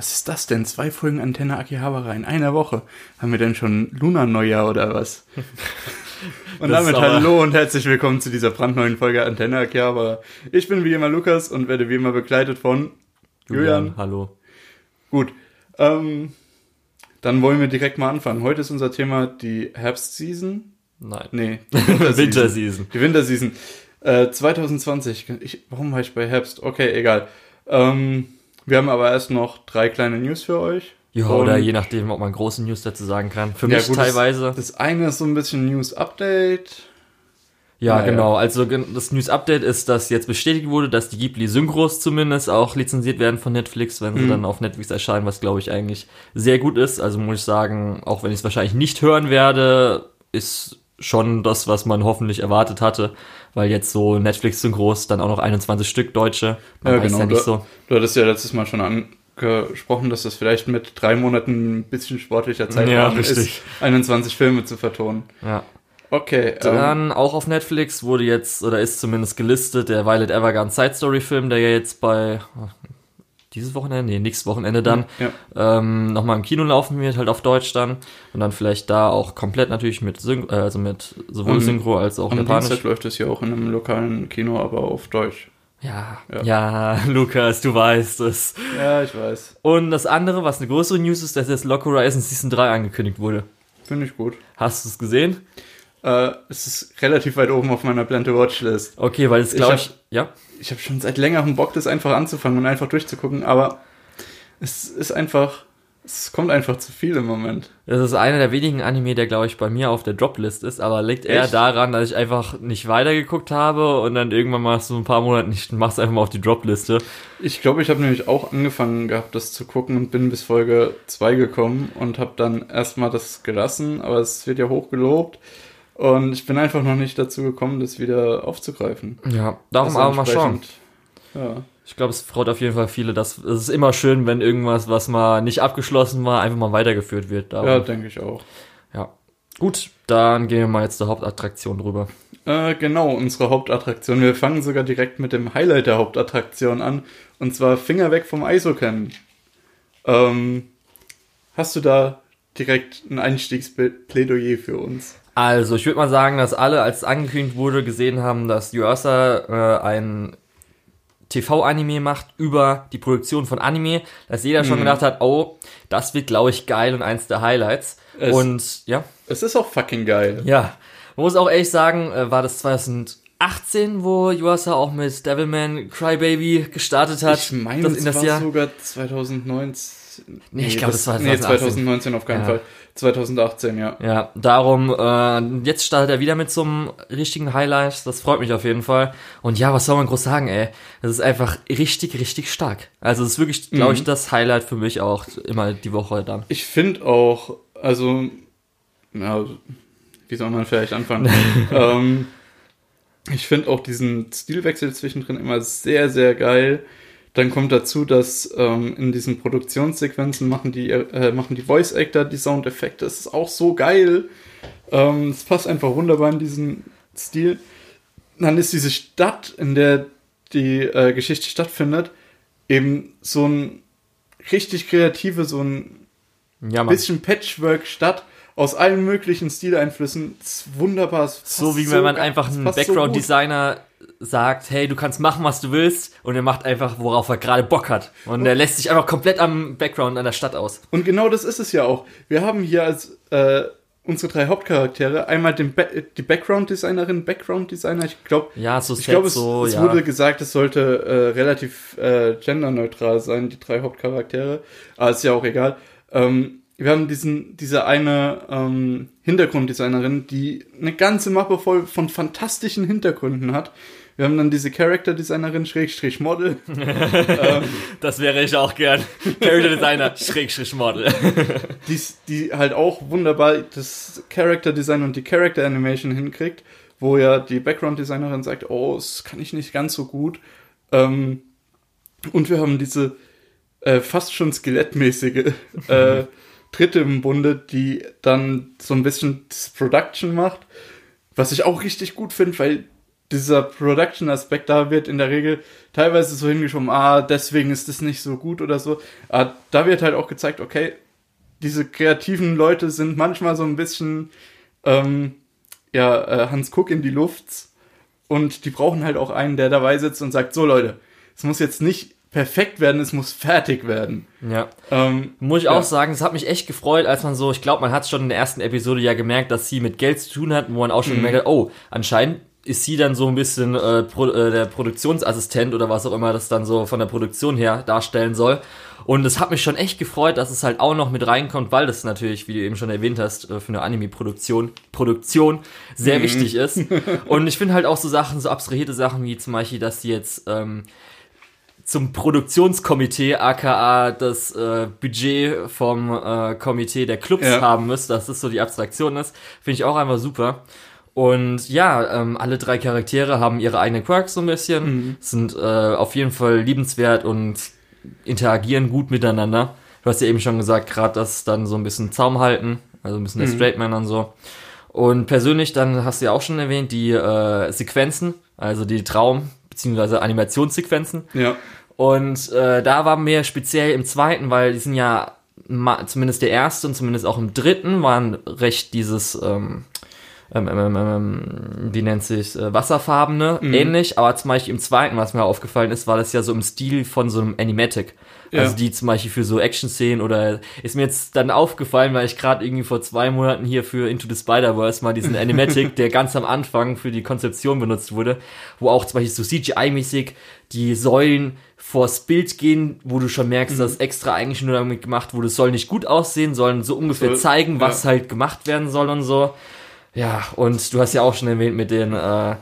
was ist das denn? Zwei Folgen Antenne Akihabara in einer Woche. Haben wir denn schon Luna-Neujahr oder was? und Das damit hallo und herzlich willkommen zu dieser brandneuen Folge Antenne Akihabara. Ich bin wie immer Lukas und werde wie immer begleitet von Julian. hallo. Gut, ähm, dann wollen wir direkt mal anfangen. Heute ist unser Thema die Herbstseason. Nein. Nee, die Winterseason. Winterseason. Die Winterseason. Äh, 2020. Ich, warum war ich bei Herbst? Okay, egal. Ähm, wir haben aber erst noch drei kleine News für euch. Ja, oder je nachdem, ob man große News dazu sagen kann. Für Ja, mich gut, das- teilweise. Das eine ist so ein bisschen News-Update. ja, naja. genau. Also das News-Update ist, dass jetzt bestätigt wurde, dass die Ghibli-Synchros zumindest auch lizenziert werden von Netflix, wenn sie Mhm. dann auf Netflix erscheinen, was glaube ich eigentlich sehr gut ist. Also muss ich sagen, auch wenn ich es wahrscheinlich nicht hören werde, ist schon das, was man hoffentlich erwartet hatte, weil jetzt so Netflix-Synchros dann auch noch 21 Stück Deutsche. Man Ja, weiß genau. ja nicht du, so. du hattest ja letztes Mal schon angesprochen, dass das vielleicht mit drei Monaten ein bisschen sportlicher Zeit Ja, ist, richtig. 21 Filme zu vertonen. Ja. Okay, ähm, Dann auch auf Netflix wurde jetzt, oder ist zumindest gelistet, der Violet Evergarden Side Story Film, der ja jetzt bei dieses Wochenende, nee, nächstes Wochenende dann, ja. ähm, nochmal im Kino laufen wird, halt auf Deutsch dann. Und dann vielleicht da auch komplett natürlich mit Syn äh, also mit sowohl Am- Synchro als auch am Japanisch. Dienstag läuft es ja auch in einem lokalen Kino, aber auf Deutsch. Ja, Ja. ja, Lukas, du weißt es. Ja, ich weiß. Und das andere, was eine größere News ist, dass jetzt Lock Horizon Season 3 angekündigt wurde. Finde ich gut. Hast du es gesehen? Äh, es ist relativ weit oben auf meiner Plante Watchlist. Okay, weil es Ich glaube hab- ich, ja. Ich habe schon seit längerem Bock, das einfach anzufangen und einfach durchzugucken, aber es ist einfach, es kommt einfach zu viel im Moment. Das ist einer der wenigen Anime, der, glaube ich, bei mir auf der Droplist ist, aber liegt eher Echt? daran, dass ich einfach nicht weitergeguckt habe und dann irgendwann mal so ein paar Monate nicht, mach's einfach mal auf die Dropliste. Ich glaube, ich habe nämlich auch angefangen gehabt, das zu gucken und bin bis Folge 2 gekommen und habe dann erstmal das gelassen, aber es wird ja hochgelobt und ich bin einfach noch nicht dazu gekommen, das wieder aufzugreifen. Ja, darum Also aber mal schauen. Ja. Ich glaube, es freut auf jeden Fall viele, dass es ist immer schön, wenn irgendwas, was mal nicht abgeschlossen war, einfach mal weitergeführt wird. Darum, ja, ja. denke ich auch. Gut, dann gehen wir mal jetzt zur Hauptattraktion drüber. Äh, genau, unsere Hauptattraktion. Wir fangen sogar direkt mit dem Highlight der Hauptattraktion an. Und zwar Finger weg vom Isocan. Ähm, hast du da direkt ein Einstiegsplädoyer für uns? Also, ich würde mal sagen, dass alle, als es angekündigt wurde, gesehen haben, dass Yuasa äh, ein TV-Anime macht über die Produktion von Anime, dass jeder schon Mhm. gedacht hat, oh, das wird, glaube ich, geil und eins der Highlights. Es- und ja, Es ist auch fucking geil. ja. Man muss auch ehrlich sagen, äh, war das 2018, wo Yuasa auch mit Devilman Crybaby gestartet hat. Ich meine, das das war Jahr. sogar 2019. Nee, ich glaub, das war Nee, 2018. 2019 auf keinen Ja. Fall. 2018, ja. Ja, darum, äh, jetzt startet er wieder mit so einem richtigen Highlight. Das freut mich auf jeden Fall. Und ja, was soll man groß sagen, ey? Das ist einfach richtig, richtig stark. Also, es ist wirklich, glaube ich, Mhm. das Highlight für mich auch immer die Woche dann. Ich finde auch, also, ja, wie soll man vielleicht anfangen? ähm, ich finde auch diesen Stilwechsel zwischendrin immer sehr, sehr geil. Dann kommt dazu, dass ähm, in diesen Produktionssequenzen machen die, äh, machen die Voice Actor die Soundeffekte. Das ist auch so geil. Ähm, Es passt einfach wunderbar in diesen Stil. Dann ist diese Stadt, in der die äh, Geschichte stattfindet, eben so ein richtig kreative, so ein Ja, bisschen Patchwork-Stadt aus allen möglichen Stileinflüssen. Wunderbar. So wie wenn man einfach einen. Background-Designer sagt, hey, du kannst machen, was du willst, und er macht einfach, worauf er gerade Bock hat. Und er lässt sich einfach komplett am Background an der Stadt aus. Und genau das ist es ja auch. Wir haben hier als äh, unsere drei Hauptcharaktere einmal den Ba- die Background-Designerin, Background-Designer, ich glaube, Ja, so ich glaube, es, so, es ja. wurde gesagt, es sollte äh, relativ äh, genderneutral sein, die drei Hauptcharaktere. Aber ist ja auch egal. Ähm, wir haben diesen, diese eine ähm, Hintergrunddesignerin, die eine ganze Mappe voll von fantastischen Hintergründen hat. Wir haben dann diese Character-Designerin, Schrägstrich Model. ähm, Das wäre ich auch gern. Character Designer, Schrägstrich Model. die, die halt auch wunderbar das Character Design und die Character Animation hinkriegt, wo ja die Background Designerin sagt, oh, das kann ich nicht ganz so gut. Ähm, und wir haben diese äh, fast schon skelettmäßige äh, Dritte im Bunde, die dann so ein bisschen das Production macht, was ich auch richtig gut finde, weil dieser Production-Aspekt, da wird in der Regel teilweise so hingeschoben, ah, deswegen ist das nicht so gut oder so. Aber da wird halt auch gezeigt, okay, diese kreativen Leute sind manchmal so ein bisschen, ähm, ja, äh, Hans Kuck in die Luft und die brauchen halt auch einen, der dabei sitzt und sagt, so Leute, es muss jetzt nicht perfekt werden, es muss fertig werden. Ja. Ähm, Muss ich ja. auch sagen, es hat mich echt gefreut, als man so, ich glaube, man hat schon in der ersten Episode ja gemerkt, dass sie mit Geld zu tun hat, wo man auch schon mhm. gemerkt hat, oh, anscheinend ist sie dann so ein bisschen äh, Pro, äh, der Produktionsassistent oder was auch immer das dann so von der Produktion her darstellen soll. Und es hat mich schon echt gefreut, dass es halt auch noch mit reinkommt, weil das natürlich, wie du eben schon erwähnt hast, äh, für eine Anime-Produktion Produktion sehr mhm. wichtig ist. Und ich finde halt auch so Sachen, so abstrahierte Sachen wie zum Beispiel, dass sie jetzt ähm, zum Produktionskomitee, aka das äh, Budget vom äh, Komitee der Clubs ja. haben müsst, dass das so die Abstraktion ist, finde ich auch einfach super. Und ja, ähm, alle drei Charaktere haben ihre eigenen Quirks so ein bisschen, mhm. sind äh, auf jeden Fall liebenswert und interagieren gut miteinander. Du hast ja eben schon gesagt, gerade das dann so ein bisschen Zaum halten, also ein bisschen mhm. der Straight Man und so. Und persönlich, dann hast du ja auch schon erwähnt, die äh, Sequenzen, also die Traum- bzw. Animationssequenzen. Ja. Und äh, da war mir speziell im zweiten, weil die sind ja zumindest der erste und zumindest auch im dritten waren recht dieses ähm, ähm, ähm, ähm, ähm, wie nennt sich äh, wasserfarbene, mhm. ähnlich, aber zum Beispiel im zweiten, was mir aufgefallen ist, war das ja so im Stil von so einem Animatic. Ja. Also die zum Beispiel für so Action-Szenen oder ist mir jetzt dann aufgefallen, weil ich gerade irgendwie vor zwei Monaten hier für Into the Spider-Verse mal diesen Animatic, der ganz am Anfang für die Konzeption benutzt wurde, wo auch zum Beispiel so CGI-mäßig die Säulen vors Bild gehen, wo du schon merkst, mhm. dass extra eigentlich nur damit gemacht wurde, es soll nicht gut aussehen, sollen so ungefähr soll, zeigen, was ja. halt gemacht werden soll und so. Ja, und du hast ja auch schon erwähnt mit den, äh,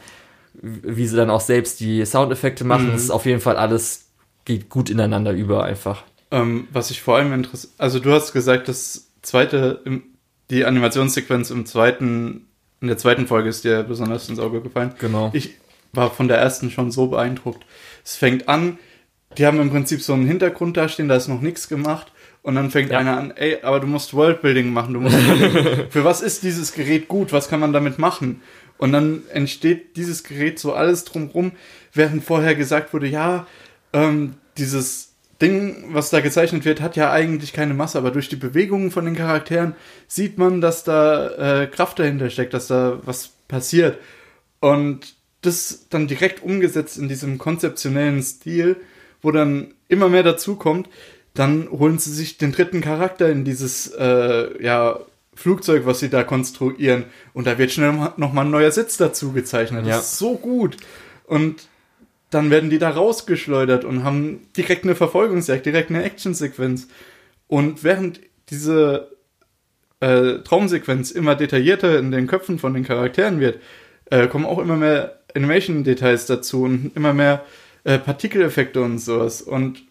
wie sie dann auch selbst die Soundeffekte machen. Mhm. Das ist auf jeden Fall alles, geht gut ineinander über einfach. Ähm, was ich vor allem interessiert, also du hast gesagt, das zweite, die Animationssequenz im zweiten, in der zweiten Folge ist dir besonders ins Auge gefallen. Genau. Ich war von der ersten schon so beeindruckt. Es fängt an, die haben im Prinzip so einen Hintergrund da stehen, da ist noch nichts gemacht und dann fängt ja. einer an, ey, aber du musst Worldbuilding machen. Du musst für was ist dieses Gerät gut? Was kann man damit machen? Und dann entsteht dieses Gerät so alles drumrum, während vorher gesagt wurde, ja, ähm, dieses Ding, was da gezeichnet wird, hat ja eigentlich keine Masse, aber durch die Bewegungen von den Charakteren sieht man, dass da äh, Kraft dahinter steckt, dass da was passiert. Und das dann direkt umgesetzt in diesem konzeptionellen Stil, wo dann immer mehr dazu kommt, dann holen sie sich den dritten Charakter in dieses äh, ja, Flugzeug, was sie da konstruieren. Und da wird schnell nochmal ein neuer Sitz dazu gezeichnet. Das ja. ist so gut. Und dann werden die da rausgeschleudert und haben direkt eine Verfolgungsjagd, direkt eine Actionsequenz. Und während diese äh, Traumsequenz immer detaillierter in den Köpfen von den Charakteren wird, äh, kommen auch immer mehr Animation-Details dazu und immer mehr äh, Partikeleffekte und sowas. Und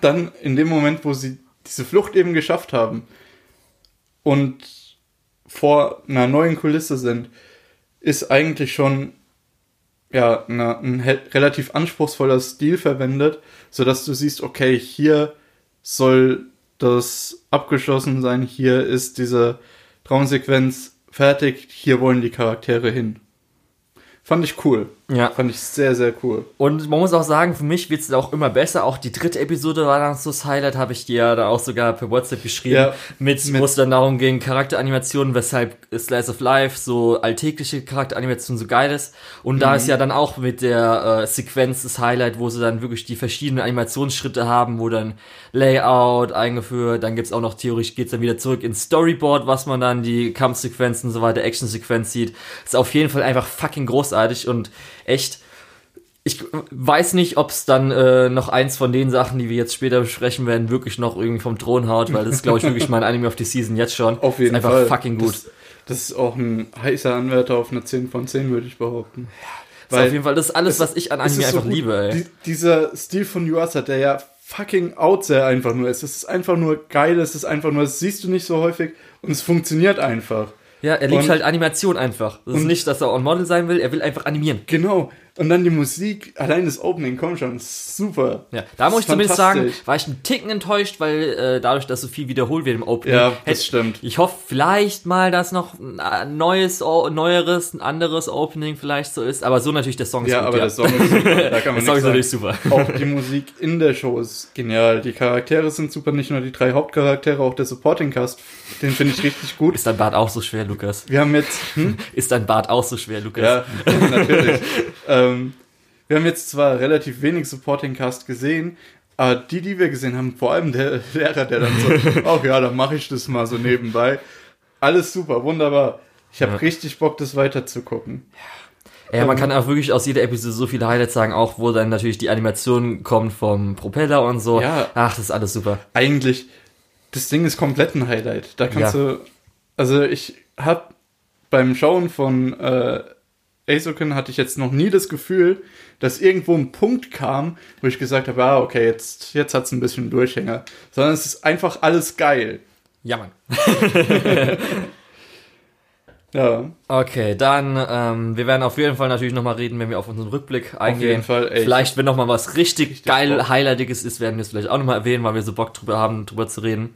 dann in dem Moment, wo sie diese Flucht eben geschafft haben und vor einer neuen Kulisse sind, ist eigentlich schon ja, eine, ein relativ anspruchsvoller Stil verwendet, sodass du siehst, okay, hier soll das abgeschlossen sein, hier ist diese Traumsequenz fertig, hier wollen die Charaktere hin. Fand ich cool. Ja. Fand ich sehr, sehr cool. Und man muss auch sagen, für mich wird es auch immer besser. Auch die dritte Episode war dann so das Highlight, habe ich dir ja da auch sogar per WhatsApp geschrieben. Ja, mit, mit wo es dann darum ging, Charakteranimationen, weshalb Slice of Life so alltägliche Charakteranimationen so geil ist. Und mhm. da ist ja dann auch mit der äh, Sequenz das Highlight, wo sie dann wirklich die verschiedenen Animationsschritte haben, wo dann Layout eingeführt, dann gibt's auch noch theoretisch geht's dann wieder zurück ins Storyboard, was man dann die Kampfsequenzen und so weiter, Actionsequenz sieht. Ist auf jeden Fall einfach fucking großartig und echt, ich weiß nicht, ob es dann äh, noch eins von den Sachen, die wir jetzt später besprechen werden, wirklich noch irgendwie vom Thron haut, weil das ist, glaube ich, wirklich mein Anime of the Season jetzt schon. Auf jeden ist einfach Fall. fucking gut. Das, das, ist auch ein heißer Anwärter auf eine 10 von 10, würde ich behaupten. Ja, weil auf jeden Fall, das ist alles, was ich an Anime einfach so liebe, ey. Die, dieser Stil von Yuasa, der ja fucking out sehr einfach nur ist. Es ist einfach nur geil, es ist einfach nur, das siehst du nicht so häufig und es funktioniert einfach. Ja, er liebt und, halt Animation einfach. Das ist nicht, dass er on Model sein will, er will einfach animieren. Genau. Und dann die Musik, allein das Opening, komm schon, super. Ja, da muss ich zumindest sagen, war ich einen Ticken enttäuscht, weil äh, dadurch, dass so viel wiederholt wird im Opening. Ja, das hätte- stimmt. Ich hoffe vielleicht mal, dass noch ein neues, O- neueres, ein anderes Opening vielleicht so ist. Aber so natürlich der Song ist Ja, gut. aber ja. der Song ist super. Da kann man der Song ist natürlich super. Auch die Musik in der Show ist genial. Die Charaktere sind super, nicht nur die drei Hauptcharaktere, auch der Supporting Cast, den finde ich richtig gut. Ist dein Bart auch so schwer, Lukas? Wir haben jetzt, hm? Ist dein Bart auch so schwer, Lukas? Ja, natürlich. ähm, wir haben jetzt zwar relativ wenig Supporting Cast gesehen, aber die, die wir gesehen haben, vor allem der Lehrer, der dann so, ach ja, dann mache ich das mal so nebenbei. Alles super, wunderbar. Ich habe Ja. richtig Bock, das weiterzugucken. Ja, man kann auch wirklich aus jeder Episode so viele Highlights sagen, auch wo dann natürlich die Animation kommt vom Propeller und so. Ja. Ach, das ist alles super. Eigentlich, das Ding ist komplett ein Highlight. Da kannst Ja. du, also ich habe beim Schauen von äh, Asoken hatte ich jetzt noch nie das Gefühl, dass irgendwo ein Punkt kam, wo ich gesagt habe, ah, okay, jetzt, jetzt hat's ein bisschen Durchhänger. Sondern es ist einfach alles geil. Ja, Mann. Ja, Okay, dann, ähm, wir werden auf jeden Fall natürlich nochmal reden, wenn wir auf unseren Rückblick eingehen. jeden Fall, ey. Vielleicht, wenn nochmal was richtig, Richtig geil, Bock. highlightiges ist, werden wir es vielleicht auch nochmal erwähnen, weil wir so Bock drüber haben, drüber zu reden.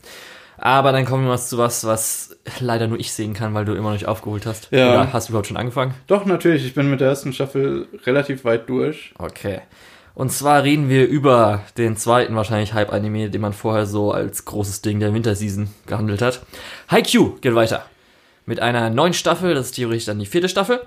Aber dann kommen wir mal zu was, was leider nur ich sehen kann, weil du immer noch nicht aufgeholt hast. Ja. Oder hast du überhaupt schon angefangen? doch, natürlich. Ich bin mit der ersten Staffel relativ weit durch. Okay. Und zwar reden wir über den zweiten wahrscheinlich Hype-Anime, den man vorher so als großes Ding der Winterseason gehandelt hat. Haikyuu geht weiter. Mit einer neuen Staffel, das ist theoretisch dann die vierte Staffel.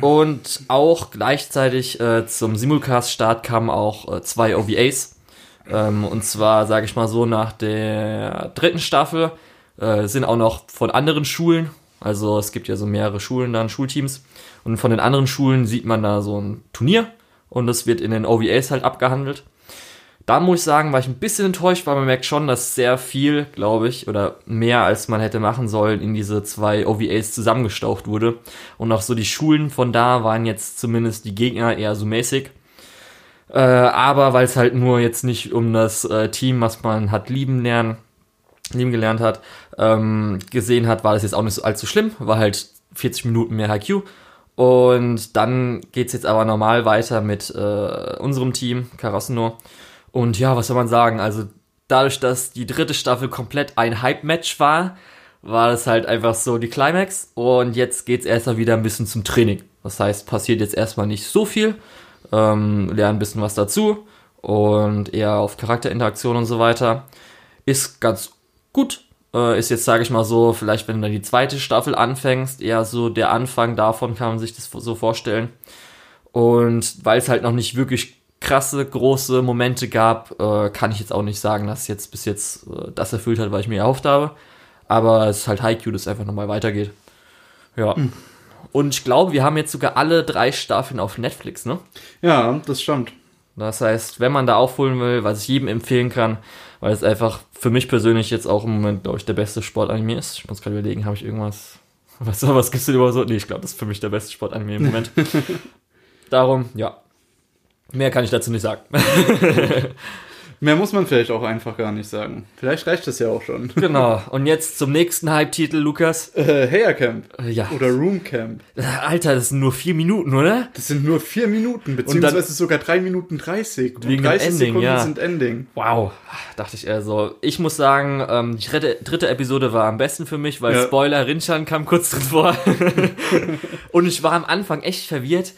Und auch gleichzeitig äh, zum Simulcast-Start kamen auch äh, zwei OVAs. Ähm, und zwar, sage ich mal so, nach der dritten Staffel äh, sind auch noch von anderen Schulen, also es gibt ja so mehrere Schulen dann, Schulteams. Und von den anderen Schulen sieht man da so ein Turnier und das wird in den OVAs halt abgehandelt. Da muss ich sagen, war ich ein bisschen enttäuscht, weil man merkt schon, dass sehr viel, glaube ich, oder mehr als man hätte machen sollen, in diese zwei OVAs zusammengestaucht wurde. Und auch so die Schulen von da waren jetzt zumindest die Gegner eher so mäßig. Äh, aber weil es halt nur jetzt nicht um das äh, Team, was man hat lieben lernen, lieben gelernt hat, ähm, gesehen hat, war das jetzt auch nicht so allzu schlimm. War halt 40 Minuten mehr HQ. Und dann geht's jetzt aber normal weiter mit äh, unserem Team, Karasuno. Und ja, was soll man sagen? Also dadurch, dass die dritte Staffel komplett ein Hype-Match war, war das halt einfach so die Climax. Und jetzt geht's erstmal wieder ein bisschen zum Training. Das heißt, passiert jetzt erstmal nicht so viel. Ähm, lernen ein bisschen was dazu. Und eher auf Charakterinteraktion und so weiter. Ist ganz gut. Äh, ist jetzt, sage ich mal so, vielleicht wenn du dann die zweite Staffel anfängst, eher so der Anfang davon kann man sich das so vorstellen. Und weil es halt noch nicht wirklich krasse, große Momente gab, äh, kann ich jetzt auch nicht sagen, dass jetzt bis jetzt äh, das erfüllt hat, was ich mir erhofft habe. Aber es ist halt Haikyuu, das einfach nochmal weitergeht. Ja. Und ich glaube, wir haben jetzt sogar alle drei Staffeln auf Netflix, ne? Ja, das stimmt. Das heißt, wenn man da aufholen will, was ich jedem empfehlen kann, weil es einfach für mich persönlich jetzt auch im Moment, glaube ich, der beste Sportanime ist. Ich muss gerade überlegen, habe ich irgendwas. Was, was gibt's denn überhaupt so? Nee, ich glaube, das ist für mich der beste Sportanime im Moment. Darum, ja. Mehr kann ich dazu nicht sagen. Mehr muss man vielleicht auch einfach gar nicht sagen. Vielleicht reicht das ja auch schon. genau. Und jetzt zum nächsten Hype-Titel, Lukas. Äh, Hair Camp Äh, Ja. oder Room Camp. Alter, das sind nur vier Minuten, oder? Das sind nur vier Minuten, beziehungsweise sogar drei Minuten 30. Und Wegen dem 30 Ending, Sekunden ja. sind Ending. Wow, dachte ich eher so. Ich muss sagen, ähm, die dritte, dritte Episode war am besten für mich, weil Ja. Spoiler, Rinchan kam kurz drin vor. Und ich war am Anfang echt verwirrt,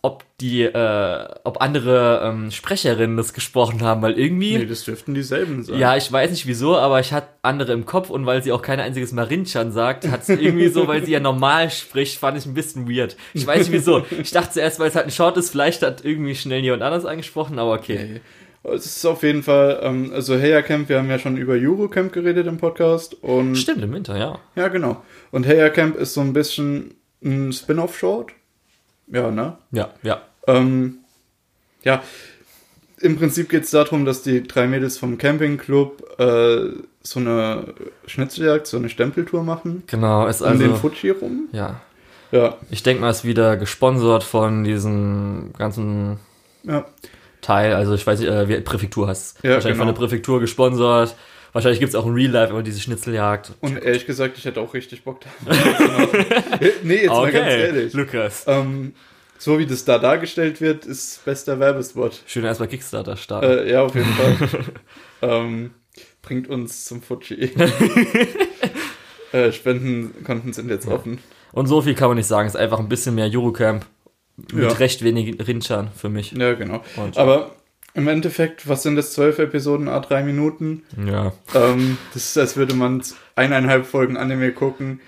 ob die, äh, ob andere ähm, Sprecherinnen das gesprochen haben, weil irgendwie. Nee, das dürften dieselben sein. Ja, ich weiß nicht wieso, aber ich hatte andere im Kopf und weil sie auch kein einziges Mal Rinchan sagt, hat es irgendwie so, weil sie ja normal spricht, fand ich ein bisschen weird. Ich weiß nicht wieso. Ich dachte zuerst, weil es halt ein Short ist, vielleicht hat irgendwie schnell jemand anders angesprochen, aber okay. Nee. Es ist auf jeden Fall, ähm, also Hair Camp, wir haben ja schon über Eurocamp geredet im Podcast. Und Stimmt, im Winter, ja. ja, genau. Und Hair Camp ist so ein bisschen ein Spin-off-Short. Ja, ne? Ja, ja. Ähm, ja, im Prinzip geht es darum, dass die drei Mädels vom Campingclub äh, so eine Schnitzeljagd, so eine Stempeltour machen. Genau, ist Um den also. Fuji rum. Ja. Ja, Ich denke mal, es ist wieder gesponsert von diesem ganzen ja. Teil. Also ich weiß nicht, äh, wie Präfektur heißt Ja, Wahrscheinlich von genau. der Präfektur gesponsert. Wahrscheinlich gibt es auch in Real Life immer diese Schnitzeljagd. Und ehrlich gesagt, ich hätte auch richtig Bock da. nee, jetzt mal ganz ehrlich. Lukas. Ähm, so wie das da dargestellt wird, ist bester Werbespot. Schön erstmal Kickstarter starten. Äh, ja, auf jeden Fall. ähm, bringt uns zum Fuji. äh, Spendenkonten sind jetzt offen. Und so viel kann man nicht sagen. Es ist einfach ein bisschen mehr Eurocamp mit Ja. recht wenig Rinchan für mich. Ja, genau. Und- Aber im Endeffekt, was sind das? Zwölf Episoden, a drei Minuten? Ja. Ähm, das ist, als würde man eineinhalb Folgen Anime gucken.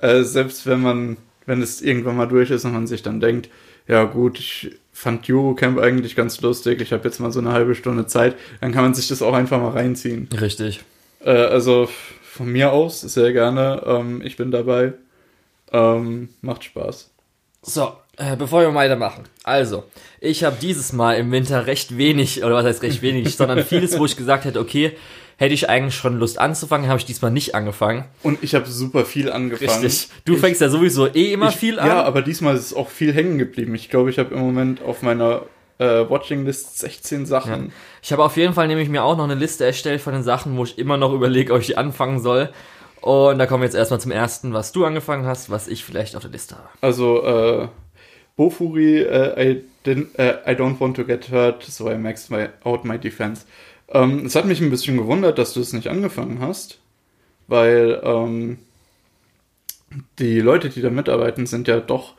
Äh, selbst wenn man, wenn es irgendwann mal durch ist und man sich dann denkt, ja gut, ich fand Eurocamp eigentlich ganz lustig, ich habe jetzt mal so eine halbe Stunde Zeit, dann kann man sich das auch einfach mal reinziehen. Richtig. Äh, also von mir aus sehr gerne. Ähm, ich bin dabei. Ähm, macht Spaß. So, äh, bevor wir weitermachen. Also, ich habe dieses Mal im Winter recht wenig, oder was heißt recht wenig, sondern vieles, wo ich gesagt hätte, okay, hätte ich eigentlich schon Lust anzufangen, habe ich diesmal nicht angefangen. Und ich habe super viel angefangen. Richtig. Du fängst ja sowieso eh immer ich, viel an. Ja, aber diesmal ist auch viel hängen geblieben. Ich glaube, ich habe im Moment auf meiner äh, Watching List 16 Sachen. Ich habe auf jeden Fall nämlich mir auch noch eine Liste erstellt von den Sachen, wo ich immer noch überlege, ob ich die anfangen soll. Und da kommen wir jetzt erstmal zum ersten, was du angefangen hast, was ich vielleicht auf der Liste habe. Also, äh, Bofuri, äh, I, äh, I don't want to get hurt, so I max my, out my defense. Ähm, es hat mich ein bisschen gewundert, dass du es nicht angefangen hast, weil ähm, die Leute, die da mitarbeiten, sind ja doch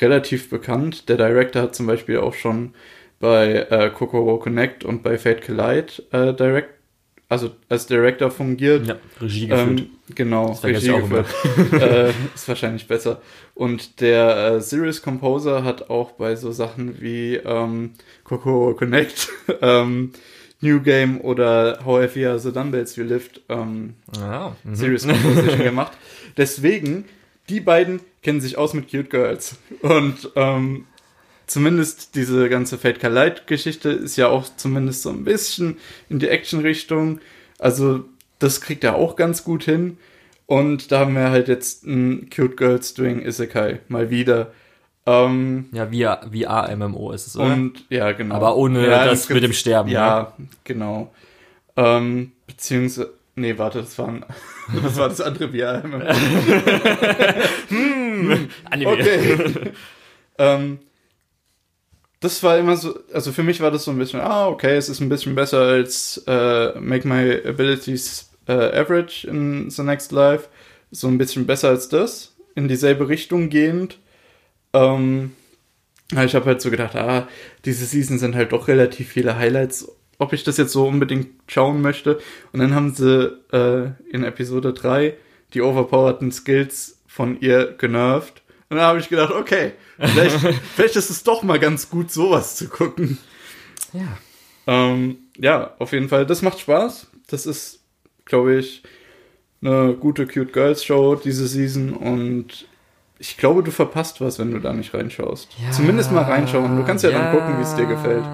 relativ bekannt. Der Director hat zum Beispiel auch schon bei äh, Kokoro Connect und bei Fate Collide äh, direct, also als Director fungiert. Ja, Regie geführt. Ähm, genau, Das Regie geführt. äh, ist wahrscheinlich besser. Und der äh, Serious Composer hat auch bei so Sachen wie ähm, Kokoro Connect, ähm, New Game oder How Heavy Are the Dumbbells You Lift ähm, ja, mhm. Serious Composition gemacht. Deswegen, die beiden kennen sich aus mit Cute Girls. Und ähm, zumindest diese ganze Fate Collide Geschichte ist ja auch zumindest so ein bisschen in die Action-Richtung. Also das kriegt er auch ganz gut hin. Und da haben wir halt jetzt ein Cute Girls doing Isekai mal wieder. Ähm, Ja, via, via MMO ist es, oder? und ja, genau. Aber ohne ja, das mit dem Sterben. Ja, genau. Ähm, beziehungsweise, nee, warte, das war, ein, das war das andere Bier. Anime. Okay. ähm, das war immer so, also für mich war das so ein bisschen, ah, okay, es ist ein bisschen besser als äh, Make My Abilities äh, Average in The Next Life. So ein bisschen besser als das, in dieselbe Richtung gehend. Ähm, ich habe halt so gedacht, ah, diese Season sind halt doch relativ viele Highlights, ob ich das jetzt so unbedingt schauen möchte. Und dann haben sie äh, in Episode 3 die overpowerten Skills von ihr genervt. Und dann habe ich gedacht, okay, vielleicht, vielleicht ist es doch mal ganz gut, sowas zu gucken. Ja. Ähm, ja, auf jeden Fall, das macht Spaß. Das ist, glaube ich, eine gute Cute Girls Show diese Season und ich glaube, du verpasst was, wenn du da nicht reinschaust. Ja, Zumindest mal reinschauen. Du kannst ja, dann gucken, wie es dir gefällt.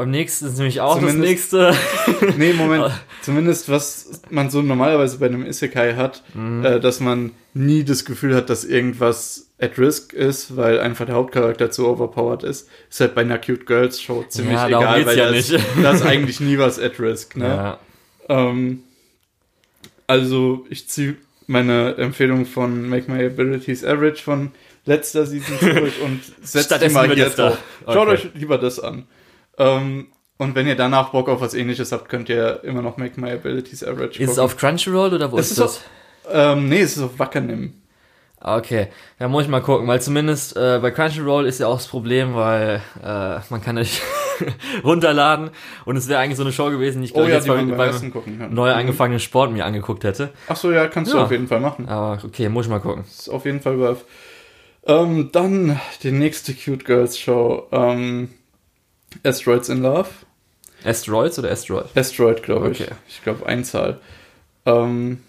Beim nächsten ist nämlich auch Zumindest- das nächste. Nee, Moment. Zumindest was man so normalerweise bei einem Isekai hat, Mhm. äh, dass man nie das Gefühl hat, dass irgendwas at risk ist, weil einfach der Hauptcharakter zu overpowered ist. Ist halt bei einer Cute Girls Show ziemlich Ja, egal, weil ja da ist, da ist eigentlich nie was at risk. Ne? Ja. Ähm, also ich ziehe meine Empfehlung von Make My Abilities Average von letzter Season zurück und setzt die mal da. drauf. Schaut Okay. euch lieber das an. Ähm, und wenn ihr danach Bock auf was ähnliches habt, könnt ihr immer noch Make My Abilities Average Ist es auf Crunchyroll oder wo Es ist, ist das? ähm, nee, es ist auf Wackernim. Okay, da muss ich mal gucken, weil zumindest äh, bei Crunchyroll ist ja auch das Problem, weil äh, man kann nicht runterladen und es wäre eigentlich so eine Show gewesen, die ich Oh glaub, ja, jetzt man beim, gucken neu Mhm. angefangenen Sport mir angeguckt hätte. Ach so, ja, kannst du Ja. auf jeden Fall machen. Aber okay, muss ich mal gucken. Das ist auf jeden Fall worth. Ähm, dann die nächste Cute Girls Show. Ähm, Asteroids in Love. Asteroids oder Asteroid? Asteroid, glaube ich. Okay. Ich glaube Einzahl. Ähm,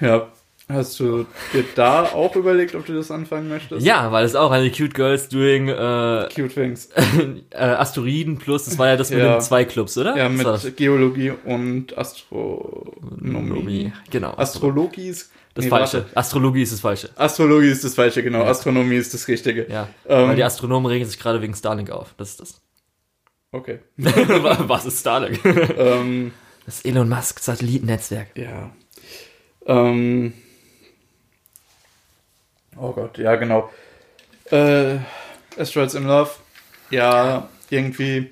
ja, hast du dir da auch überlegt, ob du das anfangen möchtest? Ja, weil es auch eine Cute Girls doing äh, Cute Things. äh, Asteroiden plus, das war ja das mit Ja. den zwei Clubs, oder? Ja, mit Geologie und Astronomie. Genau. Astrologie ist das nee, Falsche. warte. Astrologie ist das Falsche. Astrologie ist das Falsche, genau. Ja. Astronomie ist das Richtige. Ja. Ähm, weil die Astronomen regen sich gerade wegen Starlink auf. Das ist das. Okay. Was ist Starlink? ähm, Das Elon Musk Satellitennetzwerk. Ja. Ähm. Oh Gott, ja, genau. Äh, Asteroids in Love. Ja, irgendwie.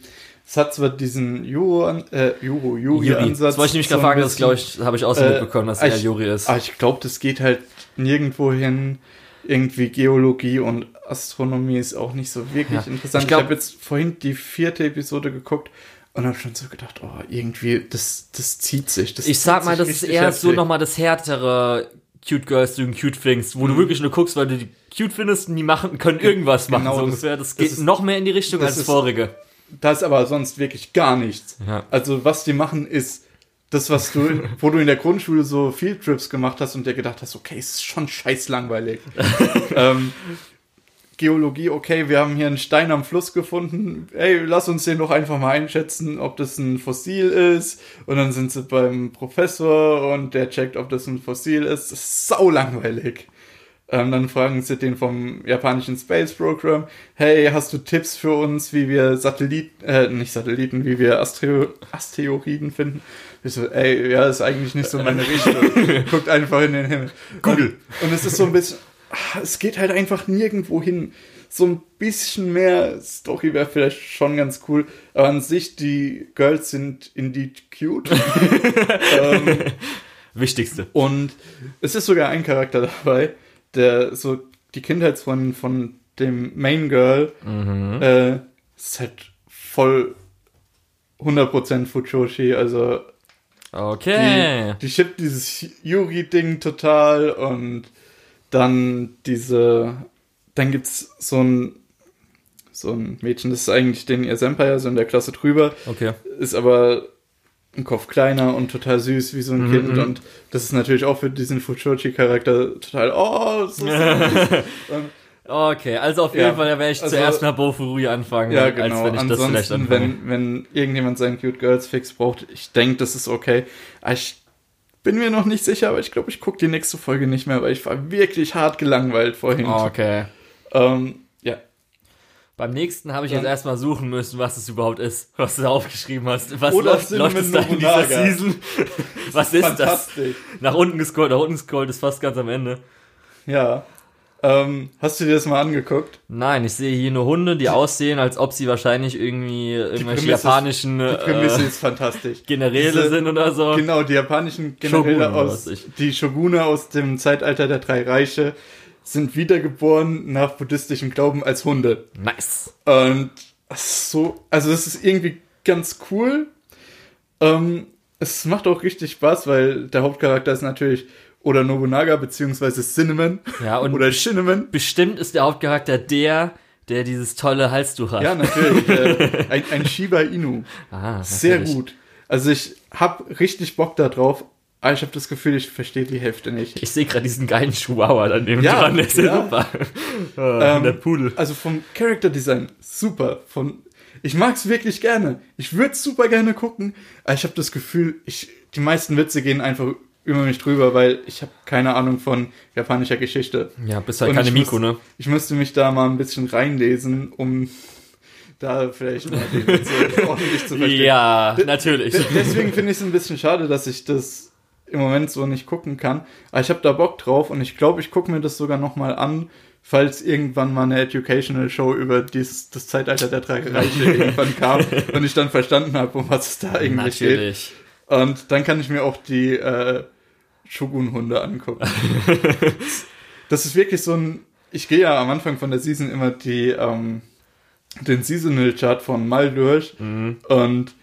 Es hat zwar diesen Juro, äh, Juro, Yuri. Yuri-Ansatz. Das wollte ich nämlich so fragen, das glaube ich, habe ich auch so Äh, mitbekommen, dass ah, er Yuri ist. Aber ich glaube, das geht halt nirgendwo hin. Irgendwie Geologie und Astronomie ist auch nicht so wirklich Ja, interessant. ich Ich, habe jetzt vorhin die vierte Episode geguckt und habe schon so gedacht, oh, irgendwie, das, das zieht sich. Das Ich sag mal, das ist eher so heftig. nochmal das härtere Cute Girls doing Cute Things, wo du wirklich nur guckst, weil du die cute findest und die machen, können irgendwas machen, Genau, so das- ungefähr. Das das geht ist- noch mehr in die Richtung als das ist- vorige. Da ist aber sonst wirklich gar nichts. Ja. Also, was die machen, ist das, was du, wo du in der Grundschule so Fieldtrips gemacht hast und dir gedacht hast, okay, ist schon scheiß langweilig. ähm, Geologie, okay, wir haben hier einen Stein am Fluss gefunden. Ey, lass uns den doch einfach mal einschätzen, ob das ein Fossil ist. Und dann sind sie beim Professor und der checkt, ob das ein Fossil ist. Das ist sau langweilig. Ähm, dann fragen sie den vom japanischen Space Program, hey, hast du Tipps für uns, wie wir Satelliten, äh, nicht Satelliten, wie wir Astero Asteroiden finden? Ich so, ey, ja, ist eigentlich nicht so meine Richtung. Guckt einfach in den Himmel. Google. Und, und es ist so ein bisschen, ah, es geht halt einfach nirgendwo hin. So ein bisschen mehr Story wäre vielleicht schon ganz cool, aber an sich, die Girls sind indeed cute. ähm, Wichtigste. und es ist sogar ein Charakter dabei, der so die Kindheitsfreundin von dem Main Girl Mhm. äh, ist halt voll 100% Fujoshi, also Okay. die, die shippt dieses Yuri-Ding total und dann diese, dann gibt's so ein so ein Mädchen, das ist eigentlich den ihr Senpai, so in der Klasse drüber, Okay. ist aber ein Kopf kleiner und total süß wie so ein Mhm, Kind mhm. und das ist natürlich auch für diesen Fujoshi-Charakter total, oh, so Okay, also auf jeden Ja, Fall da werde ich also- zuerst mal Bofurui anfangen, ja, als genau. wenn ich das vielleicht Ansonsten, anfange. wenn, wenn irgendjemand seinen Cute Girls Fix braucht, ich denke, das ist okay. Aber Ich bin mir noch nicht sicher, aber ich glaube, ich gucke die nächste Folge nicht mehr, weil ich war wirklich hart gelangweilt vorhin. Okay. Ähm. Beim nächsten habe ich Dann- jetzt erstmal suchen müssen, was es überhaupt ist, was du da aufgeschrieben hast. Was Oder läuft, läuft es da in dieser. Season? Was ist das? Fantastisch. Nach unten gescrollt, nach unten gescrollt, ist fast ganz am Ende. Ja. Ähm, hast du dir das mal angeguckt? Nein, ich sehe hier nur Hunde, die aussehen, als ob sie wahrscheinlich irgendwie irgendwelche Prämisse ist- japanischen Die Prämisse äh, ist fantastisch. Generäle Diese- sind oder so. Genau, die japanischen Generäle Shogun, aus, die Shogune aus dem Zeitalter der drei Reiche sind wiedergeboren nach buddhistischem Glauben als Hunde. Nice. Und so, also das ist irgendwie ganz cool. Ähm, es macht auch richtig Spaß, weil der Hauptcharakter ist natürlich Oda Nobunaga beziehungsweise Cinnamon Ja, und oder Cinnamon. bestimmt ist der Hauptcharakter der, der dieses tolle Halstuch hat. Ja, natürlich. äh, ein, ein Shiba Inu. ah, Sehr natürlich. gut. Also ich hab richtig Bock da drauf, aber ich habe das Gefühl, ich verstehe die Hälfte nicht. Ich sehe gerade diesen geilen Chihuahua daneben Ja, dran, der ist ja, ja. super. Ah, Ähm, der Pudel. Also vom Character Design super. Von ich mag's wirklich gerne. Ich würde super gerne gucken, aber ich habe das Gefühl, ich die meisten Witze gehen einfach über mich drüber, weil ich habe keine Ahnung von japanischer Geschichte. Ja, bist halt Und keine Miku, ne? Ich müsste mich da mal ein bisschen reinlesen, um da vielleicht mal die Witze ordentlich zu verstehen. Ja, natürlich. De- Deswegen finde ich es ein bisschen schade, dass ich das im Moment so nicht gucken kann. Aber ich habe da Bock drauf und ich glaube, ich gucke mir das sogar noch mal an, falls irgendwann mal eine Educational Show über dieses, das Zeitalter der drei Reiche irgendwann kam und ich dann verstanden habe, um was es da geht. Natürlich. Und dann kann ich mir auch die äh, Shogun-Hunde angucken. das ist wirklich so ein. Ich gehe ja am Anfang von der Season immer die, ähm, den Seasonal-Chart von Mal durch. Und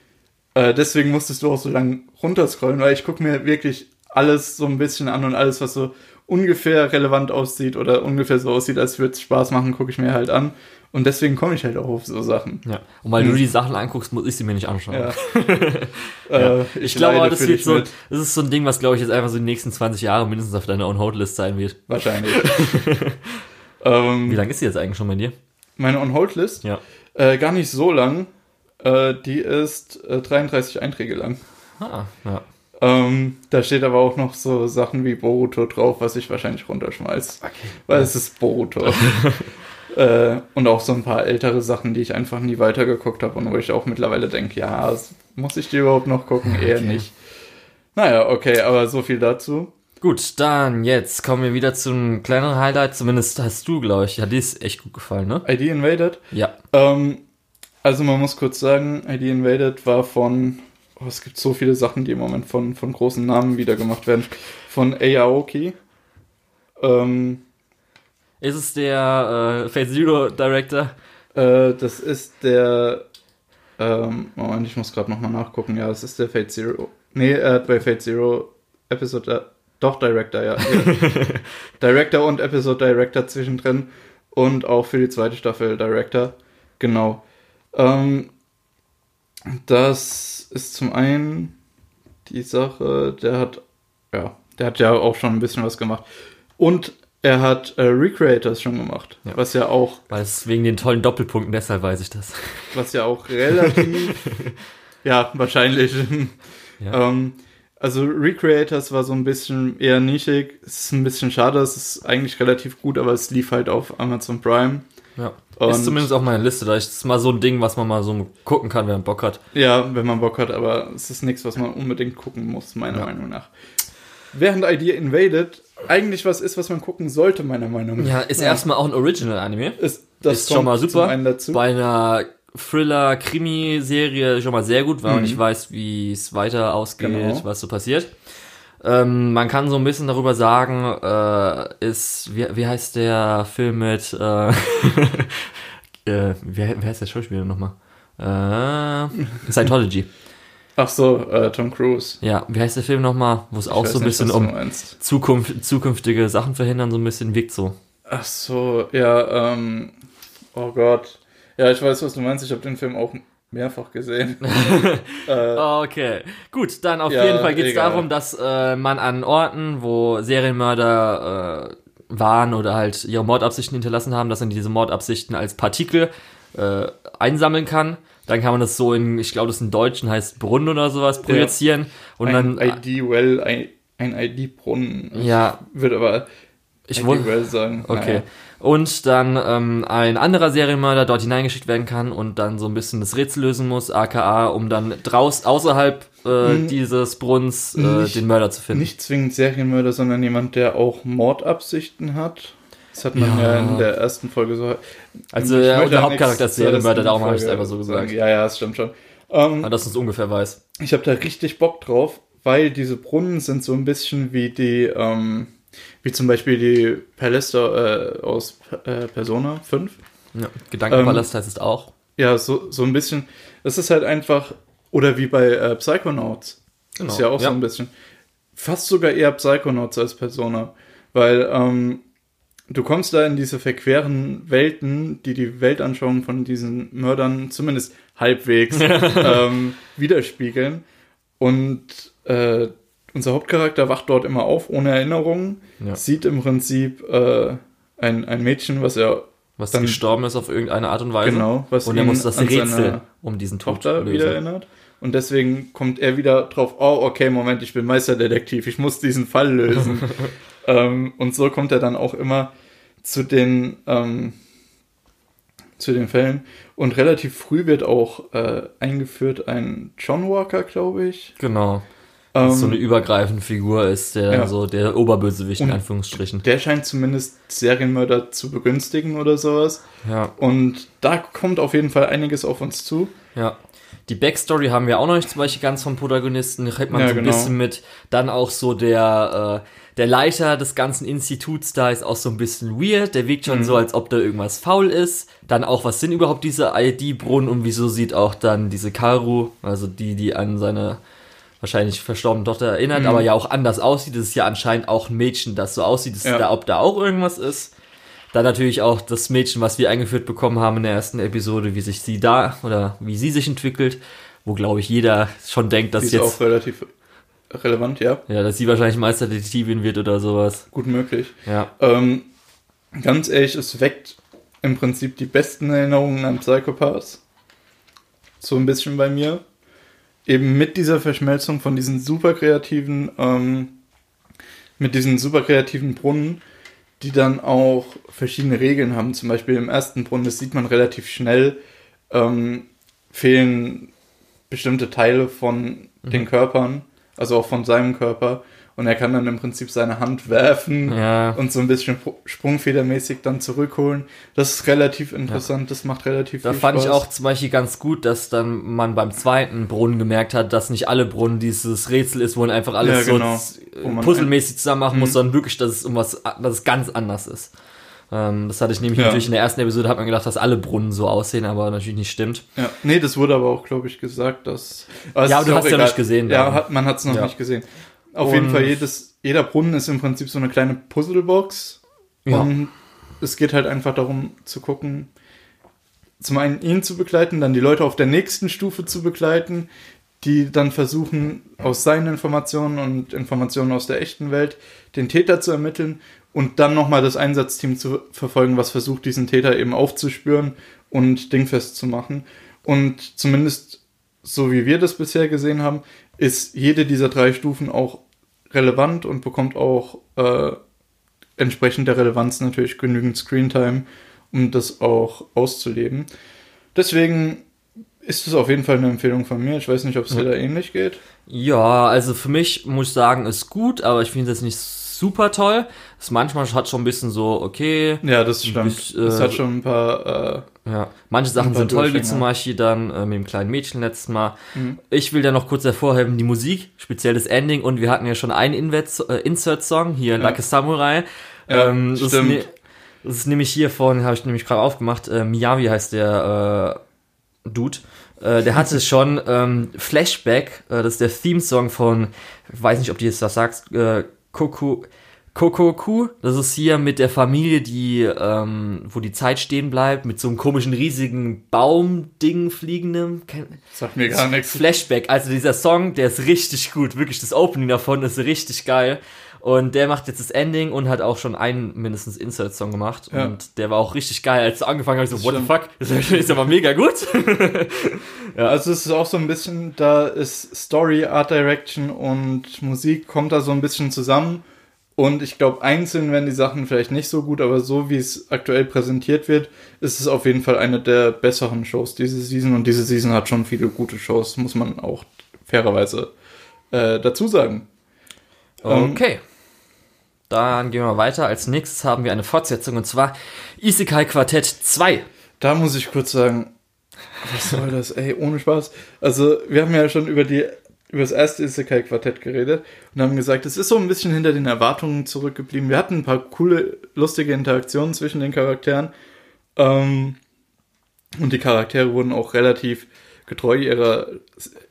äh, deswegen musstest du auch so lang runterscrollen, weil ich gucke mir wirklich alles so ein bisschen an und alles, was so ungefähr relevant aussieht oder ungefähr so aussieht, als würde es Spaß machen, gucke ich mir halt an. Und deswegen komme ich halt auch auf so Sachen. Ja. Und weil du die Sachen anguckst, muss ich sie mir nicht anschauen. Ja. äh, Ich, glaube, aber leide das für wird dich so, das ist so ein Ding, was glaube ich jetzt einfach so die nächsten 20 Jahre mindestens auf deiner On-Hold-List sein wird. Wahrscheinlich. Wie ähm, lange ist die jetzt eigentlich schon bei dir? meine On-Hold-List? Ja. Äh, gar nicht so lang. Äh, die ist äh, 33 Einträge lang. Ah, ja. Ähm, da steht aber auch noch so Sachen wie Boruto drauf, was ich wahrscheinlich runterschmeiß. Weil es ist Boruto. äh, und auch so ein paar ältere Sachen, die ich einfach nie weitergeguckt habe und wo ich auch mittlerweile denke, ja, muss ich die überhaupt noch gucken? Eher Okay. nicht. Naja, okay, aber so viel dazu. Gut, dann jetzt kommen wir wieder zum kleineren Highlight. Zumindest hast du, glaube ich, hat dir ist echt gut gefallen, ne? ID Invaded. Ja. Ähm, also man muss kurz sagen, ID Invaded war von, oh, es gibt so viele Sachen, die im Moment von, von großen Namen wieder gemacht werden. Von Aoki. Ähm, Ist es der äh, Fate Zero Director? äh, das ist der, ähm, Moment, ich muss gerade nochmal nachgucken. Ja, es ist der Fate Zero. Nee, er hat bei Fate Zero Episode, äh, doch Director, ja. Director und Episode Director zwischendrin und auch für die zweite Staffel Director. Genau. Ähm, das ist zum einen die Sache, der hat, ja, der hat ja auch schon ein bisschen was gemacht. Und er hat äh, Recreators schon gemacht, Ja. was ja auch, Weil es wegen den tollen Doppelpunkten, deshalb weiß ich das. was ja auch relativ, ja, wahrscheinlich. Ja. Ähm, also Recreators war so ein bisschen eher nischig. Es ist ein bisschen schade, es ist eigentlich relativ gut, aber es lief halt auf Amazon Prime. Ja. Und- ist zumindest auf meiner Liste. Da ist mal so ein Ding, was man mal so gucken kann, wenn man Bock hat. Ja, wenn man Bock hat, aber es ist nichts, was man unbedingt gucken muss, meiner Ja. Meinung nach. Während Idea Invaded eigentlich was ist, was man gucken sollte, meiner Meinung nach. Ja, ist erstmal auch ein Original-Anime. Ist, das ist schon mal super. Bei einer Thriller-Krimi-Serie schon mal sehr gut, weil man Mhm. nicht weiß, wie es weiter ausgeht, Genau. was so passiert. Ähm, man kann so ein bisschen darüber sagen, äh, ist, wie, wie heißt der Film mit, äh, äh, wer, wer heißt der Schauspieler nochmal? Äh, Scientology. Ach so, äh, Tom Cruise. Ja, wie heißt der Film nochmal, wo es auch so ein nicht, bisschen um. Zukunft, zukünftige Sachen verhindern, so ein bisschen wirkt so. Ach so, ja, ähm, oh Gott. Ja, ich weiß, was du meinst. Ich habe den Film auch mehrfach gesehen. äh, Okay, gut, dann auf Ja, jeden Fall geht es darum, dass äh, man an Orten, wo Serienmörder äh, waren oder halt ihre Mordabsichten hinterlassen haben, dass man diese Mordabsichten als Partikel äh, einsammeln kann. Dann kann man das so in, ich glaube, das in Deutschen heißt Brunnen oder sowas, projizieren. Und ein dann, ID-Well, ein, ein ID-Brunnen. ja, Würde aber ich wollte, ID-Well sagen. Okay. Naja. Und dann ähm, ein anderer Serienmörder dort hineingeschickt werden kann und dann so ein bisschen das Rätsel lösen muss, aka um dann draus außerhalb äh, Hm. dieses Brunnens äh, Nicht- den Mörder zu finden. Nicht zwingend Serienmörder, sondern jemand, der auch Mordabsichten hat. Das hat man ja, Ja. in der ersten Folge so. Also, Ich ja, halt Hauptcharakter nichts ist Serienmörder, darum habe ich es einfach so gesagt. Ja, ja, das stimmt schon. Ähm, Aber dass du es ungefähr weiß. ich habe da richtig Bock drauf, weil diese Brunnen sind so ein bisschen wie die, ähm, wie zum Beispiel die Paläste äh, aus äh, Persona 5. Ja. Gedankenpalast Ähm, heißt es auch. Ja, so, so ein bisschen. Das ist halt einfach, oder wie bei äh, Psychonauts. Genau, Ist ja auch ja. so ein bisschen. Fast sogar eher Psychonauts als Persona. Weil ähm, du kommst da in diese verqueren Welten, die die Weltanschauung von diesen Mördern zumindest halbwegs ähm, widerspiegeln. Und äh, unser Hauptcharakter wacht dort immer auf, ohne Erinnerungen, Ja. sieht im Prinzip äh, ein, ein Mädchen, was er Was dann- gestorben ist auf irgendeine Art und Weise. genau, was Und er muss das Rätsel um diesen Tod Tochter lösen. wieder erinnert. Und deswegen kommt er wieder drauf, oh, okay, Moment, ich bin Meisterdetektiv, ich muss diesen Fall lösen. ähm, und so kommt er dann auch immer zu den, ähm, zu den Fällen. Und relativ früh wird auch äh, eingeführt ein John Walker, glaube ich. Genau. Ähm, so eine übergreifende Figur ist, der Ja. so der Oberbösewicht in Anführungsstrichen. der scheint zumindest Serienmörder zu begünstigen oder sowas. Ja, Und da kommt auf jeden Fall einiges auf uns zu. ja. Die Backstory haben wir auch noch nicht zum Beispiel ganz vom Protagonisten, da kriegt man Ja, so ein genau. bisschen mit. Dann auch so der, äh, der Leiter des ganzen Instituts da ist auch so ein bisschen weird. Der wirkt Mhm. schon so, als ob da irgendwas faul ist. Dann auch, was sind überhaupt diese ID-Brunnen und wieso sieht auch dann diese Karu, also die, die an seine wahrscheinlich verstorbene Tochter erinnert, Mhm. aber ja auch anders aussieht. Das ist ja anscheinend auch ein Mädchen, das so aussieht, dass Ja. da, ob da auch irgendwas ist. Dann natürlich auch das Mädchen, was wir eingeführt bekommen haben in der ersten Episode, wie sich sie da oder wie sie sich entwickelt, wo glaube ich jeder schon denkt, dass Die ist jetzt auch relativ relevant, ja. ja, dass sie wahrscheinlich Meisterdetektivin wird oder sowas. Gut möglich. Ja. Ähm, ganz ehrlich, es weckt im Prinzip die besten Erinnerungen an Psychopaths. So ein bisschen bei mir. Eben mit dieser Verschmelzung von diesen super kreativen, ähm, mit diesen super kreativen Brunnen, die dann auch verschiedene Regeln haben. Zum Beispiel im ersten Brunnen, das sieht man relativ schnell, ähm, fehlen bestimmte Teile von den Körpern, also auch von seinem Körper. Und er kann dann im Prinzip seine Hand werfen Ja. und so ein bisschen sprungfedermäßig dann zurückholen. Das ist relativ interessant, das macht relativ Da viel fand Spaß. ich auch zum Beispiel ganz gut, dass dann man beim zweiten Brunnen gemerkt hat, dass nicht alle Brunnen dieses Rätsel ist, wo man einfach alles Ja, genau. so puzzelmäßig zusammen machen muss, Mhm. sondern wirklich, dass es um was, dass es ganz anders ist. Ähm, das hatte ich nämlich Ja. natürlich in der ersten Episode, hat man gedacht, dass alle Brunnen so aussehen, aber natürlich nicht stimmt. Ja, nee, das wurde aber auch, glaube ich, gesagt, dass. es Ja, aber du hast ja nicht gesehen Ja, hat, man hat es noch Ja. nicht gesehen. Auf Und- jeden Fall, jedes, jeder Brunnen ist im Prinzip so eine kleine Puzzlebox. Ja. Und es geht halt einfach darum zu gucken, zum einen ihn zu begleiten, dann die Leute auf der nächsten Stufe zu begleiten, die dann versuchen, aus seinen Informationen und Informationen aus der echten Welt den Täter zu ermitteln und dann nochmal das Einsatzteam zu verfolgen, was versucht, diesen Täter eben aufzuspüren und dingfest zu machen. Und zumindest so wie wir das bisher gesehen haben, ist jede dieser drei Stufen auch relevant und bekommt auch äh, entsprechend der Relevanz natürlich genügend Screentime, um das auch auszuleben. Deswegen ist es auf jeden Fall eine Empfehlung von mir. Ich weiß nicht, ob es dir da ähnlich geht. Ja, also für mich muss ich sagen, ist gut, aber ich finde es nicht super toll. Es manchmal hat schon ein bisschen so, okay, Ja, das stimmt. Bis, äh, es hat schon ein paar. Äh, Ja, manche Sachen sind toll, wie zum Beispiel dann äh, mit dem kleinen Mädchen letztes Mal. Mhm. Ich will da noch kurz hervorheben, die Musik, speziell das Ending und wir hatten ja schon einen äh, Insert-Song, hier Ja. Like a Samurai. Ja, ähm, das, ist stimmt. ne, das ist nämlich hier von, habe ich nämlich gerade aufgemacht, äh, Miyavi heißt der äh, Dude. Äh, der hatte schon ähm, Flashback, äh, das ist der Theme-Song von, ich weiß nicht, ob du jetzt das sagst, äh, Koku, Kokoku, das ist hier mit der Familie, die, ähm, wo die Zeit stehen bleibt, mit so einem komischen riesigen Baumding fliegendem. Sagt mir gar nichts. Flashback, also dieser Song, der ist richtig gut, wirklich das Opening davon ist richtig geil. Und der macht jetzt das Ending und hat auch schon einen mindestens Insert-Song gemacht. Ja. Und der war auch richtig geil. Als er angefangen habe, ich so, what the fuck? Das ist aber mega gut. Ja, also es ist auch so ein bisschen, da ist Story, Art Direction und Musik kommt da so ein bisschen zusammen. Und ich glaube, einzeln werden die Sachen vielleicht nicht so gut, aber so wie es aktuell präsentiert wird, ist es auf jeden Fall eine der besseren Shows diese Season. Und diese Season hat schon viele gute Shows, muss man auch fairerweise äh, dazu sagen. Ähm, Okay. Dann gehen wir weiter. Als nächstes haben wir eine Fortsetzung und zwar Isekai Quartett 2. Da muss ich kurz sagen, was soll das, ey, ohne Spaß. Also, wir haben ja schon über die über das erste Isekai-Quartett geredet und haben gesagt, es ist so ein bisschen hinter den Erwartungen zurückgeblieben. Wir hatten ein paar coole, lustige Interaktionen zwischen den Charakteren. Ähm, und die Charaktere wurden auch relativ getreu ihrer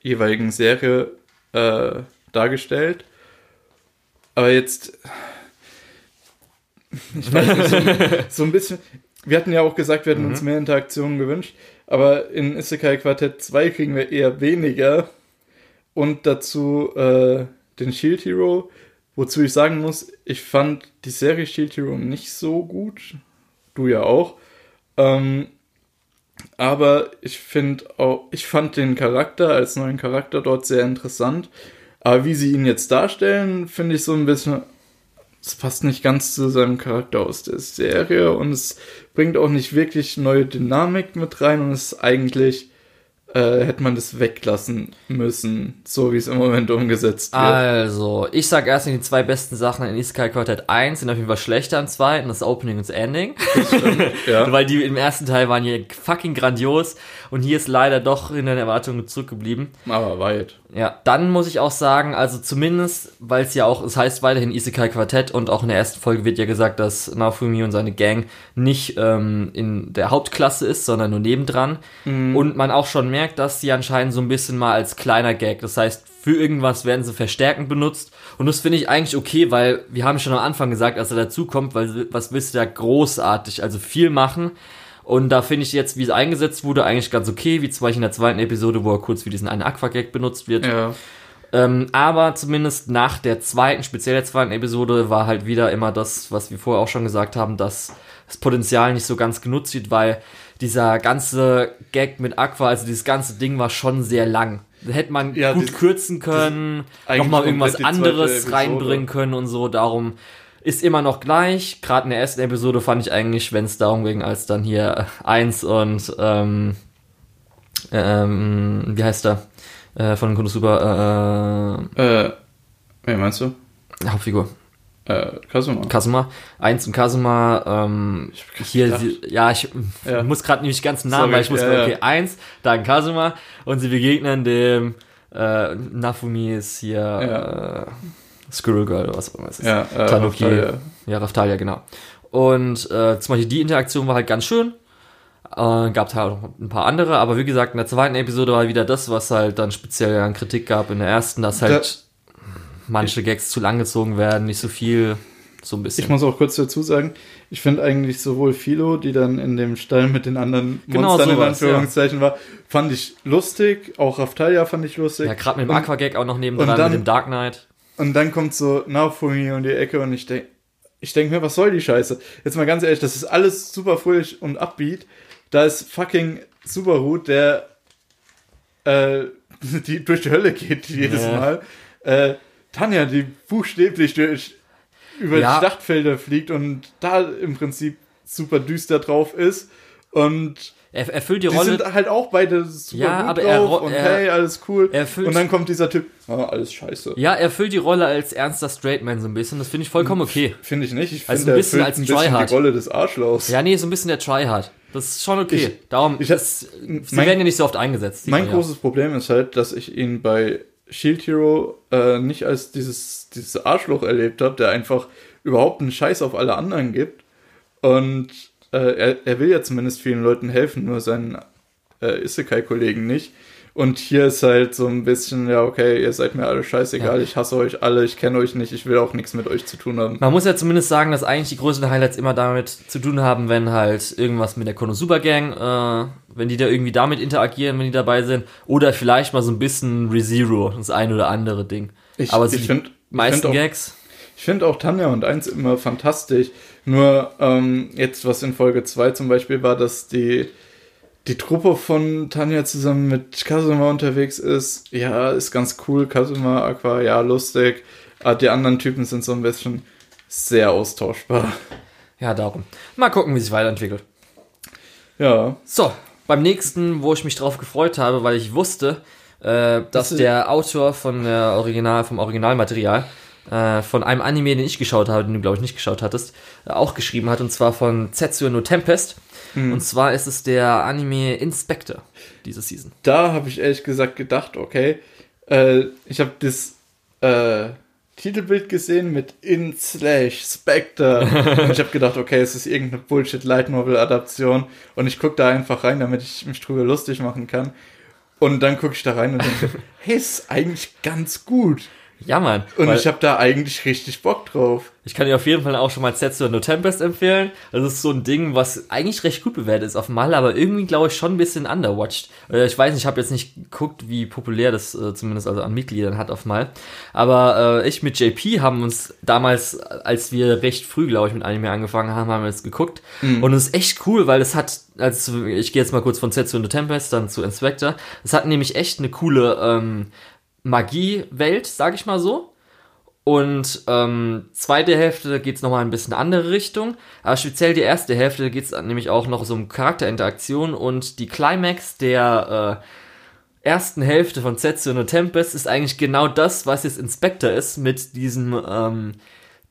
jeweiligen Serie äh, dargestellt. Aber jetzt, ich weiß nicht, so, so ein bisschen, wir hatten ja auch gesagt, wir hätten uns mehr Interaktionen gewünscht, aber in Isekai Quartett 2 kriegen wir eher weniger und dazu äh, den Shield Hero, wozu ich sagen muss, ich fand die Serie Shield Hero nicht so gut, du ja auch, ähm, aber ich finde auch, ich fand den Charakter als neuen Charakter dort sehr interessant, aber wie sie ihn jetzt darstellen, finde ich so ein bisschen, es passt nicht ganz zu seinem Charakter aus der Serie. Und es bringt auch nicht wirklich neue Dynamik mit rein und es ist eigentlich äh, hätte man das weglassen müssen, so wie es im Moment umgesetzt wird. Also, ich sag erst die zwei besten Sachen in Isekai Quartett 1 sind auf jeden Fall schlechter am zweiten, das Opening und das Ending. ja. Weil die im ersten Teil waren hier fucking grandios und hier ist leider doch in den Erwartungen zurückgeblieben. Aber weit. Ja, dann muss ich auch sagen, also zumindest, weil es ja auch, es heißt weiterhin Isekai Quartett und auch in der ersten Folge wird ja gesagt, dass Naofumi und seine Gang nicht ähm, in der Hauptklasse ist, sondern nur nebendran. Und man auch schon merkt, dass sie anscheinend so ein bisschen mal als kleiner Gag, das heißt, für irgendwas werden sie verstärkend benutzt. Und das finde ich eigentlich okay, weil wir haben schon am Anfang gesagt, als er dazukommt, weil was willst du da großartig, also viel machen. Und da finde ich jetzt, wie es eingesetzt wurde, eigentlich ganz okay, wie zum Beispiel in der zweiten Episode, wo er kurz für diesen einen Aquagag benutzt wird. Ja. Ähm, aber zumindest nach der zweiten, speziell der zweiten Episode, war halt wieder immer das, was wir vorher auch schon gesagt haben, dass das Potenzial nicht so ganz genutzt wird, weil dieser ganze Gag mit Aqua, also dieses ganze Ding war schon sehr lang. Hätte man Ja, gut das- kürzen können, nochmal irgendwas anderes reinbringen können und so. Darum ist immer noch gleich. Gerade in der ersten Episode fand ich eigentlich, wenn es darum ging, als dann hier eins und ähm, ähm, wie heißt der? Äh, von Konosuba, äh, Äh, wer meinst du? Hauptfigur. Äh, Kasuma. Kasuma. Eins und Kasuma, ähm, hier, sie, ja, ich Ja. muss gerade nämlich ganz Namen, Sorry, weil ich muss, ja, ja. okay, eins, dann Kasuma und sie begegnen dem, äh, Nafumi ist hier, Ja. äh, Squirrel Girl oder was auch immer es ist. Ja, äh, Tanuki. Raftalia. Ja, Raftalia, genau. Und äh, zum Beispiel die Interaktion war halt ganz schön. Äh, gab halt auch ein paar andere, aber wie gesagt, in der zweiten Episode war wieder das, was halt dann speziell an Kritik gab in der ersten, dass halt manche Gags zu lang gezogen werden, nicht so viel, so ein bisschen. Ich muss auch kurz dazu sagen, ich finde eigentlich sowohl Philo, die dann in dem Stall mit den anderen Genau Monstern in sowas, Anführungszeichen war, fand ich lustig. Auch Raftalia fand ich lustig. ja, gerade mit dem Aquagag auch noch dann- mit dem Dark Knight. Und dann kommt so Naofumi um die Ecke und ich denke ich denk mir, was soll die Scheiße? Jetzt mal ganz ehrlich, das ist alles super fröhlich und upbeat. Da ist fucking Subaru, der äh, die durch die Hölle geht jedes Ja. Mal. Äh, Tanja, die buchstäblich durch, über Ja. die Schlachtfelder fliegt und da im Prinzip super düster drauf ist. Und Er erfüllt die die Rolle. sind halt auch beide super Ja, gut aber er drauf ro- und er- hey, alles cool. er erfüllt- und dann kommt dieser Typ, ah, alles scheiße. ja, er erfüllt die Rolle als ernster Straightman so ein bisschen. Das finde ich vollkommen okay. Finde ich nicht. Ich Also finde, ein er bisschen als ein bisschen Tryhard. die Rolle des Arschlochs. Ja, nee, so ein bisschen der Tryhard. Das ist schon okay. Ich- Darum, ich- das, sie mein- werden ja nicht so oft eingesetzt. mein man ja. großes Problem ist halt, dass ich ihn bei Shield Hero äh, nicht als dieses, dieses Arschloch erlebt habe, der einfach überhaupt einen Scheiß auf alle anderen gibt. Und er, er will ja zumindest vielen Leuten helfen, nur seinen äh, Isekai-Kollegen nicht. Und hier ist halt so ein bisschen, ja, okay, ihr seid mir alle scheißegal, Ja. ich hasse euch alle, ich kenne euch nicht, ich will auch nichts mit euch zu tun haben. Man muss ja zumindest sagen, dass eigentlich die größten Highlights immer damit zu tun haben, wenn halt irgendwas mit der Konosuba Gang, äh, wenn die da irgendwie damit interagieren, wenn die dabei sind, oder vielleicht mal so ein bisschen ReZero, das ein oder andere Ding. Ich, Aber ich die finde meisten find auch, Gags, Ich finde auch Tanja und 1 immer fantastisch. Nur ähm, jetzt, was in Folge 2 zum Beispiel war, dass die, die Truppe von Tanja zusammen mit Kasuma unterwegs ist. Ja, ist ganz cool. Kasuma, Aqua, ja, lustig. Aber die anderen Typen sind so ein bisschen sehr austauschbar. ja, darum. Mal gucken, wie sich weiterentwickelt. Ja, So, beim nächsten, wo ich mich drauf gefreut habe, weil ich wusste, äh, dass ist- der Autor von der Original, vom Originalmaterial äh, von einem Anime, den ich geschaut habe, den du glaube ich nicht geschaut hattest, äh, auch geschrieben hat, und zwar von Tetsuya no Tempest. Und zwar ist es der Anime Inspector diese Season. da habe ich ehrlich gesagt gedacht, okay, äh, ich habe das äh, Titelbild gesehen mit In Slash Spectre. und ich habe gedacht, okay, es ist irgendeine Bullshit Light Novel Adaption und ich gucke da einfach rein, damit ich mich drüber lustig machen kann. Und dann gucke ich da rein und denke, hey, ist eigentlich ganz gut. Ja, Mann. Und ich habe da eigentlich richtig Bock drauf. ich kann dir auf jeden Fall auch schon mal Tetsuya no Tempest empfehlen. Das ist so ein Ding, was eigentlich recht gut bewertet ist auf Mal, aber irgendwie glaube ich schon ein bisschen underwatched. Äh, Ich weiß nicht, ich habe jetzt nicht geguckt, wie populär das äh, zumindest also an Mitgliedern hat auf Mal. Aber äh, ich mit JP haben uns damals, als wir recht früh, glaube ich, mit Anime angefangen haben, haben wir es geguckt. Und es ist echt cool, weil es hat, also ich gehe jetzt mal kurz von Tetsuya no Tempest dann zu Inspector. Es hat nämlich echt eine coole ähm, Magie-Welt, sag ich mal so. Und ähm, zweite Hälfte geht's noch nochmal ein bisschen andere Richtung. Aber speziell die erste Hälfte geht's dann nämlich auch noch so um Charakterinteraktion und die Climax der äh, ersten Hälfte von Setsu no Tempest ist eigentlich genau das, was jetzt Inspector ist, mit diesen ähm,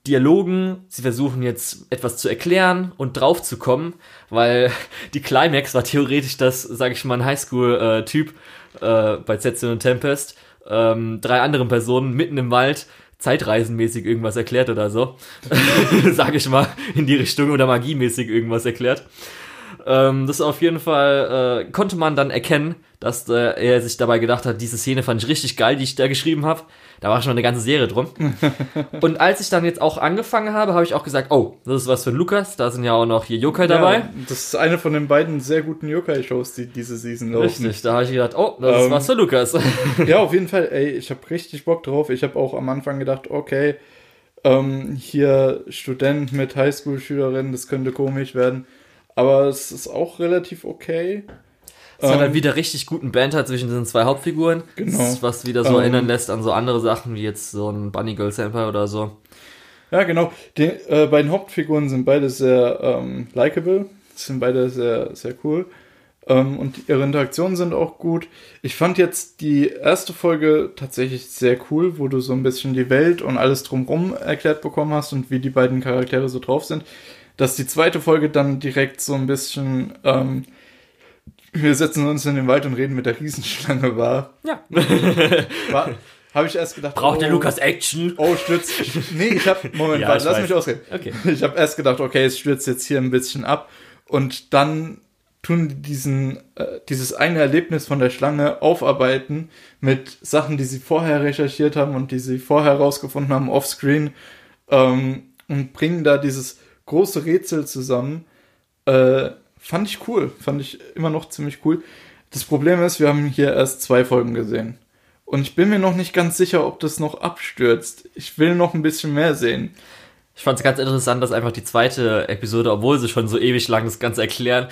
Dialogen. Sie versuchen jetzt etwas zu erklären und drauf zu kommen, weil die Climax war theoretisch das, sag ich mal, ein Highschool-Typ äh, bei Setsu no Tempest, ähm, drei anderen Personen mitten im Wald zeitreisenmäßig irgendwas erklärt oder so. Sag ich mal, in die Richtung oder magiemäßig irgendwas erklärt. Ähm, das auf jeden Fall äh, konnte man dann erkennen, dass äh, er sich dabei gedacht hat, diese Szene fand ich richtig geil, die ich da geschrieben habe. Da war schon eine ganze Serie drum. Und als ich dann jetzt auch angefangen habe, habe ich auch gesagt, oh, das ist was für Lukas, da sind ja auch noch hier Yokai dabei. Ja, das ist eine von den beiden sehr guten Yokai-Shows, die diese Season laufen. Richtig, da habe ich gedacht, oh, das ist Ähm, was für Lukas. Ja, auf jeden Fall, ey, ich habe richtig Bock drauf. Ich habe auch am Anfang gedacht, okay, ähm, hier Student mit Highschool-Schülerin, das könnte komisch werden. Aber es ist auch relativ okay. Es hat Ähm, halt wieder richtig guten Banter zwischen den zwei Hauptfiguren. Genau. Was wieder so Ähm, erinnern lässt an so andere Sachen, wie jetzt so ein Bunny Girl Senpai oder so. Ja, genau. Die äh, beiden Hauptfiguren sind beide sehr ähm, likable, sind beide sehr, sehr cool. Ähm, und ihre Interaktionen sind auch gut. Ich fand jetzt die erste Folge tatsächlich sehr cool, wo du so ein bisschen die Welt und alles drumherum erklärt bekommen hast und wie die beiden Charaktere so drauf sind. Dass die zweite Folge dann direkt so ein bisschen, ähm, wir setzen uns in den Wald und reden mit der Riesenschlange war. Ja. war habe ich erst gedacht, Braucht oh, der Lukas Action? Oh, stürzt. Nee, ich habe Moment, Ja, warte, lass weiß. mich ausreden. Okay. Ich habe erst gedacht, okay, es stürzt jetzt hier ein bisschen ab und dann tun die diesen äh, dieses eine Erlebnis von der Schlange aufarbeiten mit Sachen, die sie vorher recherchiert haben und die sie vorher herausgefunden haben offscreen ähm, und bringen da dieses große Rätsel zusammen. Äh, fand ich cool, fand ich immer noch ziemlich cool. Das Problem ist, wir haben hier erst zwei Folgen gesehen. Und ich bin mir noch nicht ganz sicher, ob das noch abstürzt. Ich will noch ein bisschen mehr sehen. Ich fand es ganz interessant, dass einfach die zweite Episode, obwohl sie schon so ewig lang das Ganze erklären,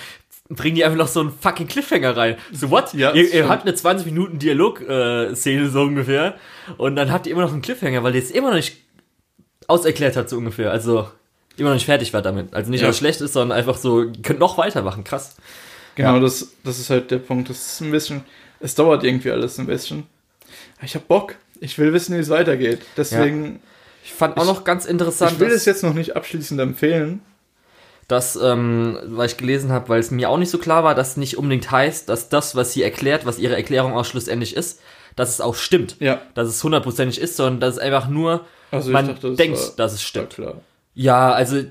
bringen die einfach noch so einen fucking Cliffhanger rein. So, what? Ja, ihr, ihr habt eine 20 Minuten Dialog-Szene so ungefähr und dann habt ihr immer noch einen Cliffhanger, weil der jetzt immer noch nicht auserklärt hat so ungefähr. Also immer noch nicht fertig war damit. Also nicht, Ja. weil es schlecht ist, sondern einfach so, ihr könnt noch weitermachen. Krass. Genau, Ja. das, das ist halt der Punkt. Das ist ein bisschen, es dauert irgendwie alles ein bisschen. Aber Ich hab Bock. Ich will wissen, wie es weitergeht. Deswegen, Ich fand auch Ich- noch ganz interessant, ich will dass- es jetzt noch nicht abschließend empfehlen. dass, ähm, weil ich gelesen habe, weil es mir auch nicht so klar war, dass nicht unbedingt heißt, dass das, was sie erklärt, was ihre Erklärung auch schlussendlich ist, dass es auch stimmt. Ja, Dass es hundertprozentig ist, sondern dass es einfach nur, also ich man dachte, das denkt, war, dass es war stimmt. klar. Ja, also,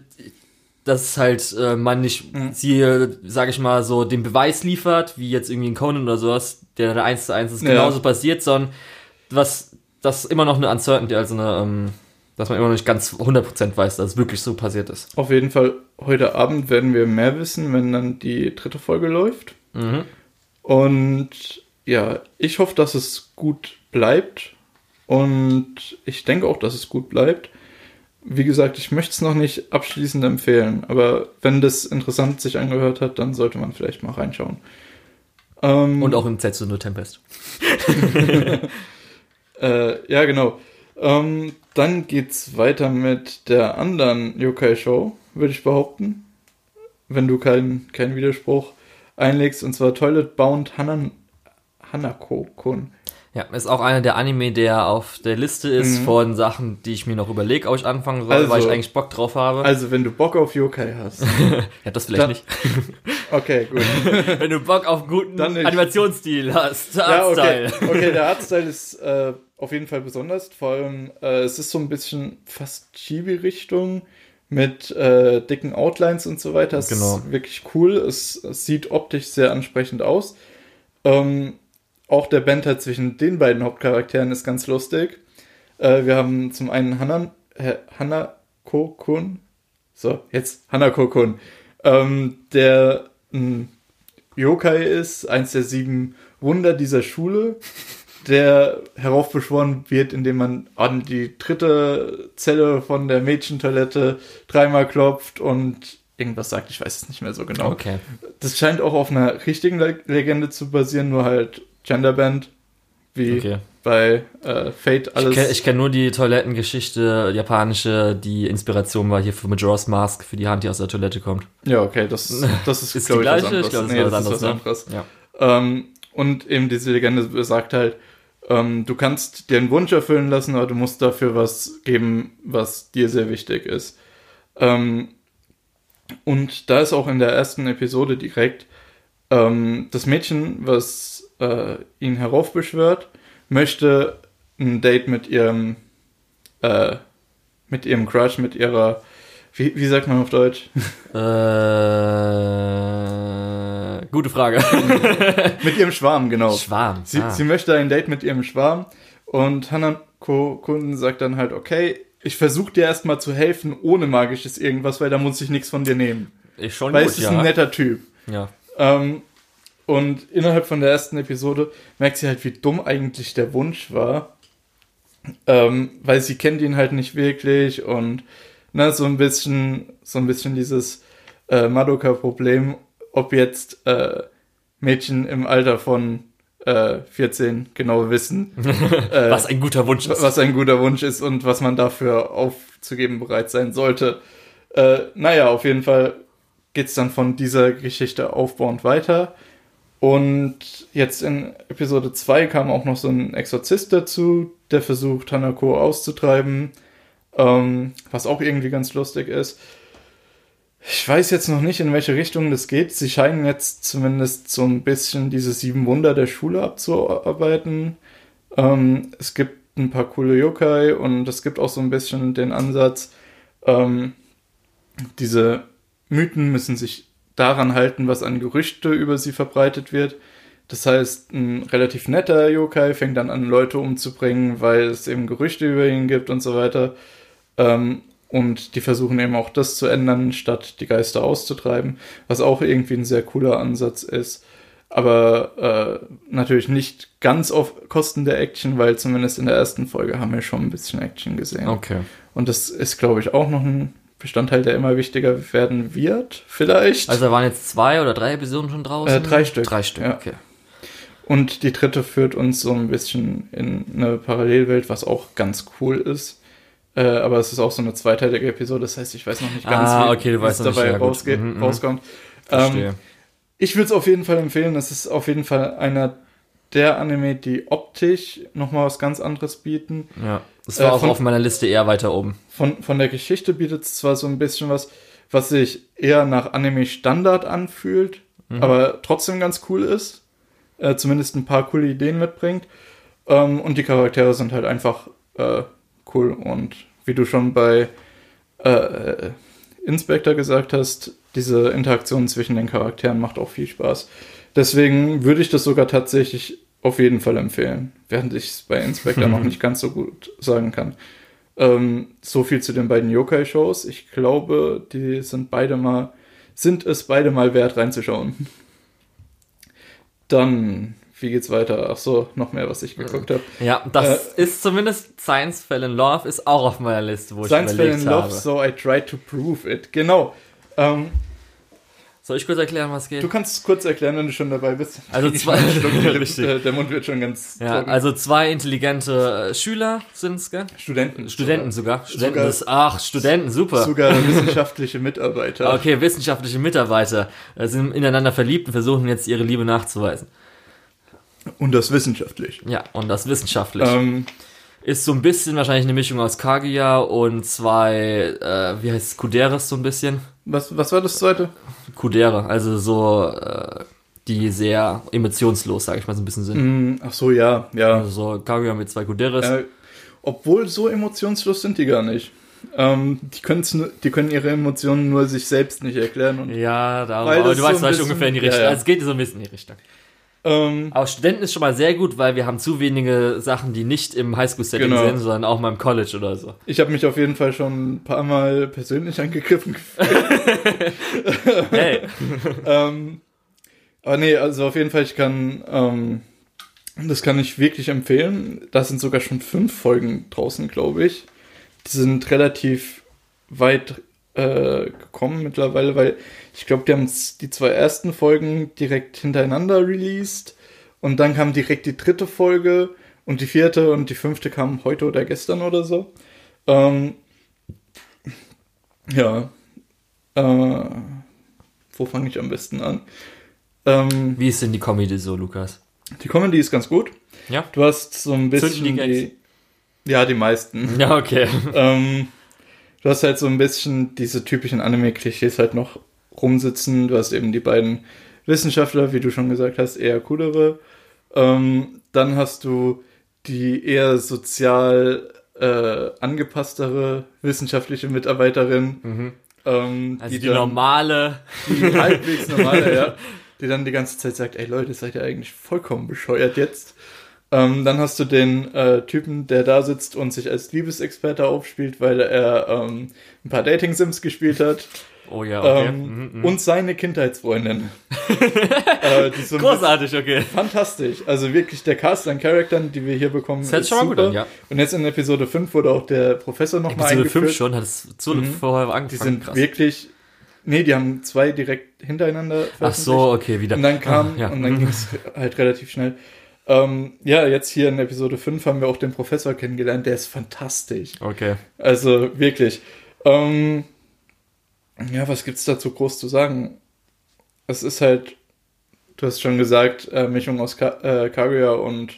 dass halt äh, man nicht, Mhm. sie, sag ich mal, so den Beweis liefert, wie jetzt irgendwie in Conan oder sowas, der da eins zu eins ist, Ja. genauso passiert, sondern was, das immer noch eine Uncertainty, also eine, ähm, dass man immer noch nicht ganz 100% weiß, dass es wirklich so passiert ist. Auf jeden Fall, heute Abend werden wir mehr wissen, wenn dann die dritte Folge läuft. Mhm. Und ja, ich hoffe, dass es gut bleibt. Und ich denke auch, dass es gut bleibt. Wie gesagt, ich möchte es noch nicht abschließend empfehlen, aber wenn das interessant sich angehört hat, dann sollte man vielleicht mal reinschauen. Ähm, Und auch im Zetsuno Tempest. Äh, ja, genau. Ähm, dann geht's weiter mit der anderen Yokai-Show, würde ich behaupten. Wenn du keinen keinen Widerspruch einlegst, und zwar Toilet Bound Hanan, Hanako-kun. Ja, ist auch einer der Anime, der auf der Liste ist Mhm. von Sachen, die ich mir noch überlege, ob ich anfangen soll, Also- weil ich eigentlich Bock drauf habe. Also, wenn du Bock auf Yokai hast. ja, das vielleicht dann- nicht. Okay, gut. Wenn du Bock auf guten. Animationsstil hast, ja, okay. Artstyle. okay, der Artstyle ist äh, auf jeden Fall besonders. Vor allem, äh, es ist so ein bisschen fast Chibi-Richtung mit äh, dicken Outlines und so weiter. Es Genau. ist wirklich cool. Es, es sieht optisch sehr ansprechend aus. Ähm, auch der Banter zwischen den beiden Hauptcharakteren ist ganz lustig. Äh, wir haben zum einen Hanan, äh, Hanako-kun. So, jetzt Hanako-kun. Ähm, der ein Yokai ist, eins der sieben Wunder dieser Schule, der heraufbeschworen wird, indem man an die dritte Zelle von der Mädchentoilette dreimal klopft und irgendwas sagt, ich weiß es nicht mehr so genau. Okay. Das scheint auch auf einer richtigen Le Legende zu basieren, nur halt Genderband, wie Okay. bei äh, Fate alles. Ich kenne kenn nur die Toilettengeschichte, japanische, die Inspiration war hier für Majora's Mask, für die Hand, die aus der Toilette kommt. ja, okay, das, das ist, Ist glaub die ich, was gleiche? anderes. Ich glaube, das Nee, ist was das ist anderes. was ne? anderes. Ja. Ähm, und eben diese Legende besagt halt, ähm, du kannst dir einen Wunsch erfüllen lassen, aber du musst dafür was geben, was dir sehr wichtig ist. Ähm, und da ist auch in der ersten Episode direkt ähm, das Mädchen, was äh, ihn heraufbeschwört, möchte ein Date mit ihrem äh, mit ihrem Crush, mit ihrer wie, wie sagt man auf Deutsch? Äh, gute Frage. mit ihrem Schwarm, genau. Schwarm. Sie, ah. sie möchte ein Date mit ihrem Schwarm und Hanako Kunden sagt dann halt, okay, ich versuche dir erstmal zu helfen ohne magisches irgendwas, weil da muss ich nichts von dir nehmen. ist schon weil gut, es ist ja. ein netter Typ. ja. Ähm, und innerhalb von der ersten Episode merkt sie halt, wie dumm eigentlich der Wunsch war. Ähm, weil sie kennt ihn halt nicht wirklich und ne, so ein bisschen, so ein bisschen dieses äh, Madoka-Problem, ob jetzt äh, Mädchen im Alter von äh, 14 genau wissen, äh, Was ein guter Wunsch ist. was ein guter Wunsch ist und was man dafür aufzugeben bereit sein sollte. Äh, naja, auf jeden Fall geht's dann von dieser Geschichte aufbauend weiter. Und jetzt in Episode 2 kam auch noch so ein Exorzist dazu, der versucht, Hanako auszutreiben, ähm, was auch irgendwie ganz lustig ist. Ich weiß jetzt noch nicht, in welche Richtung das geht. Sie scheinen jetzt zumindest so ein bisschen diese sieben Wunder der Schule abzuarbeiten. Ähm, es gibt ein paar coole Yokai und es gibt auch so ein bisschen den Ansatz, ähm, diese Mythen müssen sich daran halten, was an Gerüchte über sie verbreitet wird. Das heißt, ein relativ netter Yokai fängt dann an, Leute umzubringen, weil es eben Gerüchte über ihn gibt und so weiter. Ähm, und die versuchen eben auch das zu ändern, statt die Geister auszutreiben, was auch irgendwie ein sehr cooler Ansatz ist. Aber äh, natürlich nicht ganz auf Kosten der Action, weil zumindest in der ersten Folge haben wir schon ein bisschen Action gesehen. Okay. Und das ist, glaube ich, auch noch ein Bestandteil, der immer wichtiger werden wird, vielleicht. Also da waren jetzt zwei oder drei Episoden schon draußen? Äh, drei Stück. Drei Stück, Ja. okay. Und die dritte führt uns so ein bisschen in eine Parallelwelt, was auch ganz cool ist. Äh, aber es ist auch so eine zweiteilige Episode, das heißt, ich weiß noch nicht ganz, Ah, wie okay, wie nicht, dabei ja, rausgeht, Mhm, mhm. rauskommt. Ähm, ich würde es auf jeden Fall empfehlen. Es ist auf jeden Fall einer der Anime, die optisch nochmal was ganz anderes bieten. ja. Das war äh, auch von- auf meiner Liste eher weiter oben. Von, von der Geschichte bietet es zwar so ein bisschen was, was sich eher nach Anime-Standard anfühlt, Mhm. aber trotzdem ganz cool ist. Äh, zumindest ein paar coole Ideen mitbringt. Ähm, und die Charaktere sind halt einfach äh, cool. Und wie du schon bei äh, Inspector gesagt hast, diese Interaktion zwischen den Charakteren macht auch viel Spaß. Deswegen würde ich das sogar tatsächlich auf jeden Fall empfehlen, während ich es bei Inspector noch nicht ganz so gut sagen kann. Ähm, so viel zu den beiden Yokai-Shows. Ich glaube, die sind beide mal, sind es beide mal wert reinzuschauen. Dann, wie geht's weiter? Ach so, noch mehr, was ich geguckt habe. Ja, das ist zumindest Science Fell in Love ist auch auf meiner Liste, wo Science ich Fell überlegt in Love, habe. so I tried to prove it. Genau. Ähm, Soll ich kurz erklären, was geht? du kannst es kurz erklären, wenn du schon dabei bist. Also zwei- äh, der Mund wird schon ganz ja, trocken. also zwei intelligente äh, Schüler sind's, gell? Studenten. Studenten sogar. Studenten Sogar- ist, ach, Studenten, super. Sogar wissenschaftliche Mitarbeiter. Okay, wissenschaftliche Mitarbeiter äh, sind ineinander verliebt und versuchen jetzt ihre Liebe nachzuweisen. Und das wissenschaftlich. Ja, und das wissenschaftlich. Ähm, Ist so ein bisschen wahrscheinlich eine Mischung aus Kaguya und zwei, äh, wie heißt es, Kuderes so ein bisschen. Was, was war das zweite? Kudere, also so, äh, die sehr emotionslos, sage ich mal, so ein bisschen sind. Hm, ach so, ja, ja. Also so Kaguya mit zwei Kuderes. Äh, obwohl so emotionslos sind die gar nicht. Ähm, die, können's die können ihre Emotionen nur sich selbst nicht erklären. Und, ja, darum, aber du so weißt bisschen- ungefähr in die ja, Richtung. ja. Also es geht so ein bisschen in die Richtung. Ähm, Aber Studenten ist schon mal sehr gut, weil wir haben zu wenige Sachen, die nicht im Highschool-Setting Genau. sind, sondern auch mal im College oder so. ich habe mich auf jeden Fall schon ein paar Mal persönlich angegriffen gefühlt. Hey, ähm, aber nee, also auf jeden Fall, ich kann, ähm, das kann ich wirklich empfehlen. Da sind sogar schon fünf Folgen draußen, glaube ich. Die sind relativ weit äh, gekommen mittlerweile, weil ich glaube, die haben die zwei ersten Folgen direkt hintereinander released und dann kam direkt die dritte Folge und die vierte und die fünfte kamen heute oder gestern oder so. Ähm, ja. Äh, wo fange ich am besten an? Ähm, wie ist denn die Comedy so, Lukas? die Comedy ist ganz gut. Ja? Du hast so ein bisschen die ja die meisten. Ja, okay. ähm, du hast halt so ein bisschen diese typischen Anime-Klischees halt noch rumsitzen. Du hast eben die beiden Wissenschaftler, wie du schon gesagt hast, eher coolere. Ähm, dann hast du die eher sozial äh, angepasstere wissenschaftliche Mitarbeiterin. Ähm, Also die, dann- normale. die halbwegs normale, ja, die dann die ganze Zeit sagt, ey Leute, seid ihr eigentlich vollkommen bescheuert jetzt. Ähm, dann hast du den äh, Typen, der da sitzt und sich als Liebesexperte aufspielt, weil er ähm, ein paar Dating-Sims gespielt hat. Oh ja, okay. Ähm, Mhm, mhm. Und seine Kindheitsfreundin. äh, so Großartig, okay. Fantastisch. Also wirklich der Cast an Charakteren, die wir hier bekommen, Das hört ist schon mal gut super. an, ja. Und jetzt in Episode 5 wurde auch der Professor nochmal Episode eingeführt. 5 schon, hat es zu vorher angefangen. Die sind Krass. wirklich. Nee, die haben zwei direkt hintereinander. Ach so, okay, wieder. Und dann kam, Ah, ja. und dann ging es halt relativ schnell. Ähm, ja, jetzt hier in Episode 5 haben wir auch den Professor kennengelernt, der ist fantastisch. Okay. Also wirklich. Ähm, ja, was gibt's dazu groß zu sagen? Es ist halt du hast schon gesagt, äh, Mischung aus Ka äh, Kaguya und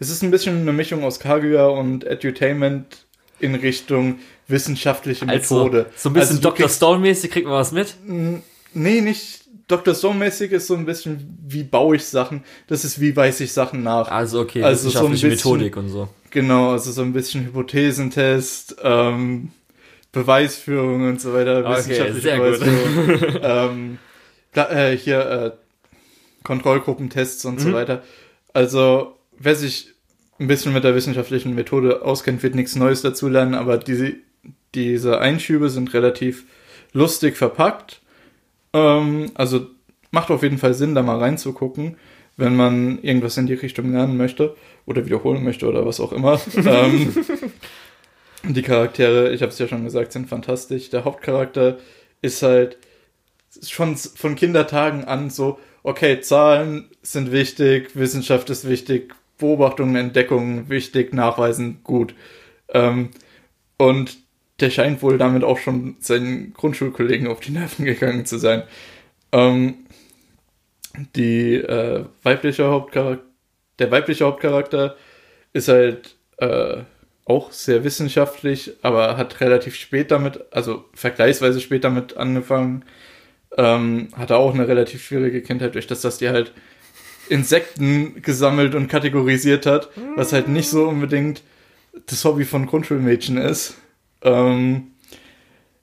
es ist ein bisschen eine Mischung aus Kaguya und Edutainment in Richtung wissenschaftliche Methode. Also, so ein bisschen Also Dr. Stone-mäßig, kriegt man was mit? Nee, nicht Dr. Stone-mäßig ist so ein bisschen, wie baue ich Sachen. Das ist, wie weiß ich Sachen nach. Also okay, Also so ein wissenschaftliche bisschen- Methodik und so. Genau, also so ein bisschen Hypothesentest, ähm, Beweisführung und so weiter. Okay, wissenschaftliche sehr gut. Ähm, äh, hier äh, Kontrollgruppentests und Mhm. so weiter. Also, wer sich ein bisschen mit der wissenschaftlichen Methode auskennt, wird nichts Neues dazulernen, aber diese, diese Einschübe sind relativ lustig verpackt. Ähm, also macht auf jeden Fall Sinn, da mal reinzugucken, wenn man irgendwas in die Richtung lernen möchte oder wiederholen möchte oder was auch immer. ähm, die Charaktere, ich habe es ja schon gesagt, sind fantastisch. Der Hauptcharakter ist halt schon von Kindertagen an so, okay, Zahlen sind wichtig, Wissenschaft ist wichtig, Beobachtungen, Entdeckungen wichtig, Nachweisen gut. Ähm, und der scheint wohl damit auch schon seinen Grundschulkollegen auf die Nerven gegangen zu sein. Ähm, die äh, weibliche Hauptcharakter, der weibliche Hauptcharakter ist halt äh, auch sehr wissenschaftlich, aber hat relativ spät damit, also vergleichsweise spät damit angefangen. Ähm, hatte auch eine relativ schwierige Kindheit, durch das, dass die halt Insekten gesammelt und kategorisiert hat, was halt nicht so unbedingt das Hobby von Grundschulmädchen ist. Ähm,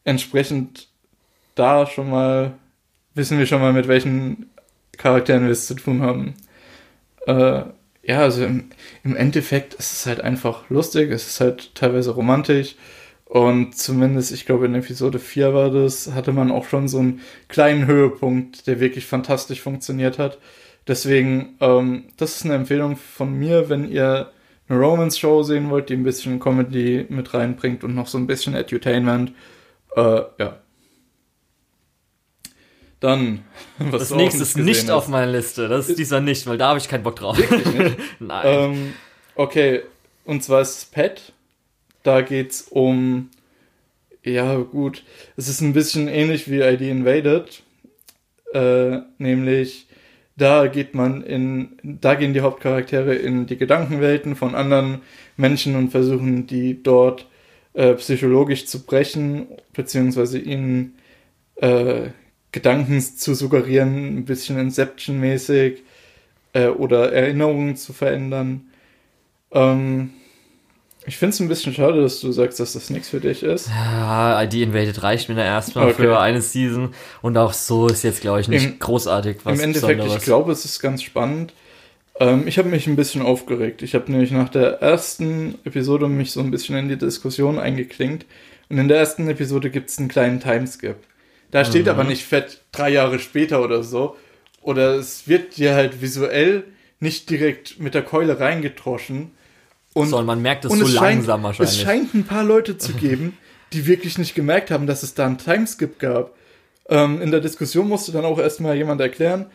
entsprechend da schon mal wissen wir schon mal, mit welchen Charakteren wir es zu tun haben. Äh, ja, also im, im Endeffekt ist es halt einfach lustig, es ist halt teilweise romantisch und zumindest, ich glaube in Episode 4 war das, hatte man auch schon so einen kleinen Höhepunkt, der wirklich fantastisch funktioniert hat. Deswegen, ähm, das ist eine Empfehlung von mir, wenn ihr eine Romance-Show sehen wollt, die ein bisschen Comedy mit reinbringt und noch so ein bisschen Edutainment. Äh, ja. Dann, was Das nächste ist nicht hast. auf meiner Liste. Das ist dieser nicht, weil da habe ich keinen Bock drauf. Nein. Ähm, okay, und zwar ist es Pet. Da geht's um. Ja, gut. Es ist ein bisschen ähnlich wie ID Invaded. Äh, nämlich, da geht man in. Da gehen die Hauptcharaktere in die Gedankenwelten von anderen Menschen und versuchen, die dort äh, psychologisch zu brechen, beziehungsweise ihnen äh, Gedanken zu suggerieren, ein bisschen Inception-mäßig äh, oder Erinnerungen zu verändern. Ähm, ich finde es ein bisschen schade, dass du sagst, dass das nichts für dich ist. Ja, ID Invaded reicht mir da erstmal Okay. für eine Season. Und auch so ist jetzt, glaube ich, nicht Im- großartig was Im Endeffekt, ich Besonderes. glaube, es ist ganz spannend. Ähm, ich habe mich ein bisschen aufgeregt. Ich habe nämlich nach der ersten Episode mich so ein bisschen in die Diskussion eingeklinkt. Und in der ersten Episode gibt es einen kleinen Timeskip. Da steht Mhm. aber nicht fett drei Jahre später oder so. Oder es wird dir halt visuell nicht direkt mit der Keule reingetroschen. Und so, und man merkt es so es langsam scheint, wahrscheinlich. Es scheint ein paar Leute zu geben, die wirklich nicht gemerkt haben, dass es da einen Timeskip gab. Ähm, in der Diskussion musste dann auch erstmal jemand erklären,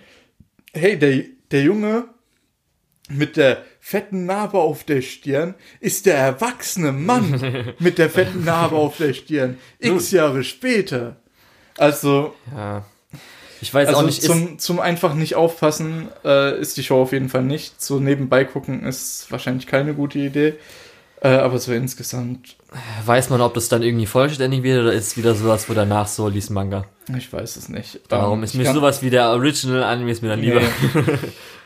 hey, der, der Junge mit der fetten Narbe auf der Stirn ist der erwachsene Mann mit der fetten Narbe auf der Stirn. X Jahre später. Also, ja. Ich weiß auch also nicht, ist, zum, zum einfach nicht aufpassen äh, ist die Show auf jeden Fall nicht. So nebenbei gucken ist wahrscheinlich keine gute Idee. Äh, aber so insgesamt, weiß man, ob das dann irgendwie vollständig wird oder ist es wieder sowas, wo danach so liest Manga. ich weiß es nicht. Darum Ähm, ist mir sowas wie der Original Anime ist mir dann lieber. Nee.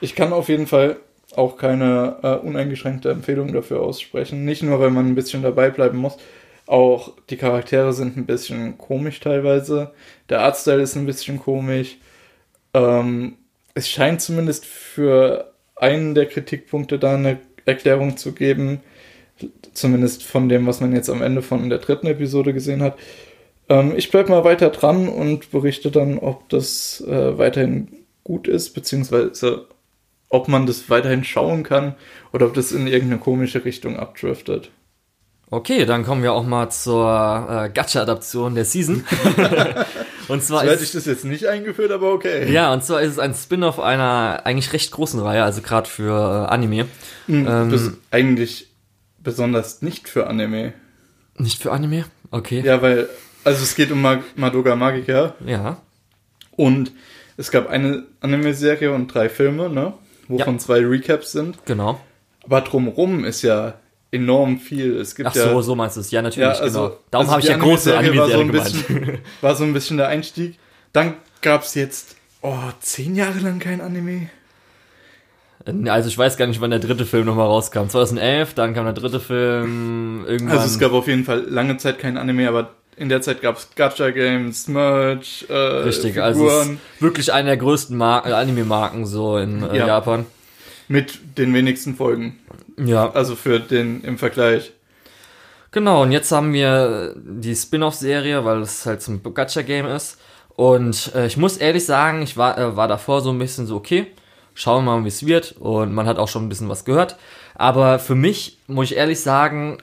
ich kann auf jeden Fall auch keine äh, uneingeschränkte Empfehlung dafür aussprechen. Nicht nur, weil man ein bisschen dabei bleiben muss. Auch die Charaktere sind ein bisschen komisch teilweise. Der Artstyle ist ein bisschen komisch. Ähm, es scheint zumindest für einen der Kritikpunkte da eine Erklärung zu geben. Zumindest von dem, was man jetzt am Ende von der dritten Episode gesehen hat. Ähm, ich bleibe mal weiter dran und berichte dann, ob das äh, weiterhin gut ist, beziehungsweise ob man das weiterhin schauen kann oder ob das in irgendeine komische Richtung abdriftet. Okay, dann kommen wir auch mal zur äh, Gacha-Adaption der Season. und zwar So hätte ich ist, das jetzt nicht eingeführt, aber okay. ja, und zwar ist es ein Spin-off einer eigentlich recht großen Reihe, also gerade für äh, Anime. Hm, Ähm, das ist eigentlich besonders nicht für Anime. Nicht für Anime? Okay. Ja, weil, also es geht um Mag Madoga Magica ja. und es gab eine Anime-Serie und drei Filme, ne? Wovon Ja. zwei Recaps sind. Genau. Aber drumrum ist ja enorm viel. Es gibt Ach ja so, so meinst du es. Ja, natürlich, Ja, also- genau. Darum also habe ich ja große Anime-Serie war so gemeint. bisschen- war so ein bisschen der Einstieg. Dann gab es jetzt, oh, zehn Jahre lang kein Anime. Also ich weiß gar nicht, wann der dritte Film nochmal rauskam. 2011, dann kam der dritte Film irgendwann. Also es gab auf jeden Fall lange Zeit kein Anime, aber in der Zeit gab es Gacha-Games, Merch, äh, Richtig, also Figuren ist wirklich eine der größten äh, Anime-Marken so in äh, Ja. Japan. Mit den wenigsten Folgen. Ja, Also für den im Vergleich. genau. Und jetzt haben wir die Spin-off-Serie, weil es halt so ein Gacha-Game ist. Und äh, ich muss ehrlich sagen, ich war, äh, war davor so ein bisschen so, okay, schauen wir mal, wie es wird. Und man hat auch schon ein bisschen was gehört. Aber für mich muss ich ehrlich sagen,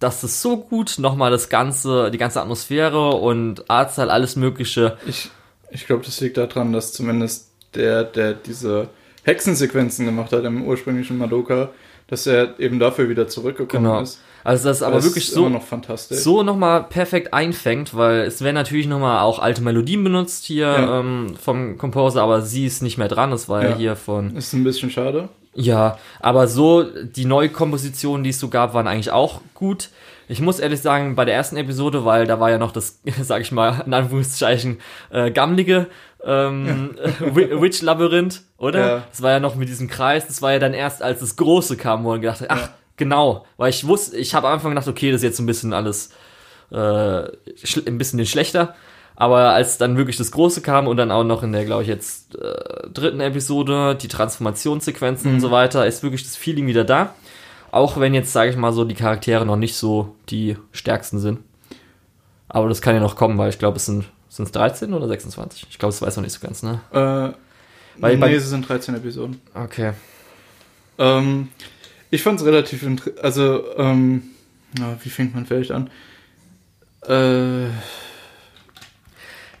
dass es so gut nochmal das ganze, die ganze Atmosphäre und Artstyle, alles Mögliche Ich, ich glaube, das liegt daran, dass zumindest der, der diese Hexensequenzen gemacht hat im ursprünglichen Madoka, dass er eben dafür wieder zurückgekommen Genau. ist. Also das ist aber Das wirklich ist so, noch fantastisch. so nochmal perfekt einfängt, weil es werden natürlich nochmal auch alte Melodien benutzt hier Ja. ähm, vom Composer, aber sie ist nicht mehr dran. Das war ja, Ja. hier von. Ist ein bisschen schade. Ja, aber so, die Neukompositionen, die es so gab, waren eigentlich auch gut. Ich muss ehrlich sagen, bei der ersten Episode, weil da war ja noch das, sag ich mal, in Anführungszeichen, äh, gammelige ähm, Wi- Witch-Labyrinth, oder? Ja. Das war ja noch mit diesem Kreis, das war ja dann erst, als das Große kam, wo man gedacht hat, ach, Ja. genau, weil ich wusste, ich habe am Anfang gedacht, okay, das ist jetzt ein bisschen alles, äh, ein bisschen schlechter. Aber als dann wirklich das Große kam und dann auch noch in der, glaube ich, jetzt äh, dritten Episode, die Transformationssequenzen Mhm. und so weiter, ist wirklich das Feeling wieder da. Auch wenn jetzt, sage ich mal so, die Charaktere noch nicht so die stärksten sind. Aber das kann ja noch kommen, weil ich glaube, es sind sind es 13 oder 26? Ich glaube, das weiß man nicht so ganz, ne? Äh, Weil nee, bei- es sind 13 Episoden. Okay. Ähm, ich fand es relativ interessant. Also, ähm, na, wie fängt man vielleicht an? Äh,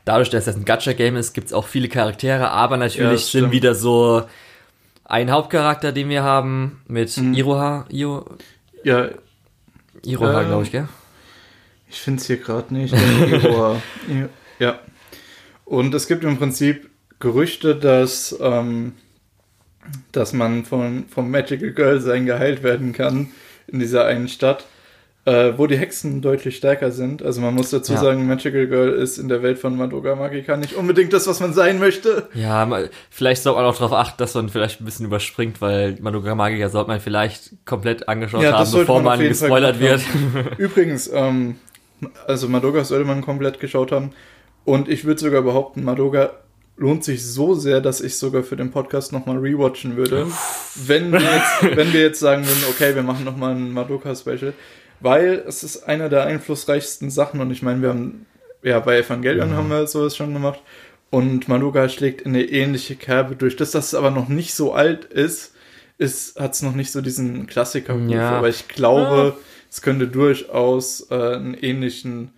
Dadurch, dass das ein Gacha-Game ist, gibt es auch viele Charaktere, aber Ja, natürlich das sind wieder so ein Hauptcharakter, den wir haben, mit Mhm. Iroha, Io, ja, Iroha, Ähm, glaube ich, gell? ich finde es hier gerade nicht. Iroha. ja. Und es gibt im Prinzip Gerüchte, dass, ähm, dass man von, vom Magical Girl sein geheilt werden kann in dieser einen Stadt, äh, wo die Hexen deutlich stärker sind. Also man muss dazu Ja. sagen, Magical Girl ist in der Welt von Madoka Magica nicht unbedingt das, was man sein möchte. Ja, mal- vielleicht sollte man auch darauf achten, dass man vielleicht ein bisschen überspringt, weil Madoka Magica sollte man vielleicht komplett angeschaut Ja, haben, bevor man man gespoilert wird. Übrigens, ähm, also Madoka sollte man komplett geschaut haben. Und ich würde sogar behaupten, Madoka lohnt sich so sehr, dass ich sogar für den Podcast nochmal rewatchen würde. wenn, wir jetzt, wenn wir jetzt sagen würden, okay, wir machen nochmal ein Madoka-Special. Weil es ist einer der einflussreichsten Sachen und ich meine, wir haben, ja, bei Evangelion haben wir sowas schon gemacht. Und Madoka schlägt in eine ähnliche Kerbe durch. Dass das aber noch nicht so alt ist, ist hat es noch nicht so diesen klassiker Ja. Aber ich glaube, es könnte durchaus äh, einen ähnlichen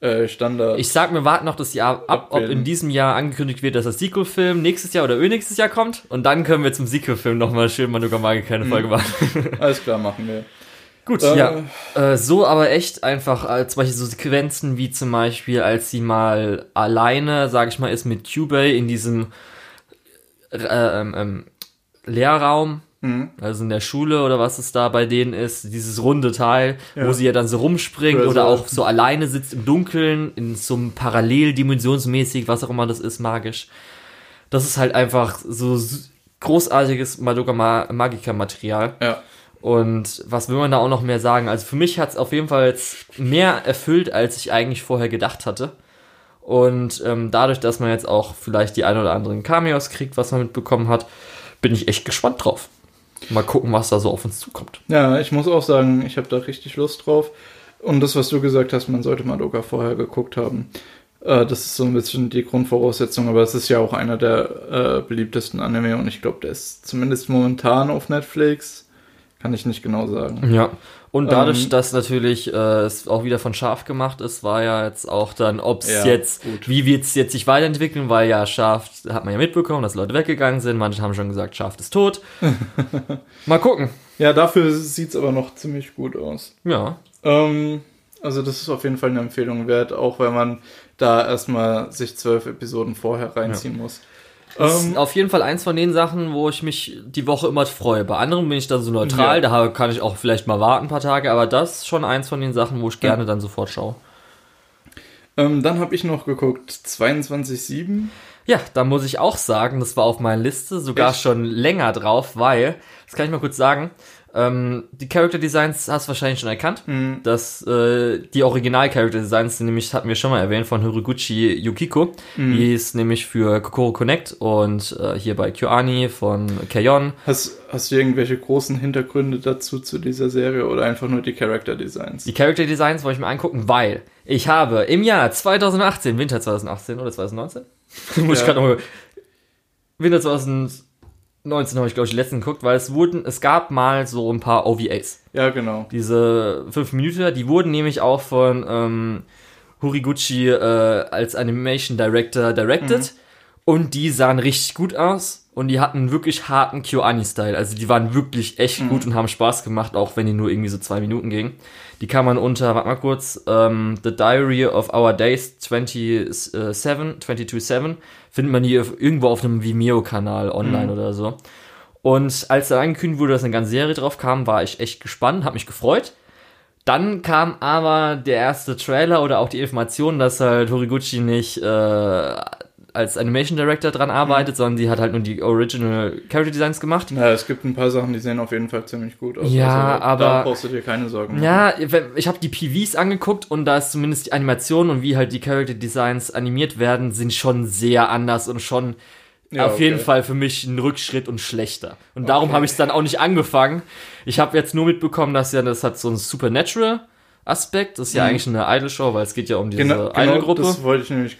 äh, Standard. Ich sag, wir warten noch das Jahr ab, ob in diesem Jahr angekündigt wird, dass das Sequel-Film nächstes Jahr oder nächstes Jahr kommt. Und dann können wir zum Sequel-Film nochmal schön Madoka Magica eine Mhm. Folge machen. Alles klar, machen wir. Gut, Äh, ja. Äh, so aber echt einfach, als zum Beispiel so Sequenzen wie zum Beispiel, als sie mal alleine, sag ich mal, ist mit Cubey in diesem äh, ähm, ähm, Lehrraum, Mhm. also in der Schule oder was es da bei denen ist, dieses runde Teil, Ja. wo sie ja dann so rumspringt Oder oder so. auch so alleine sitzt im Dunkeln, in so einem Paralleldimensionsmäßig, was auch immer das ist, magisch. Das ist halt einfach so großartiges Madoka Ma Magica Material. Ja. Und was will man da auch noch mehr sagen? Also für mich hat es auf jeden Fall jetzt mehr erfüllt, als ich eigentlich vorher gedacht hatte. Und ähm, dadurch, dass man jetzt auch vielleicht die ein oder anderen Cameos kriegt, was man mitbekommen hat, bin ich echt gespannt drauf. Mal gucken, was da so auf uns zukommt. Ja, ich muss auch sagen, ich habe da richtig Lust drauf. Und das, was du gesagt hast, man sollte Madoka vorher geguckt haben. Äh, das ist so ein bisschen die Grundvoraussetzung, aber es ist ja auch einer der äh, beliebtesten Anime und ich glaube, der ist zumindest momentan auf Netflix. Kann ich nicht genau sagen. Ja. Und dadurch, Ähm, dass natürlich äh, es auch wieder von Schaf gemacht ist, war ja jetzt auch dann, ob es Ja, jetzt, gut. wie wird es jetzt sich weiterentwickeln, weil ja Schaf, hat man ja mitbekommen, dass Leute weggegangen sind, manche haben schon gesagt, Schaf ist tot. Mal gucken. Ja, dafür sieht es aber noch ziemlich gut aus. Ja. Ähm, also das ist auf jeden Fall eine Empfehlung wert, auch wenn man da erstmal sich zwölf Episoden vorher reinziehen muss. Das Ähm, ist auf jeden Fall eins von den Sachen, wo ich mich die Woche immer freue. Bei anderen bin ich dann so neutral, Ja. da kann ich auch vielleicht mal warten ein paar Tage, aber das ist schon eins von den Sachen, wo ich gerne dann sofort schaue. ähm, dann habe ich noch geguckt, 22.7. Ja, da muss ich auch sagen, das war auf meiner Liste sogar Echt? schon länger drauf, weil, das kann ich mal kurz sagen, ähm, die Character Designs hast du wahrscheinlich schon erkannt. Mhm. dass äh, die Original Character Designs sind nämlich, hatten wir schon mal erwähnt, von Hiroguchi Yukiko. Mhm. Die ist nämlich für Kokoro Connect und äh, hier bei KyoAni von Kayon. Hast, hast du irgendwelche großen Hintergründe dazu zu dieser Serie oder einfach nur die Character Designs? Die Character Designs wollte ich mir angucken, weil ich habe im Jahr 2018, Winter 2018 oder 2019, muss ich Ja. gerade noch Winter 2019 habe ich glaube ich die letzten geguckt, weil es wurden, es gab mal so ein paar OVAs. Ja, genau. Diese 5 Minuten, die wurden nämlich auch von ähm, Horiguchi äh, als Animation Director directed und die sahen richtig gut aus und die hatten wirklich harten KyoAni-Style. Also die waren wirklich echt gut und haben Spaß gemacht, auch wenn die nur irgendwie so zwei Minuten gingen. Die kann man unter, warte mal kurz, ähm, The Diary of Our Days 27, 22.7 findet man auf- irgendwo auf einem Vimeo-Kanal online oder so. Und als dann angekündigt wurde, dass eine ganze Serie drauf kam, war ich echt gespannt, habe mich gefreut. Dann kam aber der erste Trailer oder auch die Information, dass halt Horiguchi nicht äh, als Animation Director dran arbeitet, sondern sie hat halt nur die Original Character Designs gemacht. Na, es gibt ein paar Sachen, die sehen auf jeden Fall ziemlich gut aus. Ja, Da aber- brauchst du dir keine Sorgen machen. Ja, wenn- ich habe die PVs angeguckt und da ist zumindest die Animation und wie halt die Character Designs animiert werden, sind schon sehr anders und schon Ja, auf okay. jeden Fall für mich ein Rückschritt und schlechter. Und darum Okay. habe ich es dann auch nicht angefangen. Ich habe jetzt nur mitbekommen, dass ja das hat so einen Supernatural Aspekt. Das ist ja Mhm. eigentlich eine Idol-Show, weil es geht ja um diese Genau, genau Idol-Gruppe. das wollte ich nämlich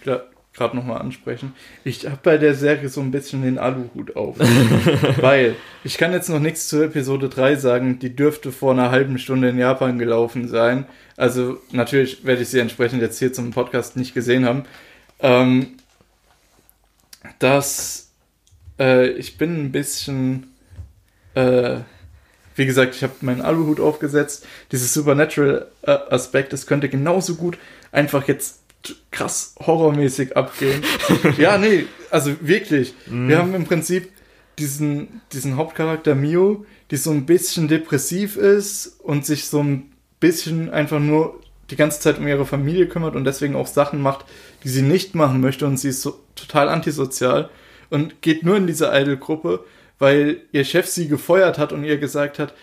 gerade nochmal ansprechen. Ich habe bei der Serie so ein bisschen den Aluhut auf. weil ich kann jetzt noch nichts zur Episode 3 sagen. Die dürfte vor einer halben Stunde in Japan gelaufen sein. Also natürlich werde ich sie entsprechend jetzt hier zum Podcast nicht gesehen haben. Ähm, dass äh, ich bin ein bisschen... Äh, wie gesagt, ich habe meinen Aluhut aufgesetzt. Dieses Supernatural-Aspekt, das könnte genauso gut einfach jetzt krass horrormäßig abgehen. ja, nee, also wirklich. Wir haben im Prinzip diesen, diesen Hauptcharakter Mio, die so ein bisschen depressiv ist und sich so ein bisschen einfach nur die ganze Zeit um ihre Familie kümmert und deswegen auch Sachen macht, die sie nicht machen möchte und sie ist so total antisozial und geht nur in diese Idol-Gruppe, weil ihr Chef sie gefeuert hat und ihr gesagt hat,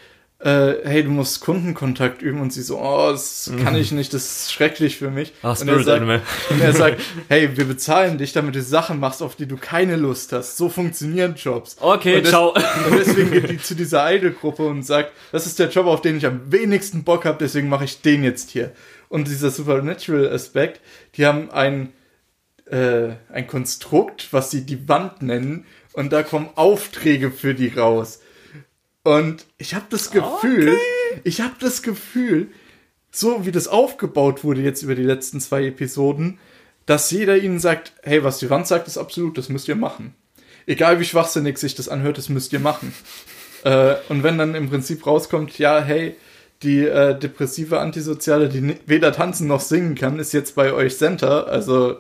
äh, hey, du musst Kundenkontakt üben und sie so, oh, das kann ich nicht, das ist schrecklich für mich. Ah, und, er Spirit sagt, Animal. und er sagt, hey, wir bezahlen dich, damit du Sachen machst, auf die du keine Lust hast. So funktionieren Jobs. Okay, und ciao. Und deswegen geht die zu dieser Idol-Gruppe und sagt, das ist der Job, auf den ich am wenigsten Bock habe, deswegen mache ich den jetzt hier. Und dieser Supernatural-Aspekt, die haben ein, äh, ein Konstrukt, was sie die Wand nennen, und da kommen Aufträge für die raus. Und ich habe das Gefühl, ich habe das Gefühl, so wie das aufgebaut wurde jetzt über die letzten zwei Episoden, dass jeder ihnen sagt, hey, was die Wand sagt, ist absolut, das müsst ihr machen. Egal wie schwachsinnig sich das anhört, das müsst ihr machen. äh, und wenn dann im Prinzip rauskommt, ja, hey, die äh, depressive Antisoziale, die weder tanzen noch singen kann, ist jetzt bei euch Center, also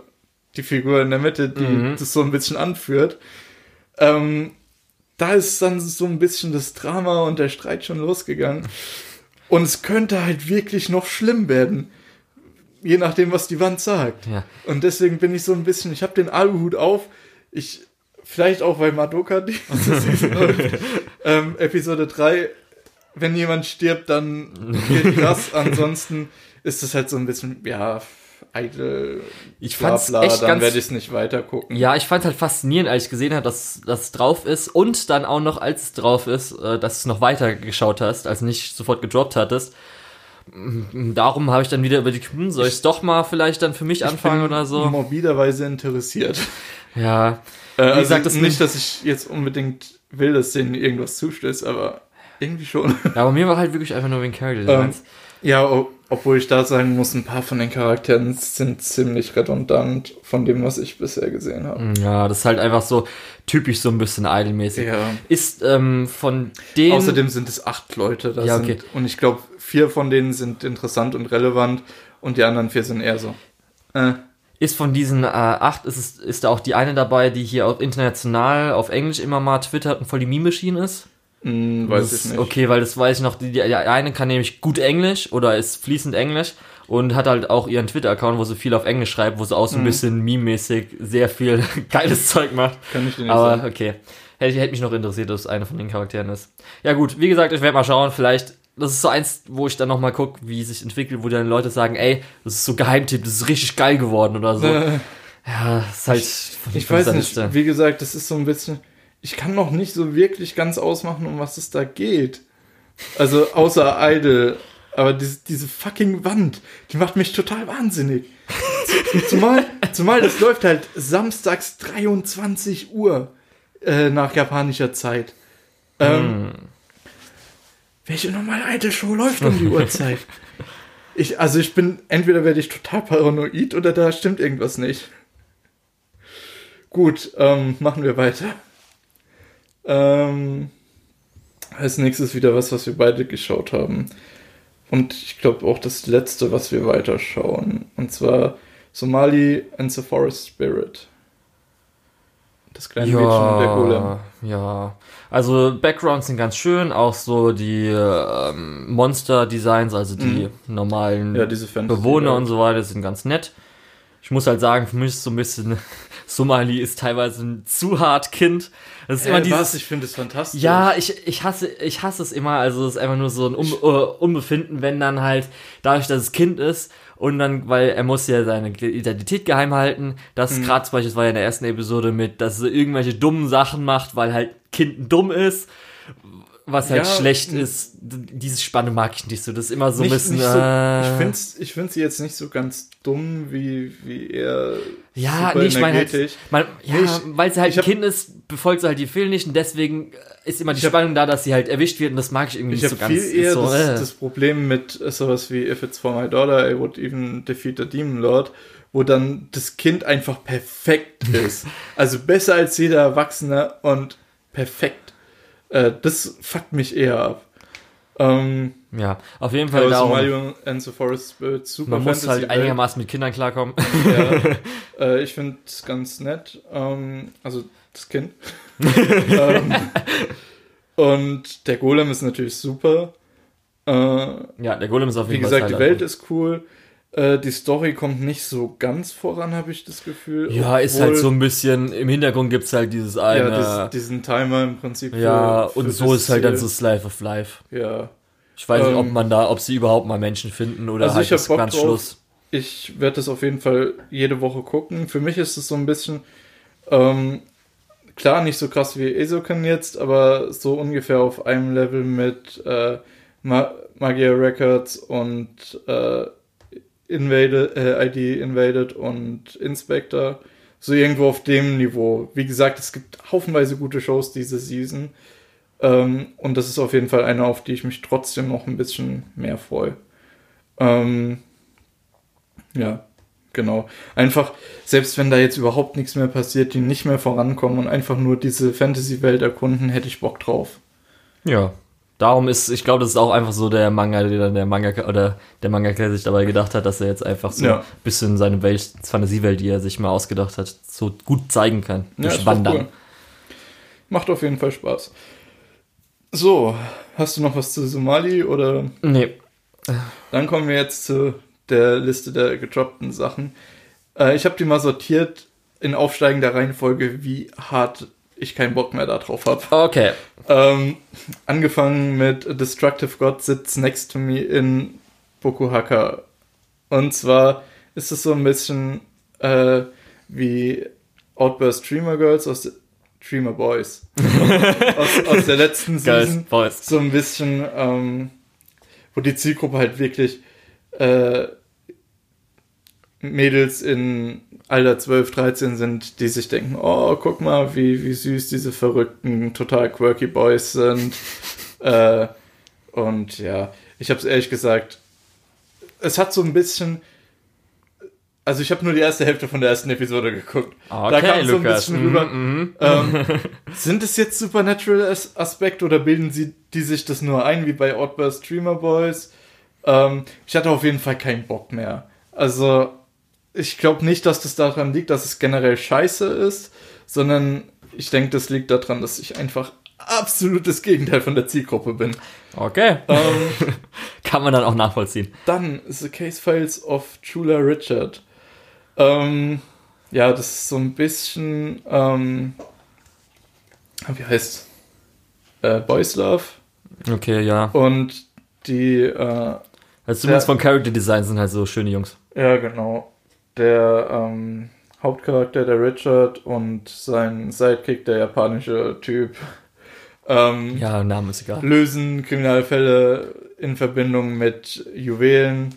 die Figur in der Mitte, die das so ein bisschen anführt. Ähm, da ist dann so ein bisschen das Drama und der Streit schon losgegangen. Und es könnte halt wirklich noch schlimm werden. Je nachdem, was die Wand sagt. Ja. Und deswegen bin ich so ein bisschen, ich habe den Aluhut auf. Ich, vielleicht auch, weil Madoka diese Season läuft. ähm, Episode 3, wenn jemand stirbt, dann geht das. Ansonsten ist es halt so ein bisschen, ja, eitel, Ich fand's bla, echt dann werde ich es nicht weiter gucken. Ja, ich fand halt faszinierend, als ich gesehen habe, dass das drauf ist und dann auch noch, als es drauf ist, äh, dass du es noch weiter geschaut hast, also nicht sofort gedroppt hattest. Darum habe ich dann wieder überlegt, hm, soll ich es doch mal vielleicht dann für mich anfangen bin oder so? morbiderweise interessiert. Ja, Äh, also gesagt, das nicht, dass ich jetzt unbedingt will, dass denen irgendwas zustößt, aber irgendwie schon. ja, aber mir war halt wirklich einfach nur wegen Character Designs. Ja, obwohl ich da sagen muss, ein paar von den Charakteren sind ziemlich redundant von dem, was ich bisher gesehen habe. Ja, das ist halt einfach so typisch so ein bisschen idolmäßig. Ja. Ist ähm, von den Außerdem sind es acht Leute. Da Ja, sind, okay. Und ich glaube, vier von denen sind interessant und relevant und die anderen vier sind eher so. Äh, ist von diesen äh, acht, ist, ist da auch die eine dabei, die hier auch international auf Englisch immer mal twittert und voll die Meme-Machine ist? Hm, weiß Das- ich nicht. Okay, weil das weiß ich noch, die, die eine kann nämlich gut Englisch oder ist fließend Englisch und hat halt auch ihren Twitter-Account, wo sie viel auf Englisch schreibt, wo sie auch so ein Mhm. bisschen meme-mäßig sehr viel geiles Zeug macht. Kann ich dir nicht Aber sagen. okay. Hätte, hätte mich noch interessiert, dass es einer von den Charakteren ist. Ja gut, wie gesagt, ich werde mal schauen, vielleicht, das ist so eins, wo ich dann nochmal gucke, wie es sich entwickelt, wo dann Leute sagen, ey, das ist so Geheimtipp, das ist richtig geil geworden oder so. Äh, Ja, das ist halt von ich von weiß nicht, Liste. wie gesagt, das ist so ein bisschen. Ich kann noch nicht so wirklich ganz ausmachen, um was es da geht. Also außer Idol. Aber diese, diese fucking Wand, die macht mich total wahnsinnig. Zumal, zumal das läuft halt samstags 23 Uhr äh, nach japanischer Zeit. Ähm, Welche normale Idol-Show läuft um die Uhrzeit? Ich, also ich bin, entweder werde ich total paranoid oder da stimmt irgendwas nicht. Gut, ähm, machen wir weiter. Ähm, als nächstes wieder was, was wir beide geschaut haben. Und ich glaube auch das letzte, was wir weiterschauen. Und zwar Somali and the Forest Spirit. Das kleine Mädchen und der Golem. Ja, ja. Also Backgrounds sind ganz schön, auch so die ähm, Monster-Designs, also die normalen Mhm. Ja, diese Fantasy. Bewohner und so weiter sind ganz nett. Ich muss halt sagen, für mich ist so ein bisschen, Somali ist teilweise ein zu hart Kind. Das ist Äh, immer dieses, was? Ich finde es fantastisch. ja, ich, ich hasse, ich hasse es immer, also es ist einfach nur so ein um, äh, Unbefinden, wenn dann halt, dadurch, dass es Kind ist, und dann, weil er muss ja seine Identität geheim halten, das Mhm. gerade zum Beispiel, das war ja in der ersten Episode mit, dass er irgendwelche dummen Sachen macht, weil halt Kind dumm ist, was halt Ja, schlecht ist, diese Spannung mag ich nicht so, das ist immer so nicht, ein bisschen, nicht so, äh, ich finde ich find sie jetzt nicht so ganz dumm, wie, wie er Ja, nee, ich meine halt, man, ja, Nee, ich- weil sie halt ich ein Kind ist, befolgt sie halt die Fehlen nicht und deswegen ist immer die Ich hab- Spannung da, dass sie halt erwischt wird und das mag ich irgendwie Ich nicht habe so ganz. viel eher so, das, äh. das Problem mit äh, sowas wie If it's for my daughter, I would even defeat the Demon Lord, wo dann das Kind einfach perfekt ist. also besser als jeder Erwachsene und perfekt. Äh, das fuckt mich eher ab. Ähm, Ja, auf jeden Fall darum, Somalia and the Forest Spirit, super man muss halt einigermaßen mit Kindern klarkommen. Ja, äh, ich finde es ganz nett. Ähm, also das Kind. ähm, und der Golem ist natürlich super. Äh, ja, der Golem ist auf wie jeden Fall gesagt, die das Welt Highlight. ist cool. Äh, die Story kommt nicht so ganz voran, habe ich das Gefühl. Ja, ist Obwohl- halt so ein bisschen, im Hintergrund gibt's halt dieses eine, Ja, ja, das, diesen Timer im Prinzip. für- und für so das ist halt dann Ziel. so Slice of Life. Ja. Ich weiß nicht, ob Ähm, man da, ob sie überhaupt mal Menschen finden oder Also halt ich Bock ganz drauf. Schluss. Ich werde das auf jeden Fall jede Woche gucken. Für mich ist es so ein bisschen, ähm, klar, nicht so krass wie Esoken jetzt, aber so ungefähr auf einem Level mit äh, Ma Magia Records und äh, Invaded, äh, ID Invaded und Inspector. So irgendwo auf dem Niveau. Wie gesagt, es gibt haufenweise gute Shows diese Season. Ähm, und das ist auf jeden Fall eine, auf die ich mich trotzdem noch ein bisschen mehr freue. Ähm, ja, genau. Einfach, selbst wenn da jetzt überhaupt nichts mehr passiert, die nicht mehr vorankommen und einfach nur diese Fantasy-Welt erkunden, hätte ich Bock drauf. Ja. Darum ist, ich glaube, das ist auch einfach so der Manga, der dann der Manga oder der Mangaka sich dabei gedacht hat, dass er jetzt einfach so Ja. ein bisschen seine Welt, Fantasiewelt, die er sich mal ausgedacht hat, so gut zeigen kann. Ja, durch doch Wandern. cool. Macht auf jeden Fall Spaß. So, hast du noch was zu Somali oder Nee. Dann kommen wir jetzt zu der Liste der gedroppten Sachen. Äh, ich habe die mal sortiert in aufsteigender Reihenfolge, wie hart ich keinen Bock mehr darauf habe. Okay. Ähm, angefangen mit Destructive God Sits Next to Me in Boku Haka. Und zwar ist es so ein bisschen äh, wie Outburst Dreamer Girls aus der, Dreamer Boys aus, aus der letzten Season Boys. so ein bisschen, ähm, wo die Zielgruppe halt wirklich äh, Mädels in Alter 12, 13 sind, die sich denken, oh, guck mal, wie, wie süß diese verrückten, total quirky Boys sind. äh, und ja, ich habe es ehrlich gesagt, es hat so ein bisschen, also ich habe nur die erste Hälfte von der ersten Episode geguckt. da Okay, kam so ein bisschen rüber. mhm. Ähm, sind es jetzt Supernatural As Aspekte oder bilden sie die sich das nur ein, wie bei Outburst Streamer Boys? Ähm, ich hatte auf jeden Fall keinen Bock mehr. Also, ich glaube nicht, dass das daran liegt, dass es generell scheiße ist, sondern ich denke, das liegt daran, dass ich einfach absolutes Gegenteil von der Zielgruppe bin. Okay. Ähm, Kann man dann auch nachvollziehen. dann The Case Files of Chula Richard. Ähm, ja, das ist so ein bisschen, ähm, wie heißt äh, Boys Love Okay, ja. und die, äh, Also zumindest Ja. von Character Design sind halt so schöne Jungs. ja genau, der ähm, Hauptcharakter, der Richard und sein Sidekick, der japanische Typ, ähm, Ja, Name ist egal. lösen Kriminalfälle in Verbindung mit Juwelen.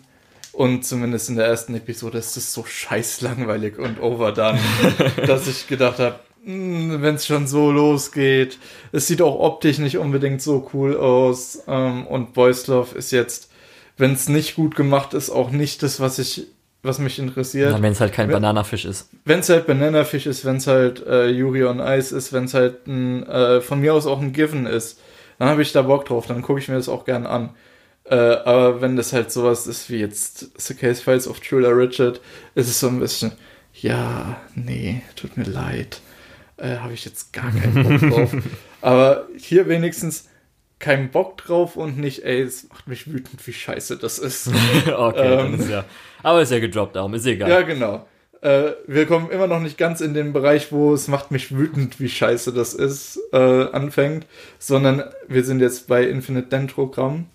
Und zumindest in der ersten Episode ist es so scheiß langweilig und overdone, dass ich gedacht habe, wenn es schon so losgeht, es sieht auch optisch nicht unbedingt so cool aus. Ähm, und Boys Love ist jetzt, wenn es nicht gut gemacht ist, auch nicht das, was ich, was mich interessiert. Wenn es halt kein Wenn- Bananafisch ist. Wenn es halt Bananafisch ist, wenn es halt äh, Yuri on Ice ist, wenn es halt ein, äh, von mir aus auch ein Given ist, dann habe ich da Bock drauf, dann gucke ich mir das auch gern an. Äh, aber wenn das halt sowas ist wie jetzt The Case Files of Trula Richard, ist es so ein bisschen, ja, nee, tut mir leid. Äh, habe ich jetzt gar keinen Bock drauf. aber hier wenigstens keinen Bock drauf und nicht, ey, es macht mich wütend, wie scheiße das ist. okay, Ähm. ist ja. Aber ist ja gedroppt, darum ist egal. Ja, genau. Äh, wir kommen immer noch nicht ganz in den Bereich, wo es macht mich wütend, wie scheiße das ist, äh, anfängt, sondern wir sind jetzt bei Infinite Dendrogramm,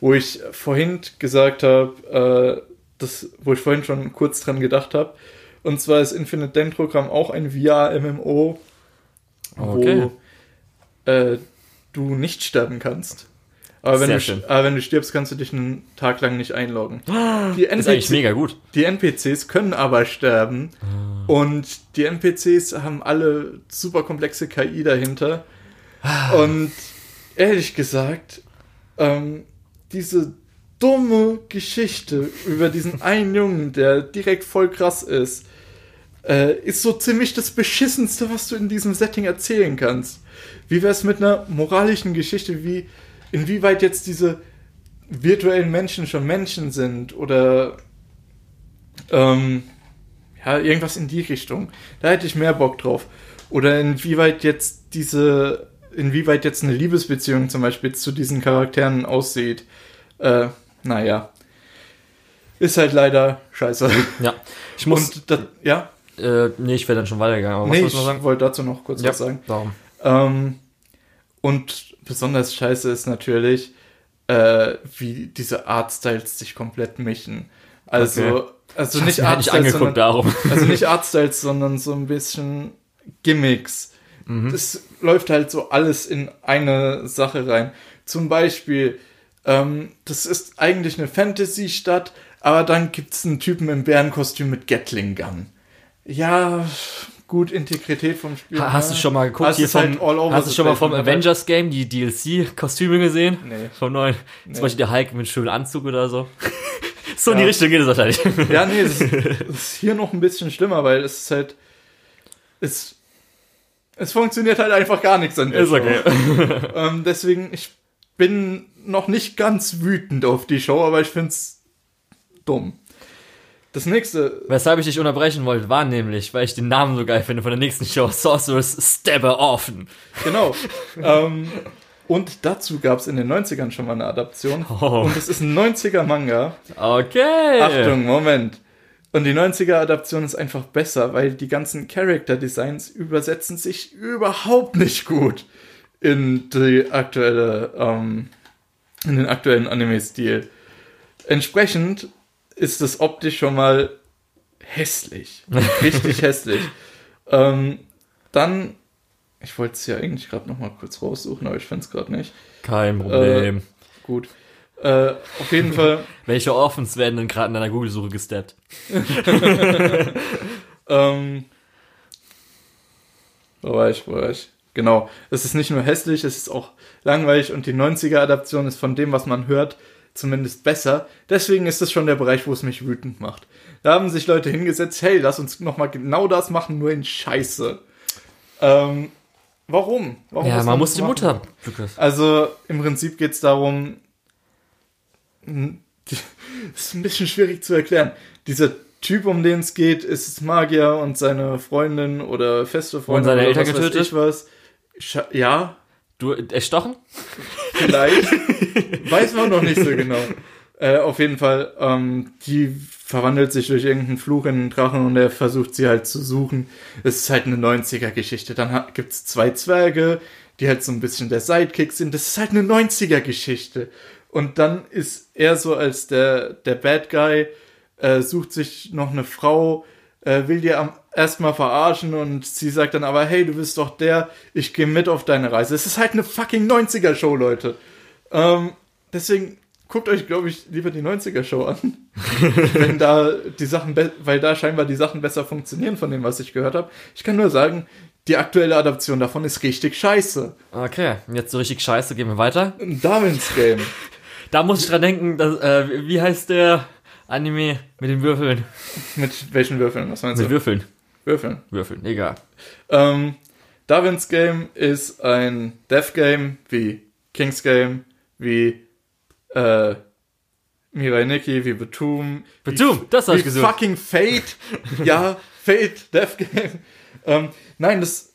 wo ich vorhin gesagt habe, äh, das, wo ich vorhin schon kurz dran gedacht habe. Und zwar ist Infinite Dendrogramm auch ein VR-MMO, Okay. wo äh, du nicht sterben kannst. Aber wenn, Sehr du, schön. aber wenn du stirbst, kannst du dich einen Tag lang nicht einloggen. Die Ist eigentlich mega gut. die NPCs können aber sterben und die NPCs haben alle super komplexe KI dahinter. Und ehrlich gesagt, ähm, diese dumme Geschichte über diesen einen Jungen, der direkt voll krass ist, äh, ist so ziemlich das Beschissenste, was du in diesem Setting erzählen kannst. Wie wär's mit einer moralischen Geschichte, wie inwieweit jetzt diese virtuellen Menschen schon Menschen sind oder ähm, ja, irgendwas in die Richtung. Da hätte ich mehr Bock drauf. Oder inwieweit jetzt diese, inwieweit jetzt eine Liebesbeziehung zum Beispiel zu diesen Charakteren aussieht. Äh, naja. Ist halt leider scheiße. Ja. Ich muss. Und das, ja, äh, nee, ich wäre dann schon weitergegangen. Aber was nee, noch ich sagen? wollte dazu noch kurz Ja, was sagen. darum. Ähm, und besonders scheiße ist natürlich, äh, wie diese Artstyles sich komplett mischen. Also, Okay. also Ich nicht Artstyles, sondern, darum. also nicht Artstyles, sondern so ein bisschen Gimmicks. Mhm. Das läuft halt so alles in eine Sache rein. Zum Beispiel, ähm, das ist eigentlich eine Fantasy-Stadt, aber dann gibt's einen Typen im Bärenkostüm mit Gatling Gun. Ja, gut, Integrität vom Spiel. Ha- Hast du schon mal geguckt Also hier ist vom, halt all over hast du schon mal vom. Avengers Game die DLC-Kostüme gesehen? Nee. Vom neuen. Nee. Zum Beispiel der Hulk mit schönem Anzug oder so. so in die. Richtung geht es wahrscheinlich. Ja, nee, es ist, es ist hier noch ein bisschen schlimmer, weil es ist halt. Es, es funktioniert halt einfach gar nichts an der Ist Show. okay. Ähm, deswegen, ich bin noch nicht ganz wütend auf die Show, aber ich find's dumm. Das nächste, Weshalb ich dich unterbrechen wollte, war nämlich, weil ich den Namen so geil finde von der nächsten Show, Sorcerer's Stabber Orphan. genau. ähm, und dazu gab's in den 90ern schon mal eine Adaption. Oh. Und es ist ein 90er Manga. Okay. Achtung, Moment. Und die 90er-Adaption ist einfach besser, weil die ganzen Character-Designs übersetzen sich überhaupt nicht gut in die aktuelle, ähm, in den aktuellen Anime-Stil. Entsprechend ist es optisch schon mal hässlich. Richtig hässlich. Ähm, dann, ich wollte es ja eigentlich gerade noch mal kurz raussuchen, aber ich finde es gerade nicht. Kein Problem. Gut. Äh, auf jeden Fall. Welche Orphans werden denn gerade in deiner Google-Suche gesteppt? Ähm, wo war ich, wo war ich? Genau. Es ist nicht nur hässlich, es ist auch langweilig und die 90er-Adaption ist von dem, was man hört, zumindest besser. Deswegen ist es schon der Bereich, wo es mich wütend macht. Da haben sich Leute hingesetzt, hey, lass uns nochmal genau das machen, nur in Scheiße. Ähm, warum? warum Ja, man muss das die machen? Mutter. Lukas. Also im Prinzip geht es darum, das ist ein bisschen schwierig zu erklären. Dieser Typ, um den es geht, ist Magier und seine Freundin oder feste Freundin. seine oder Eltern getötet? Ich was. Scha ja, Du erstochen? vielleicht. Weiß man noch nicht so genau. Äh, auf jeden Fall, ähm, die verwandelt sich durch irgendeinen Fluch in einen Drachen und er versucht sie halt zu suchen. Es ist halt eine 90er-Geschichte. Dann hat, gibt's zwei Zwerge, die halt so ein bisschen der Sidekick sind. Das ist halt eine 90er-Geschichte. Und dann ist er so als der, der Bad Guy, äh, sucht sich noch eine Frau, äh, will dir am erstmal verarschen und sie sagt dann aber, hey, du bist doch der, ich gehe mit auf deine Reise. Es ist halt eine fucking 90er-Show, Leute. Ähm, deswegen guckt euch, glaube ich, lieber die 90er-Show an. wenn da die Sachen, weil da scheinbar die Sachen besser funktionieren von dem, was ich gehört habe. Ich kann nur sagen, die aktuelle Adaption davon ist richtig scheiße. Okay, jetzt so richtig scheiße, gehen wir weiter. Darwin's Game. Da muss ich dran denken, dass, äh, wie heißt der Anime mit den Würfeln? Mit welchen Würfeln? Was meinst Mit du? Würfeln. Würfeln. Würfeln, egal. Ähm, Darwin's Game ist ein Death Game wie King's Game, wie äh, Mirai Nikki, wie Batum. Batum, wie, das hab ich gesucht. fucking Fate. ja, Fate, Death Game. Ähm, nein, das,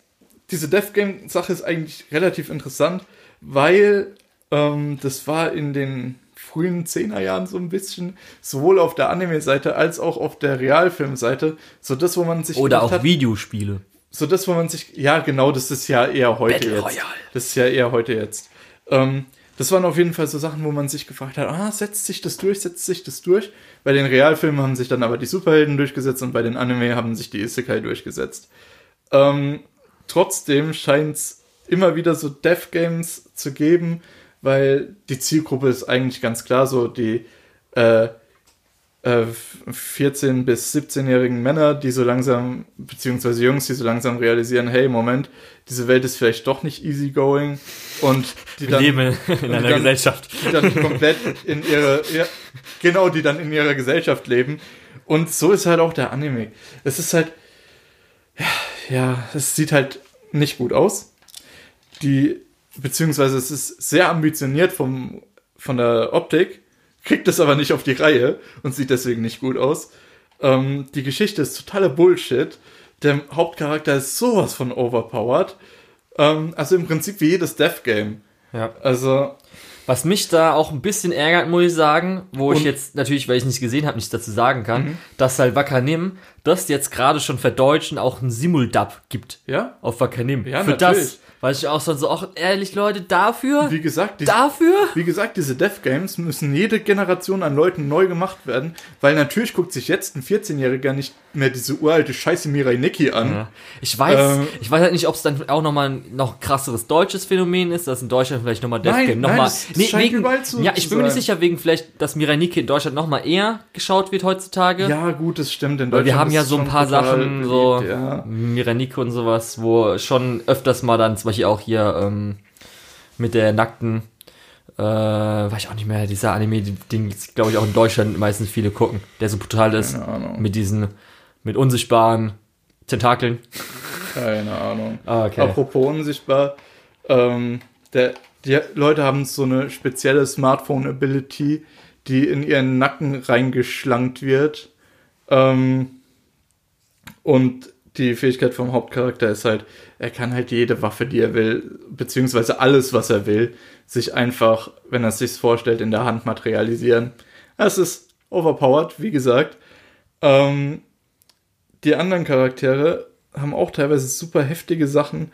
diese Death Game Sache ist eigentlich relativ interessant, weil ähm, das war in den frühen 10er Jahren so ein bisschen, sowohl auf der Anime-Seite als auch auf der Realfilm-Seite, so das, wo man sich Oder auch hat, Videospiele. so das, wo man sich, ja genau, das ist ja eher heute Battle jetzt. Royale. Das ist ja eher heute jetzt. Ähm, das waren auf jeden Fall so Sachen, wo man sich gefragt hat, ah, setzt sich das durch, setzt sich das durch. Bei den Realfilmen haben sich dann aber die Superhelden durchgesetzt und bei den Anime haben sich die Isekai durchgesetzt. Ähm, trotzdem scheint es immer wieder so Death Games zu geben, weil die Zielgruppe ist eigentlich ganz klar so die äh, äh, 14- bis 17-jährigen Männer, die so langsam, beziehungsweise Jungs, die so langsam realisieren, hey, Moment, diese Welt ist vielleicht doch nicht easygoing und die dann, leben in einer dann- Gesellschaft. die dann komplett in ihre, ja, genau, die dann in ihrer Gesellschaft leben. Und so ist halt auch der Anime. Es ist halt, ja, ja, es sieht halt nicht gut aus. Die, beziehungsweise es ist sehr ambitioniert vom, von der Optik, kriegt es aber nicht auf die Reihe und sieht deswegen nicht gut aus. Ähm, die Geschichte ist totaler Bullshit. Der Hauptcharakter ist sowas von overpowered. Ähm, also im Prinzip wie jedes Death Game. Ja. Also, Was mich da auch ein bisschen ärgert, muss ich sagen, wo ich jetzt natürlich, weil ich nicht gesehen habe, nichts dazu sagen kann, dass halt Wakanim das jetzt gerade schon verdeutschen auch einen Simuldub gibt ja, auf Wakanim. Ja, Für natürlich. das, weil ich auch so, so auch ehrlich, Leute, dafür? wie gesagt, die, dafür? wie gesagt, diese Death Games müssen jede Generation an Leuten neu gemacht werden, weil natürlich guckt sich jetzt ein 14-Jähriger nicht mehr diese uralte Scheiße Mirai Nikki an. Ja. Ich weiß, Ähm, ich weiß halt nicht, ob es dann auch nochmal ein noch krasseres deutsches Phänomen ist, dass in Deutschland vielleicht nochmal Death Nein, Game nein, nochmal. überall zu- ja, ich bin mir nicht sicher, wegen vielleicht, dass Miranike in Deutschland nochmal eher geschaut wird heutzutage. Ja, gut, das stimmt. In Weil wir Deutschland haben ja so ein paar Sachen, beliebt, so Ja. Miranike und sowas, wo schon öfters mal dann, zum Beispiel auch hier ähm, mit der nackten, äh, weiß ich auch nicht mehr, dieser Anime, den glaube ich auch in Deutschland meistens viele gucken, der so brutal ist, mit diesen, mit unsichtbaren Tentakeln. Keine Ahnung. Ah, okay. Apropos unsichtbar, ähm, der, die Leute haben so eine spezielle Smartphone-Ability, die in ihren Nacken reingeschlankt wird. Ähm, und die Fähigkeit vom Hauptcharakter ist halt, er kann halt jede Waffe, die er will, beziehungsweise alles, was er will, sich einfach, wenn er es sich vorstellt, in der Hand materialisieren. Es ist overpowered, wie gesagt. Ähm, die anderen Charaktere haben auch teilweise super heftige Sachen,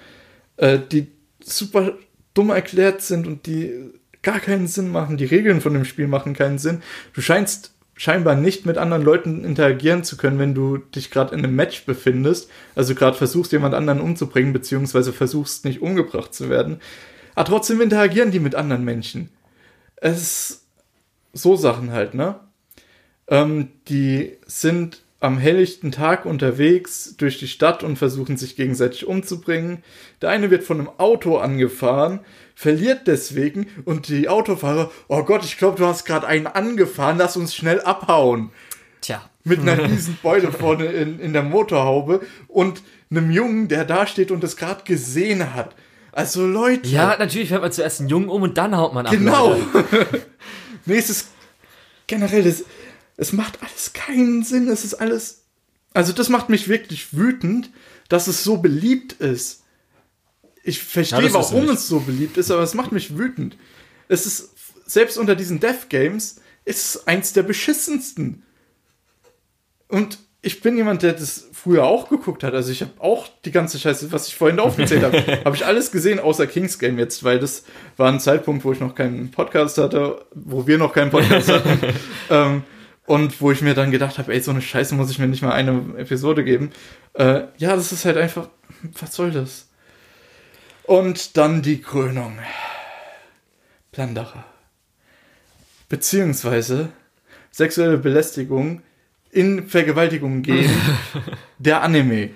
äh, die super dumm erklärt sind und die gar keinen Sinn machen. Die Regeln von dem Spiel machen keinen Sinn. Du scheinst scheinbar nicht mit anderen Leuten interagieren zu können, wenn du dich gerade in einem Match befindest. Also gerade versuchst, jemand anderen umzubringen, beziehungsweise versuchst, nicht umgebracht zu werden. Aber trotzdem interagieren die mit anderen Menschen. Es ist so Sachen halt, ne? Ähm, die sind am helllichten Tag unterwegs durch die Stadt und versuchen sich gegenseitig umzubringen. Der eine wird von einem Auto angefahren, verliert deswegen und die Autofahrer, oh Gott, ich glaube, du hast gerade einen angefahren, lass uns schnell abhauen. Tja. Mit einer riesen Beule vorne in, in der Motorhaube und einem Jungen, der da steht und es gerade gesehen hat. Also Leute. Ja, natürlich fährt man zuerst einen Jungen um und dann haut man ab. Genau. Nee, es ist generell das. Es macht alles keinen Sinn. Es ist alles. Also, das macht mich wirklich wütend, dass es so beliebt ist. Ich verstehe, Ja, warum es so beliebt ist, aber es macht mich wütend. Es ist, selbst unter diesen Death Games, ist es eins der beschissensten. Und ich bin jemand, der das früher auch geguckt hat. Also ich habe auch die ganze Scheiße, was ich vorhin aufgezählt habe, habe ich alles gesehen, außer King's Game jetzt, weil das war ein Zeitpunkt, wo ich noch keinen Podcast hatte, wo wir noch keinen Podcast hatten. ähm, und wo ich mir dann gedacht habe, ey, so eine Scheiße muss ich mir nicht mal eine Episode geben. Äh, ja, das ist halt einfach, was soll das? Und dann die Krönung. Plandacher. Beziehungsweise sexuelle Belästigung in Vergewaltigung gehen. der Anime.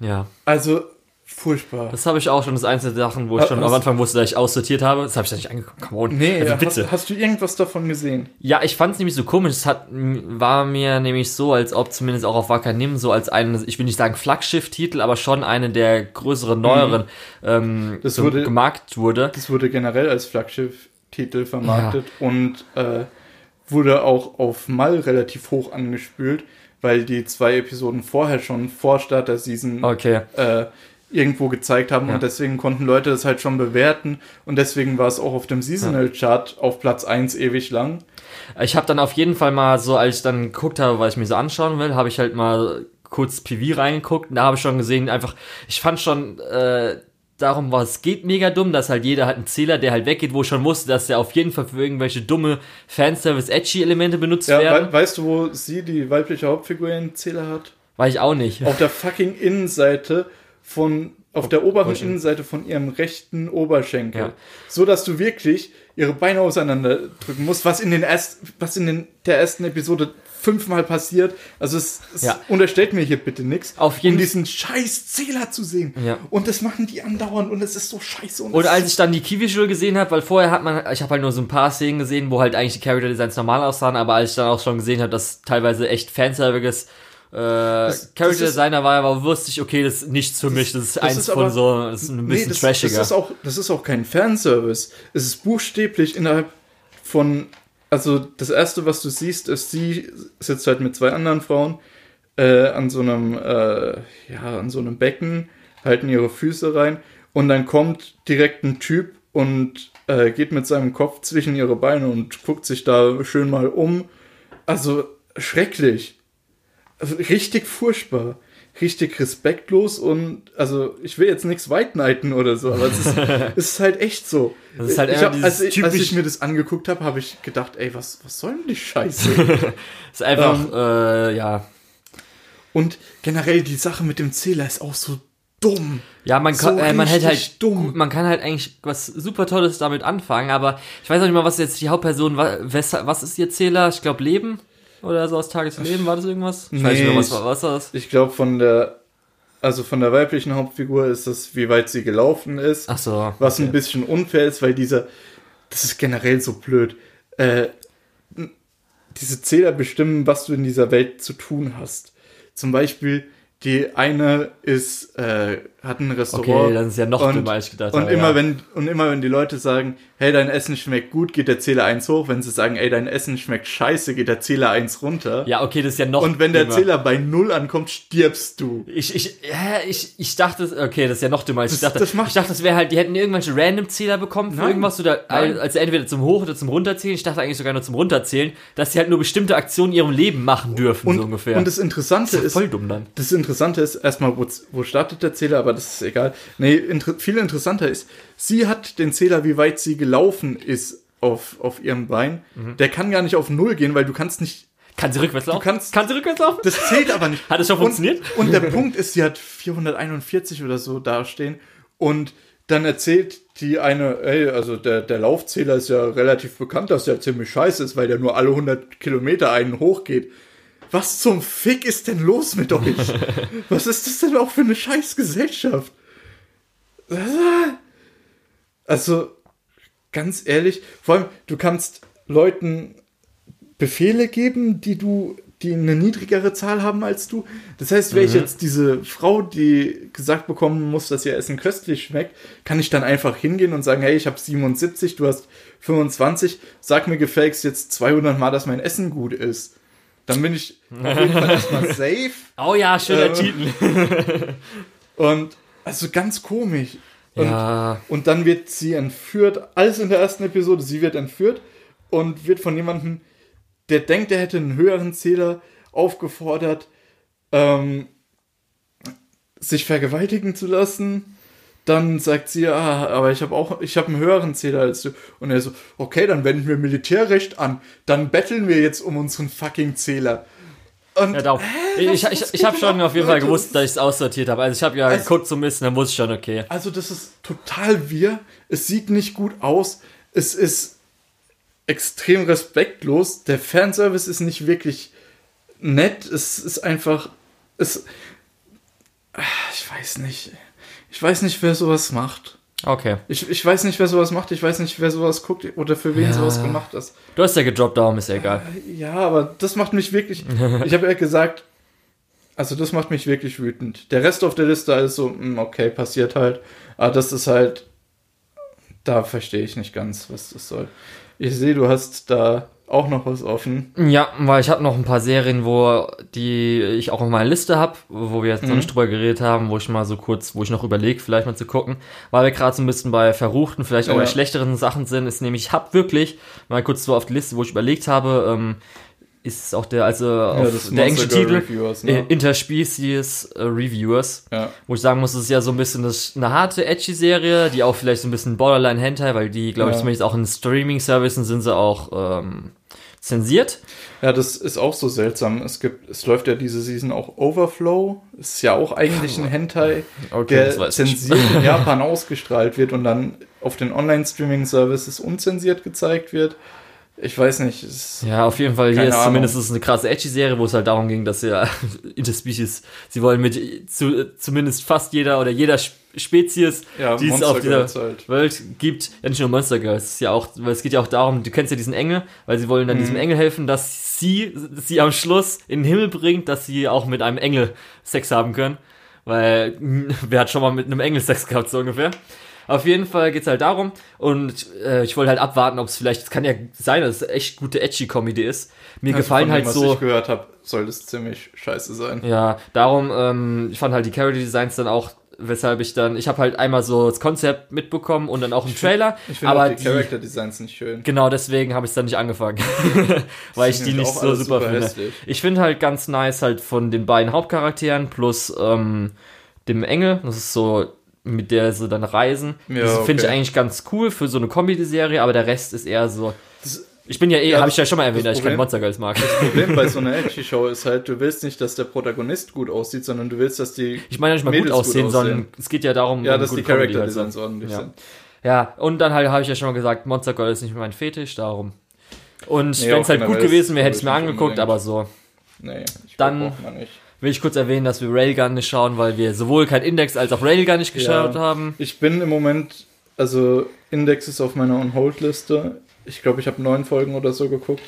Ja. Also furchtbar. Das habe ich auch schon. Das ist eins der Sachen, wo ich schon hast- am Anfang wusste, dass ich aussortiert habe. Das habe ich da nicht angeguckt. Come on. nee, also hast, bitte. hast du irgendwas davon gesehen? Ja, ich fand es nämlich so komisch. Es hat, war mir nämlich so, als ob zumindest auch auf Wakanim so als einen, ich will nicht sagen Flaggschiff-Titel, aber schon eine der größeren, neueren ähm, Mhm. Das so wurde- gemarkt wurde. Das wurde generell als Flaggschiff-Titel vermarktet und äh, wurde auch auf Mal relativ hoch angespült, weil die zwei Episoden vorher schon vor Start der Season Okay. äh, irgendwo gezeigt haben Ja. und deswegen konnten Leute das halt schon bewerten und deswegen war es auch auf dem Seasonal Chart auf Platz 1 ewig lang. Ich habe dann auf jeden Fall mal so, als ich dann geguckt habe, was ich mir so anschauen will, habe ich halt mal kurz PV reingeguckt und da habe ich schon gesehen, einfach, ich fand schon, äh, darum war es geht mega dumm, dass halt jeder hat einen Zähler, der halt weggeht, wo ich schon wusste, dass der auf jeden Fall für irgendwelche dumme Fanservice-Edgy-Elemente benutzt Ja, werden. we weißt du, wo sie, die weibliche Hauptfigur, einen Zähler hat? Weiß ich auch nicht. Auf der fucking Innenseite von, auf der oberen Oberschenkel. Innenseite von ihrem rechten Oberschenkel. Ja. So dass du wirklich ihre Beine auseinander drücken musst, was in den erst, was in den, der ersten Episode fünfmal passiert. Also es, es Ja. unterstellt mir hier bitte nichts, Auf jeden- um diesen scheiß Zähler zu sehen. Ja. Und das machen die andauernd und es ist so scheiße. Und Und als ich dann die Kiwi-Visual gesehen habe, weil vorher hat man, ich habe halt nur so ein paar Szenen gesehen, wo halt eigentlich die Character Designs normal aussahen, aber als ich dann auch schon gesehen habe, dass teilweise echt fanservices äh, das Character ist- Designer war, aber wusste ich, okay, das ist nichts für mich, das ist das eins ist von aber- so, das ist ein bisschen das, trashiger. Das ist, auch, das ist auch kein Fanservice. Es ist buchstäblich innerhalb von. Also, das erste, was du siehst, ist, sie sitzt halt mit zwei anderen Frauen äh, an so einem, äh, ja, an so einem Becken, halten ihre Füße rein und dann kommt direkt ein Typ und äh, geht mit seinem Kopf zwischen ihre Beine und guckt sich da schön mal um. Also, schrecklich. Also, richtig furchtbar. Richtig respektlos und, also, ich will jetzt nichts white oder so, aber es ist, es ist halt echt so. Das ist halt ich hab, als, ich, als ich mir das angeguckt habe, habe ich gedacht, ey, was, was soll denn die Scheiße? Das ist einfach, Ähm, äh, ja. und generell die Sache mit dem Zähler ist auch so dumm. Ja, man kann, so äh, man hält halt dumm. man kann halt eigentlich was super Tolles damit anfangen, aber ich weiß auch nicht mal, was jetzt die Hauptperson, wa- wes, was ist ihr Zähler? Ich glaube Leben oder so aus Tagesleben, war das irgendwas? Ich weiß nicht mehr, was Nee, war was war das? Ich glaube, von der, also von der weiblichen Hauptfigur ist das, wie weit sie gelaufen ist. Ach so. Was okay. ein bisschen unfair ist, weil dieser, das ist generell so blöd. Äh, diese Zähler bestimmen, was du in dieser Welt zu tun hast. Zum Beispiel, die eine ist, äh, hat ein Restaurant. Okay, dann ist ja noch und, dümmer, als ich gedacht und habe, immer ja. wenn Und immer wenn die Leute sagen, hey, dein Essen schmeckt gut, geht der Zähler 1 hoch. Wenn sie sagen, ey, dein Essen schmeckt scheiße, geht der Zähler 1 runter. Ja, okay, das ist ja noch und wenn der dümmer. Zähler bei 0 ankommt, stirbst du. Ich, ich, ja, ich, ich dachte, okay, das ist ja noch dümmer. Ich Das- dachte, das macht- ich dachte, das wäre halt, die hätten irgendwelche random Zähler bekommen für Nein. irgendwas oder Nein. also entweder zum Hoch- oder zum Runterzählen. Ich dachte eigentlich sogar nur zum Runterzählen, dass sie halt nur bestimmte Aktionen in ihrem Leben machen dürfen, Und, so ungefähr. und das Interessante ist ja ist, voll dumm dann. Das Interessante ist erstmal, wo, wo startet der Zähler, aber das ist egal. Nee, inter viel interessanter ist, sie hat den Zähler, wie weit sie gelaufen ist auf, auf ihrem Bein. Mhm. Der kann gar nicht auf Null gehen, weil du kannst nicht. Kann sie rückwärts laufen? kannst- Kann sie rückwärts laufen? Das zählt aber nicht. Hat es schon funktioniert? Und, und der Punkt ist, sie hat 441 oder so dastehen und dann erzählt die eine, ey, also der, der Laufzähler ist ja relativ bekannt, dass der ziemlich scheiße ist, weil der nur alle 100 Kilometer einen hochgeht. Was zum Fick ist denn los mit euch? Was ist das denn auch für eine Scheißgesellschaft? Also, ganz ehrlich, vor allem, du kannst Leuten Befehle geben, die du, die eine niedrigere Zahl haben als du. Das heißt, wäre ich jetzt diese Frau, die gesagt bekommen muss, dass ihr Essen köstlich schmeckt, kann ich dann einfach hingehen und sagen, hey, ich habe 77, du hast 25, sag mir gefälligst jetzt 200 Mal, dass mein Essen gut ist. dann bin ich auf jeden Fall erstmal safe. Oh ja, schöner Ähm, Titel. Und also ganz komisch. Und, Ja. und dann wird sie entführt, alles in der ersten Episode, sie wird entführt und wird von jemandem, der denkt, er hätte einen höheren Zähler, aufgefordert, ähm, sich vergewaltigen zu lassen. Dann sagt sie, ah, aber ich habe auch, ich habe einen höheren Zähler als du. Und er so, okay, dann wenden wir Militärrecht an. Dann betteln wir jetzt um unseren fucking Zähler. Und Ja, darum. ich ich, ich habe schon auf jeden Fall gewusst, dass ich es aussortiert habe. Also ich habe ja Also- geguckt zum bisschen, dann wusste ich schon, okay. Also das ist total wir. Es sieht nicht gut aus. Es ist extrem respektlos. Der Fanservice ist nicht wirklich nett. Es ist einfach. Es. Ich weiß nicht. Ich weiß nicht, wer sowas macht. Okay. Ich, ich weiß nicht, wer sowas macht. Ich weiß nicht, wer sowas guckt oder für wen Ja. sowas gemacht ist. Du hast ja gedroppt, darum ist ja egal. Ja, aber das macht mich wirklich. Ich habe ja gesagt, also das macht mich wirklich wütend. Der Rest auf der Liste ist so, hm, okay, passiert halt. Aber das ist halt. Da verstehe ich nicht ganz, was das soll. Ich sehe, du hast da auch noch was offen. Ja, weil ich habe noch ein paar Serien, wo die ich auch auf meiner Liste habe, wo wir jetzt noch Mhm. nicht drüber geredet haben, wo ich mal so kurz, wo ich noch überlege, vielleicht mal zu gucken, weil wir gerade so ein bisschen bei verruchten, vielleicht auch Ja. bei schlechteren Sachen sind, ist nämlich, ich habe wirklich mal kurz so auf die Liste, wo ich überlegt habe, ähm, ist auch der, also das der englische Titel, Reviewers, äh, ne? Interspecies äh, Reviewers, Ja. wo ich sagen muss, es ist ja so ein bisschen das, eine harte, edgy Serie, die auch vielleicht so ein bisschen Borderline Hentai, weil die, glaube ich, Ja. zumindest auch in Streaming-Services sind sie auch ähm, zensiert. Ja, das ist auch so seltsam. Es gibt, es läuft ja diese Season auch Overflow. Ist ja auch eigentlich ein Hentai, Okay, der zensiert in Japan ausgestrahlt wird und dann auf den Online-Streaming-Services unzensiert gezeigt wird. Ich weiß nicht. Es, Ja, auf jeden Fall. Hier ist Ahnung. zumindest es eine krasse Edgy-Serie, wo es halt darum ging, dass ja Interspecies, sie wollen mit zu, zumindest fast jeder oder jeder Sp- Spezies, Ja, die es Monster auf dieser halt. Welt gibt, ja nicht nur Monster Girls, es ist ja auch, weil es geht ja auch darum, du kennst ja diesen Engel, weil sie wollen dann Mhm. diesem Engel helfen, dass sie sie am Schluss in den Himmel bringt, dass sie auch mit einem Engel Sex haben können. Weil, wer hat schon mal mit einem Engel Sex gehabt, so ungefähr? Auf jeden Fall geht's halt darum und äh, ich wollte halt abwarten, ob es vielleicht, es kann ja sein, dass es echt gute Edgy-Comedy ist. Mir Also gefallen halt dem, was so, ich gehört habe, soll das ziemlich scheiße sein. ja, darum, ähm, ich fand halt die Character Designs dann auch, weshalb ich dann, ich habe halt einmal so das Konzept mitbekommen und dann auch einen Trailer, Ich finde aber auch die Character Designs nicht schön. Genau deswegen habe ich es dann nicht angefangen. Weil ich die halt nicht so super, super finde. hässlich. Ich finde halt ganz nice halt von den beiden Hauptcharakteren plus ähm, dem Engel, das ist so, mit der sie dann reisen. Ja, das finde ich eigentlich ganz cool für so eine Comedy-Serie, aber der Rest ist eher so. Das- Ich bin ja eh, Ja, habe ich ja schon mal erwähnt, das dass ich kein Monster Girls mag. Das Problem bei so einer Edgy-Show ist halt, du willst nicht, dass der Protagonist gut aussieht, sondern du willst, dass die. Ich meine ja nicht mal gut Mädels gut aussehen, sondern aussehen. es geht ja darum, ja, um dass die Comedy Character halt so. Designs ordentlich Ja. sind. Ja, und dann halt habe ich ja schon mal gesagt, Monster Girl ist nicht mein Fetisch, darum. Und Nee, wenn auch es halt gut gewesen wäre, hätte ich es mir angeguckt, unbedingt. aber so. Nee, ich Dann- braucht man nicht. Will ich kurz erwähnen, dass wir Railgun nicht schauen, weil wir sowohl kein Index als auch Railgun nicht geschaut Ja. haben. Ich bin im Moment, also Index ist auf meiner On-Hold-Liste. Ich glaube, ich habe neun Folgen oder so geguckt.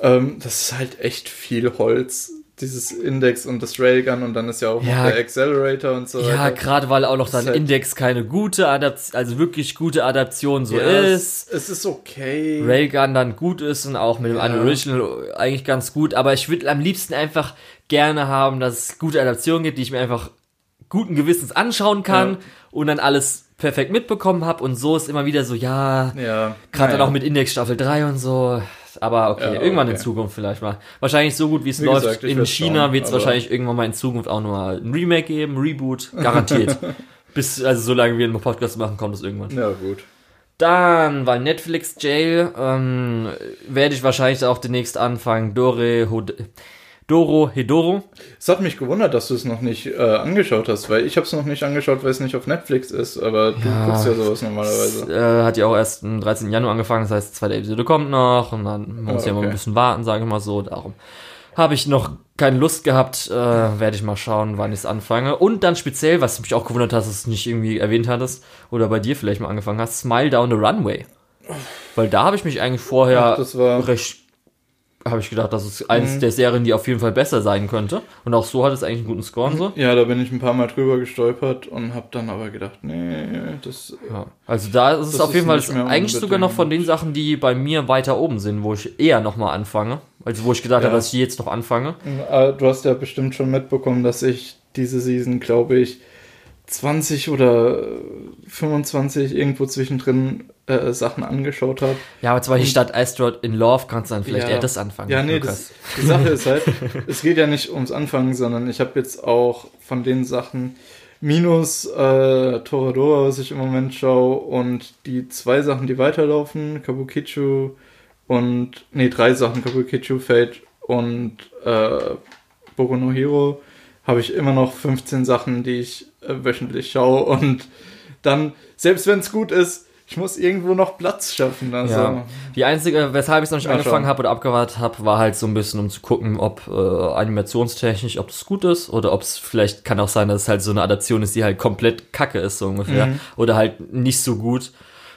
Ähm, das ist halt echt viel Holz. Dieses Index und das Railgun und dann ist ja auch Ja. der Accelerator und so Ja, gerade weil auch noch dann halt- Index keine gute Adaption, also wirklich gute Adaption so Ja, ist. Es, es ist okay. Railgun dann gut ist und auch mit dem Ja. Unoriginal eigentlich ganz gut, aber ich würde am liebsten einfach gerne haben, dass es gute Adaptionen gibt, die ich mir einfach guten Gewissens anschauen kann Ja. und dann alles perfekt mitbekommen habe und so ist immer wieder so, ja, ja. Gerade dann naja. auch mit Index Staffel 3 und so. Aber okay, Ja, irgendwann okay. in Zukunft vielleicht mal. Wahrscheinlich so gut, wie es Wie läuft. gesagt, in China wird es wahrscheinlich irgendwann mal in Zukunft auch nochmal ein Remake geben, Reboot, garantiert. Bis, also solange wir einen Podcast machen, kommt es irgendwann. Ja, gut. Dann, weil Netflix Jail, ähm, werde ich wahrscheinlich auch demnächst anfangen. Dore, Hod Doro, Hedoro. Es hat mich gewundert, dass du es noch nicht äh, angeschaut hast, weil ich habe es noch nicht angeschaut, weil es nicht auf Netflix ist, aber du Ja. guckst ja sowas normalerweise. Äh, hat ja auch erst am 13. Januar angefangen, das heißt, die zweite Episode kommt noch und dann muss Ah, ja mal ein okay. bisschen warten, sage ich mal so. Darum habe ich noch keine Lust gehabt, äh, werde ich mal schauen, wann ich es anfange. Und dann speziell, was mich auch gewundert hat, dass du es nicht irgendwie erwähnt hattest oder bei dir vielleicht mal angefangen hast, Smile Down the Runway. Weil da habe ich mich eigentlich vorher Ach, das war- recht habe ich gedacht, das ist eines der Serien, die auf jeden Fall besser sein könnte. Und auch so hat es eigentlich einen guten Score so. Ja, da bin ich ein paar Mal drüber gestolpert und habe dann aber gedacht, nee, das. Ja. Also da ist es auf jeden Fall eigentlich sogar noch von den. Sachen, die bei mir weiter oben sind, wo ich eher nochmal anfange. Also wo ich gedacht Ja. habe, dass ich jetzt noch anfange. Äh, Du hast ja bestimmt schon mitbekommen, dass ich diese Season, glaube ich, 20 oder 25 irgendwo zwischendrin äh, Sachen angeschaut habe. Ja, aber zum Beispiel statt Asteroid in Love kannst du dann vielleicht Ja. eher das anfangen. Ja, nee, das, die Sache ist halt, es geht ja nicht ums Anfangen, sondern ich habe jetzt auch von den Sachen minus äh, Toradora, was ich im Moment schaue, und die zwei Sachen, die weiterlaufen, Kabukicho und, nee, drei Sachen, Kabukicho, Fate und äh, Boku no Hero, habe ich immer noch 15 Sachen, die ich äh, wöchentlich schaue und dann, selbst wenn es gut ist, ich muss irgendwo noch Platz schaffen. Also, Ja. Die einzige, weshalb ich es noch nicht Mal angefangen habe oder abgewartet habe, war halt so ein bisschen, um zu gucken, ob äh, animationstechnisch, ob das gut ist oder ob es vielleicht kann auch sein, dass es halt so eine Adaption ist, die halt komplett kacke ist, so ungefähr. Mhm. Oder halt nicht so gut.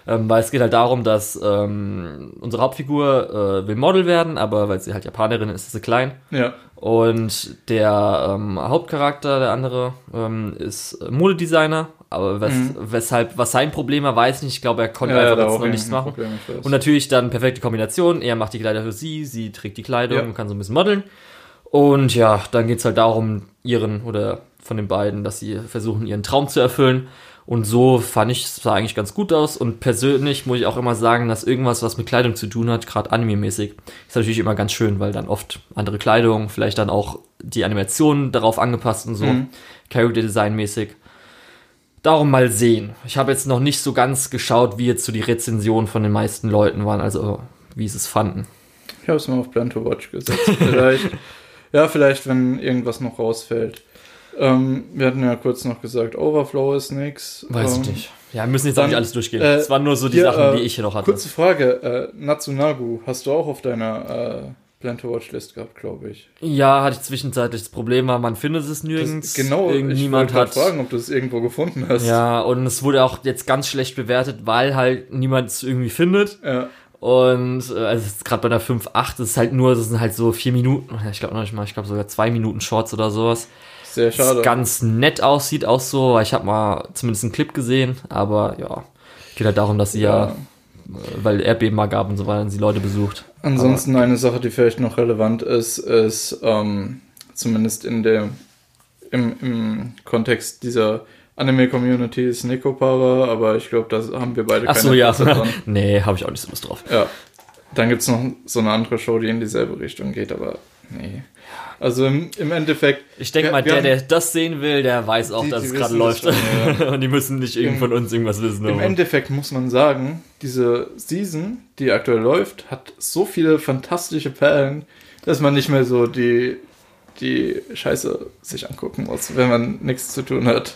Ähm, weil es geht halt darum, dass ähm, unsere Hauptfigur äh, will Model werden, aber weil sie halt Japanerin ist, ist sie klein. ja. Und der ähm, Hauptcharakter, der andere, ähm, ist Modedesigner. Aber wes Mhm. weshalb, was sein Problem war, weiß ich nicht. Ich glaube, er konnte Ja, einfach jetzt noch nichts machen. Problem. Und natürlich dann perfekte Kombination. Er macht die Kleider für sie, sie trägt die Kleidung Ja. und kann so ein bisschen modeln. Und ja, dann geht's halt darum, ihren oder von den beiden, dass sie versuchen, ihren Traum zu erfüllen. Und so fand ich, es sah eigentlich ganz gut aus. Und persönlich muss ich auch immer sagen, dass irgendwas, was mit Kleidung zu tun hat, gerade anime-mäßig, ist natürlich immer ganz schön, weil dann oft andere Kleidung, vielleicht dann auch die Animationen darauf angepasst und so, Mhm. Character Design-mäßig. Darum mal sehen. Ich habe jetzt noch nicht so ganz geschaut, wie jetzt so die Rezensionen von den meisten Leuten waren, also wie sie es fanden. Ich habe es mal auf Plan to Watch gesetzt. Vielleicht, ja, vielleicht, wenn irgendwas noch rausfällt. Ähm, wir hatten ja kurz noch gesagt, Overflow ist nix. Weiß ähm, ich nicht. Ja, wir müssen jetzt auch dann, nicht alles durchgehen. äh, Es waren nur so die hier, Sachen, äh, die ich hier noch hatte. Kurze Frage, äh, Natsunagu hast du auch auf deiner äh, Plan to Watch List gehabt, glaube ich. Ja, hatte ich zwischenzeitlich das Problem war, man findet es nirgends. Das, genau, ich Irgendjemand wollte hat. fragen, ob du es irgendwo gefunden hast. Ja, und es wurde auch jetzt ganz schlecht bewertet, weil halt niemand es irgendwie findet. Ja. Und äh, also gerade bei der 5.8 ist halt nur, das sind halt so vier Minuten, ich glaube noch nicht mal, ich glaube sogar zwei Minuten Shorts oder sowas. Sehr schade. Das ganz nett aussieht, auch so, weil ich habe mal zumindest einen Clip gesehen, aber ja, geht halt darum, dass sie ja, Ja. Weil Erdbeben mal gab und so weiter, und sie Leute besucht. Ansonsten eine Sache, die vielleicht noch relevant ist, ist ähm, zumindest in der im, im Kontext dieser Anime-Community ist Nekopara, aber ich glaube, da haben wir beide Ach so, ja. Dran. nee, habe ich auch nicht so Lust drauf. Ja. Dann gibt es noch so eine andere Show, die in dieselbe Richtung geht, aber nee. Also im, im Endeffekt. Ich denke mal, der, der das sehen will, der weiß auch, Die- dass die es gerade läuft. schon, und die müssen nicht irgend von uns irgendwas wissen. Im aber- Endeffekt muss man sagen, diese Season, die aktuell läuft, hat so viele fantastische Perlen, dass man nicht mehr so die, die Scheiße sich angucken muss, wenn man nichts zu tun hat.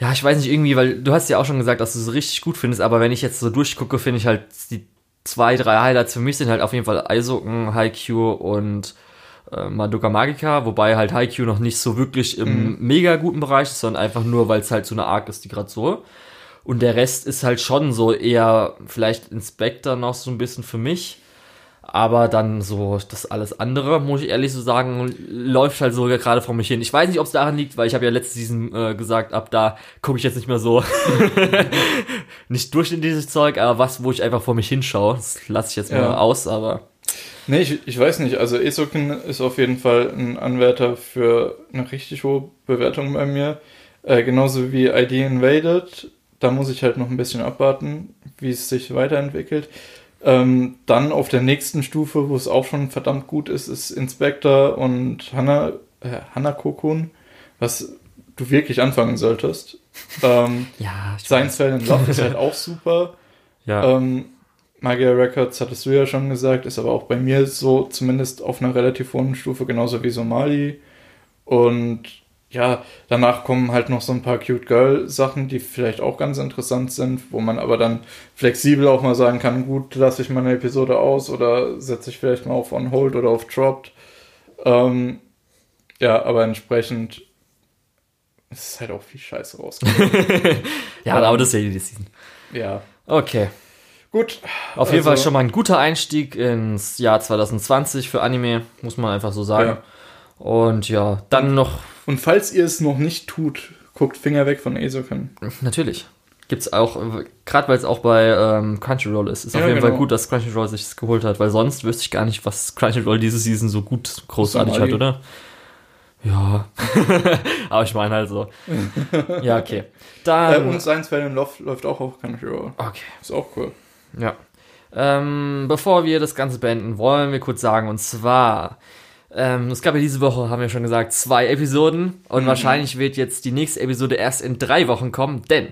Ja, ich weiß nicht irgendwie, weil du hast ja auch schon gesagt, dass du es richtig gut findest, aber wenn ich jetzt so durchgucke, finde ich halt die zwei, drei Highlights für mich sind halt auf jeden Fall Aizoken, Haikyuu und äh, Madoka Magica, wobei halt Haikyuu noch nicht so wirklich im mega guten Bereich ist, sondern einfach nur, weil es halt so eine Arc ist, die gerade so. Und der Rest ist halt schon so eher vielleicht Inspector noch so ein bisschen für mich. Aber dann so das alles andere, muss ich ehrlich so sagen, läuft halt so gerade vor mich hin. Ich weiß nicht, ob es daran liegt, weil ich habe ja letzte Season äh, gesagt, ab da gucke ich jetzt nicht mehr so nicht durch in dieses Zeug, aber was, wo ich einfach vor mich hinschaue, das lasse ich jetzt mal Ja. aus, aber Nee, ich, ich weiß nicht. Also Esoken ist auf jeden Fall ein Anwärter für eine richtig hohe Bewertung bei mir. Äh, genauso wie ID Invaded. Da muss ich halt noch ein bisschen abwarten, wie es sich weiterentwickelt. Ähm, dann auf der nächsten Stufe, wo es auch schon verdammt gut ist, ist Inspector und Hana, äh, Hanako-kun, was du wirklich anfangen solltest. Ähm, ja, Science Fell in Love ist halt auch super. ja. Ähm, Magia Records hattest du ja schon gesagt, ist aber auch bei mir so zumindest auf einer relativ hohen Stufe, genauso wie Somali. Und ja, danach kommen halt noch so ein paar Cute Girl Sachen, die vielleicht auch ganz interessant sind, wo man aber dann flexibel auch mal sagen kann, gut, lasse ich mal eine Episode aus oder setze ich vielleicht mal auf On Hold oder auf Dropped. Ähm, ja, aber entsprechend ist es halt auch viel Scheiße rausgekommen. ja, aber das ist ja die Season. ja. Okay. Gut. Auf jeden Fall also- schon mal ein guter Einstieg ins Jahr 2020 für Anime, muss man einfach so sagen. Ja. Und ja, dann noch, Und falls ihr es noch nicht tut, guckt Finger weg von Esoken. natürlich, gibt's auch, gerade weil es auch bei ähm, Crunchyroll ist, ist auf Ja, jeden Fall genau. gut, dass Crunchyroll sich das geholt hat, weil sonst wüsste ich gar nicht, was Crunchyroll diese Season so gut großartig Somali. hat, oder? Ja, aber ich meine halt so. Ja, okay. Äh, Dann, und Science Fan Love läuft auch auf Crunchyroll. okay. Ist auch cool. Ja. Ähm, bevor wir das Ganze beenden, wollen wir kurz sagen, und zwar, ähm, es gab ja diese Woche, haben wir schon gesagt, zwei Episoden und Mhm. wahrscheinlich wird jetzt die nächste Episode erst in drei Wochen kommen, denn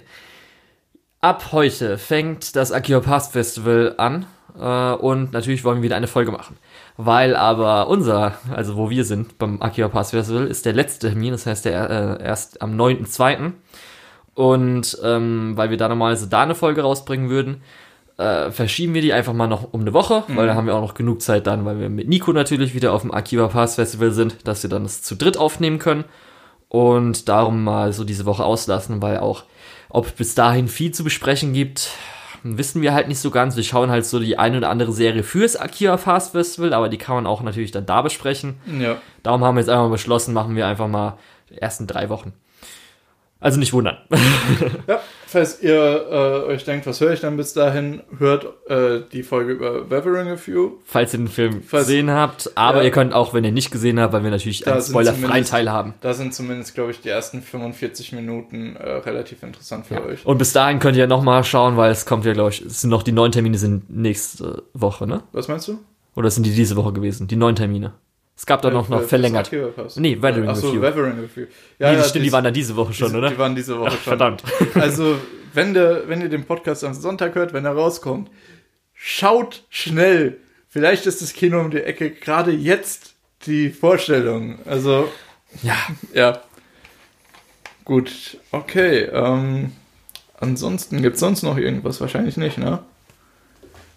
ab heute fängt das Akira Pass Festival an äh, und natürlich wollen wir wieder eine Folge machen. Weil aber unser, also wo wir sind beim Akira Pass Festival, ist der letzte Termin, das heißt der äh, erst am 9.2. Und ähm, weil wir da normalerweise da eine Folge rausbringen würden, äh, verschieben wir die einfach mal noch um eine Woche, weil da haben wir auch noch genug Zeit dann, weil wir mit Nico natürlich wieder auf dem Akiba Pass Festival sind, dass wir dann das zu dritt aufnehmen können und darum mal so diese Woche auslassen, weil auch, ob bis dahin viel zu besprechen gibt, wissen wir halt nicht so ganz. Wir schauen halt so die eine oder andere Serie fürs Akiba Pass Festival, aber die kann man auch natürlich dann da besprechen. Ja. Darum haben wir jetzt einfach beschlossen, machen wir einfach mal die ersten drei Wochen. Also nicht wundern. Ja, falls ihr äh, euch denkt, was höre ich dann bis dahin, hört äh, die Folge über Weathering a Few. falls ihr den Film Falls- gesehen habt. Aber Ja. ihr könnt auch, wenn ihr nicht gesehen habt, weil wir natürlich einen spoilerfreien Teil haben. Da sind zumindest, glaube ich, die ersten 45 Minuten äh, relativ interessant für euch. Und bis dahin könnt ihr nochmal schauen, weil es kommt ja, glaube ich, es sind noch die neun Termine sind nächste Woche, ne? Was meinst du? Oder sind die diese Woche gewesen? Die neun Termine. Es gab da noch, noch Äh, verlängert. Nee, Weathering Achso, Review. Weathering Review. Ja, nee, ja, stimmt, die dies- waren da diese Woche schon, diese- oder? Die waren diese Woche schon. Verdammt. Also, wenn, der, wenn ihr den Podcast am Sonntag hört, wenn er rauskommt, schaut schnell. Vielleicht ist das Kino um die Ecke gerade jetzt die Vorstellung. Also, Ja. ja. Gut, okay. Ähm, ansonsten gibt es sonst noch irgendwas? Wahrscheinlich nicht, ne?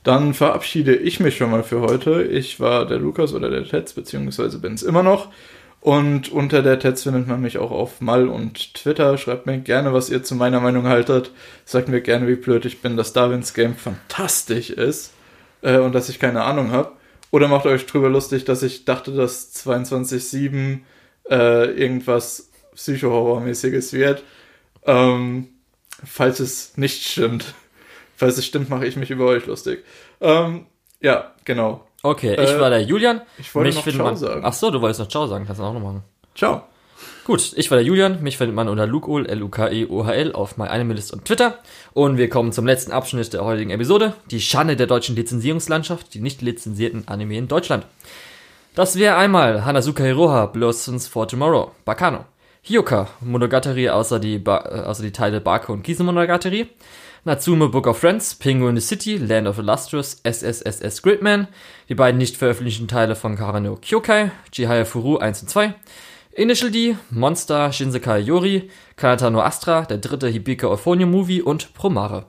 Dann verabschiede ich mich schon mal für heute. Ich war der Lukas oder der Tetz, beziehungsweise bin es immer noch. Und unter der Tetz findet man mich auch auf Mal und Twitter. Schreibt mir gerne, was ihr zu meiner Meinung haltet. Sagt mir gerne, wie blöd ich bin, dass Darwins Game fantastisch ist äh, und dass ich keine Ahnung habe. Oder macht euch drüber lustig, dass ich dachte, dass 22.7 äh, irgendwas Psycho-Horror-mäßiges wird. Ähm, falls es nicht stimmt. Falls es stimmt, mache ich mich über euch lustig. Ähm, ja, genau. Okay, ich Äh, war der Julian. Ich wollte Mich noch Ciao man, sagen. Ach so, du wolltest noch Ciao sagen, kannst du auch noch machen. Ciao. Gut, ich war der Julian, mich findet man unter Lukeol, L-U-K-E-O-H-L auf MyAnimalist und Twitter. Und wir kommen zum letzten Abschnitt der heutigen Episode, die Schande der deutschen Lizenzierungslandschaft, die nicht lizenzierten Anime in Deutschland. Das wäre einmal Hanazuka Hiroha, Blossoms for Tomorrow, Bakano, Hyoka, Monogatari außer die, ba äh, außer die Teile Bako und Kise Monogatari, Natsume Book of Friends, Penguin the City, Land of Illustrious, SSSS Gridman, die beiden nicht veröffentlichten Teile von Karano Kyokai, Jihaya Furu 1 und 2, Initial D, Monster, Shinsekai Yori, Kanata no Astra, der dritte Hibika Euphonium Movie und Promare.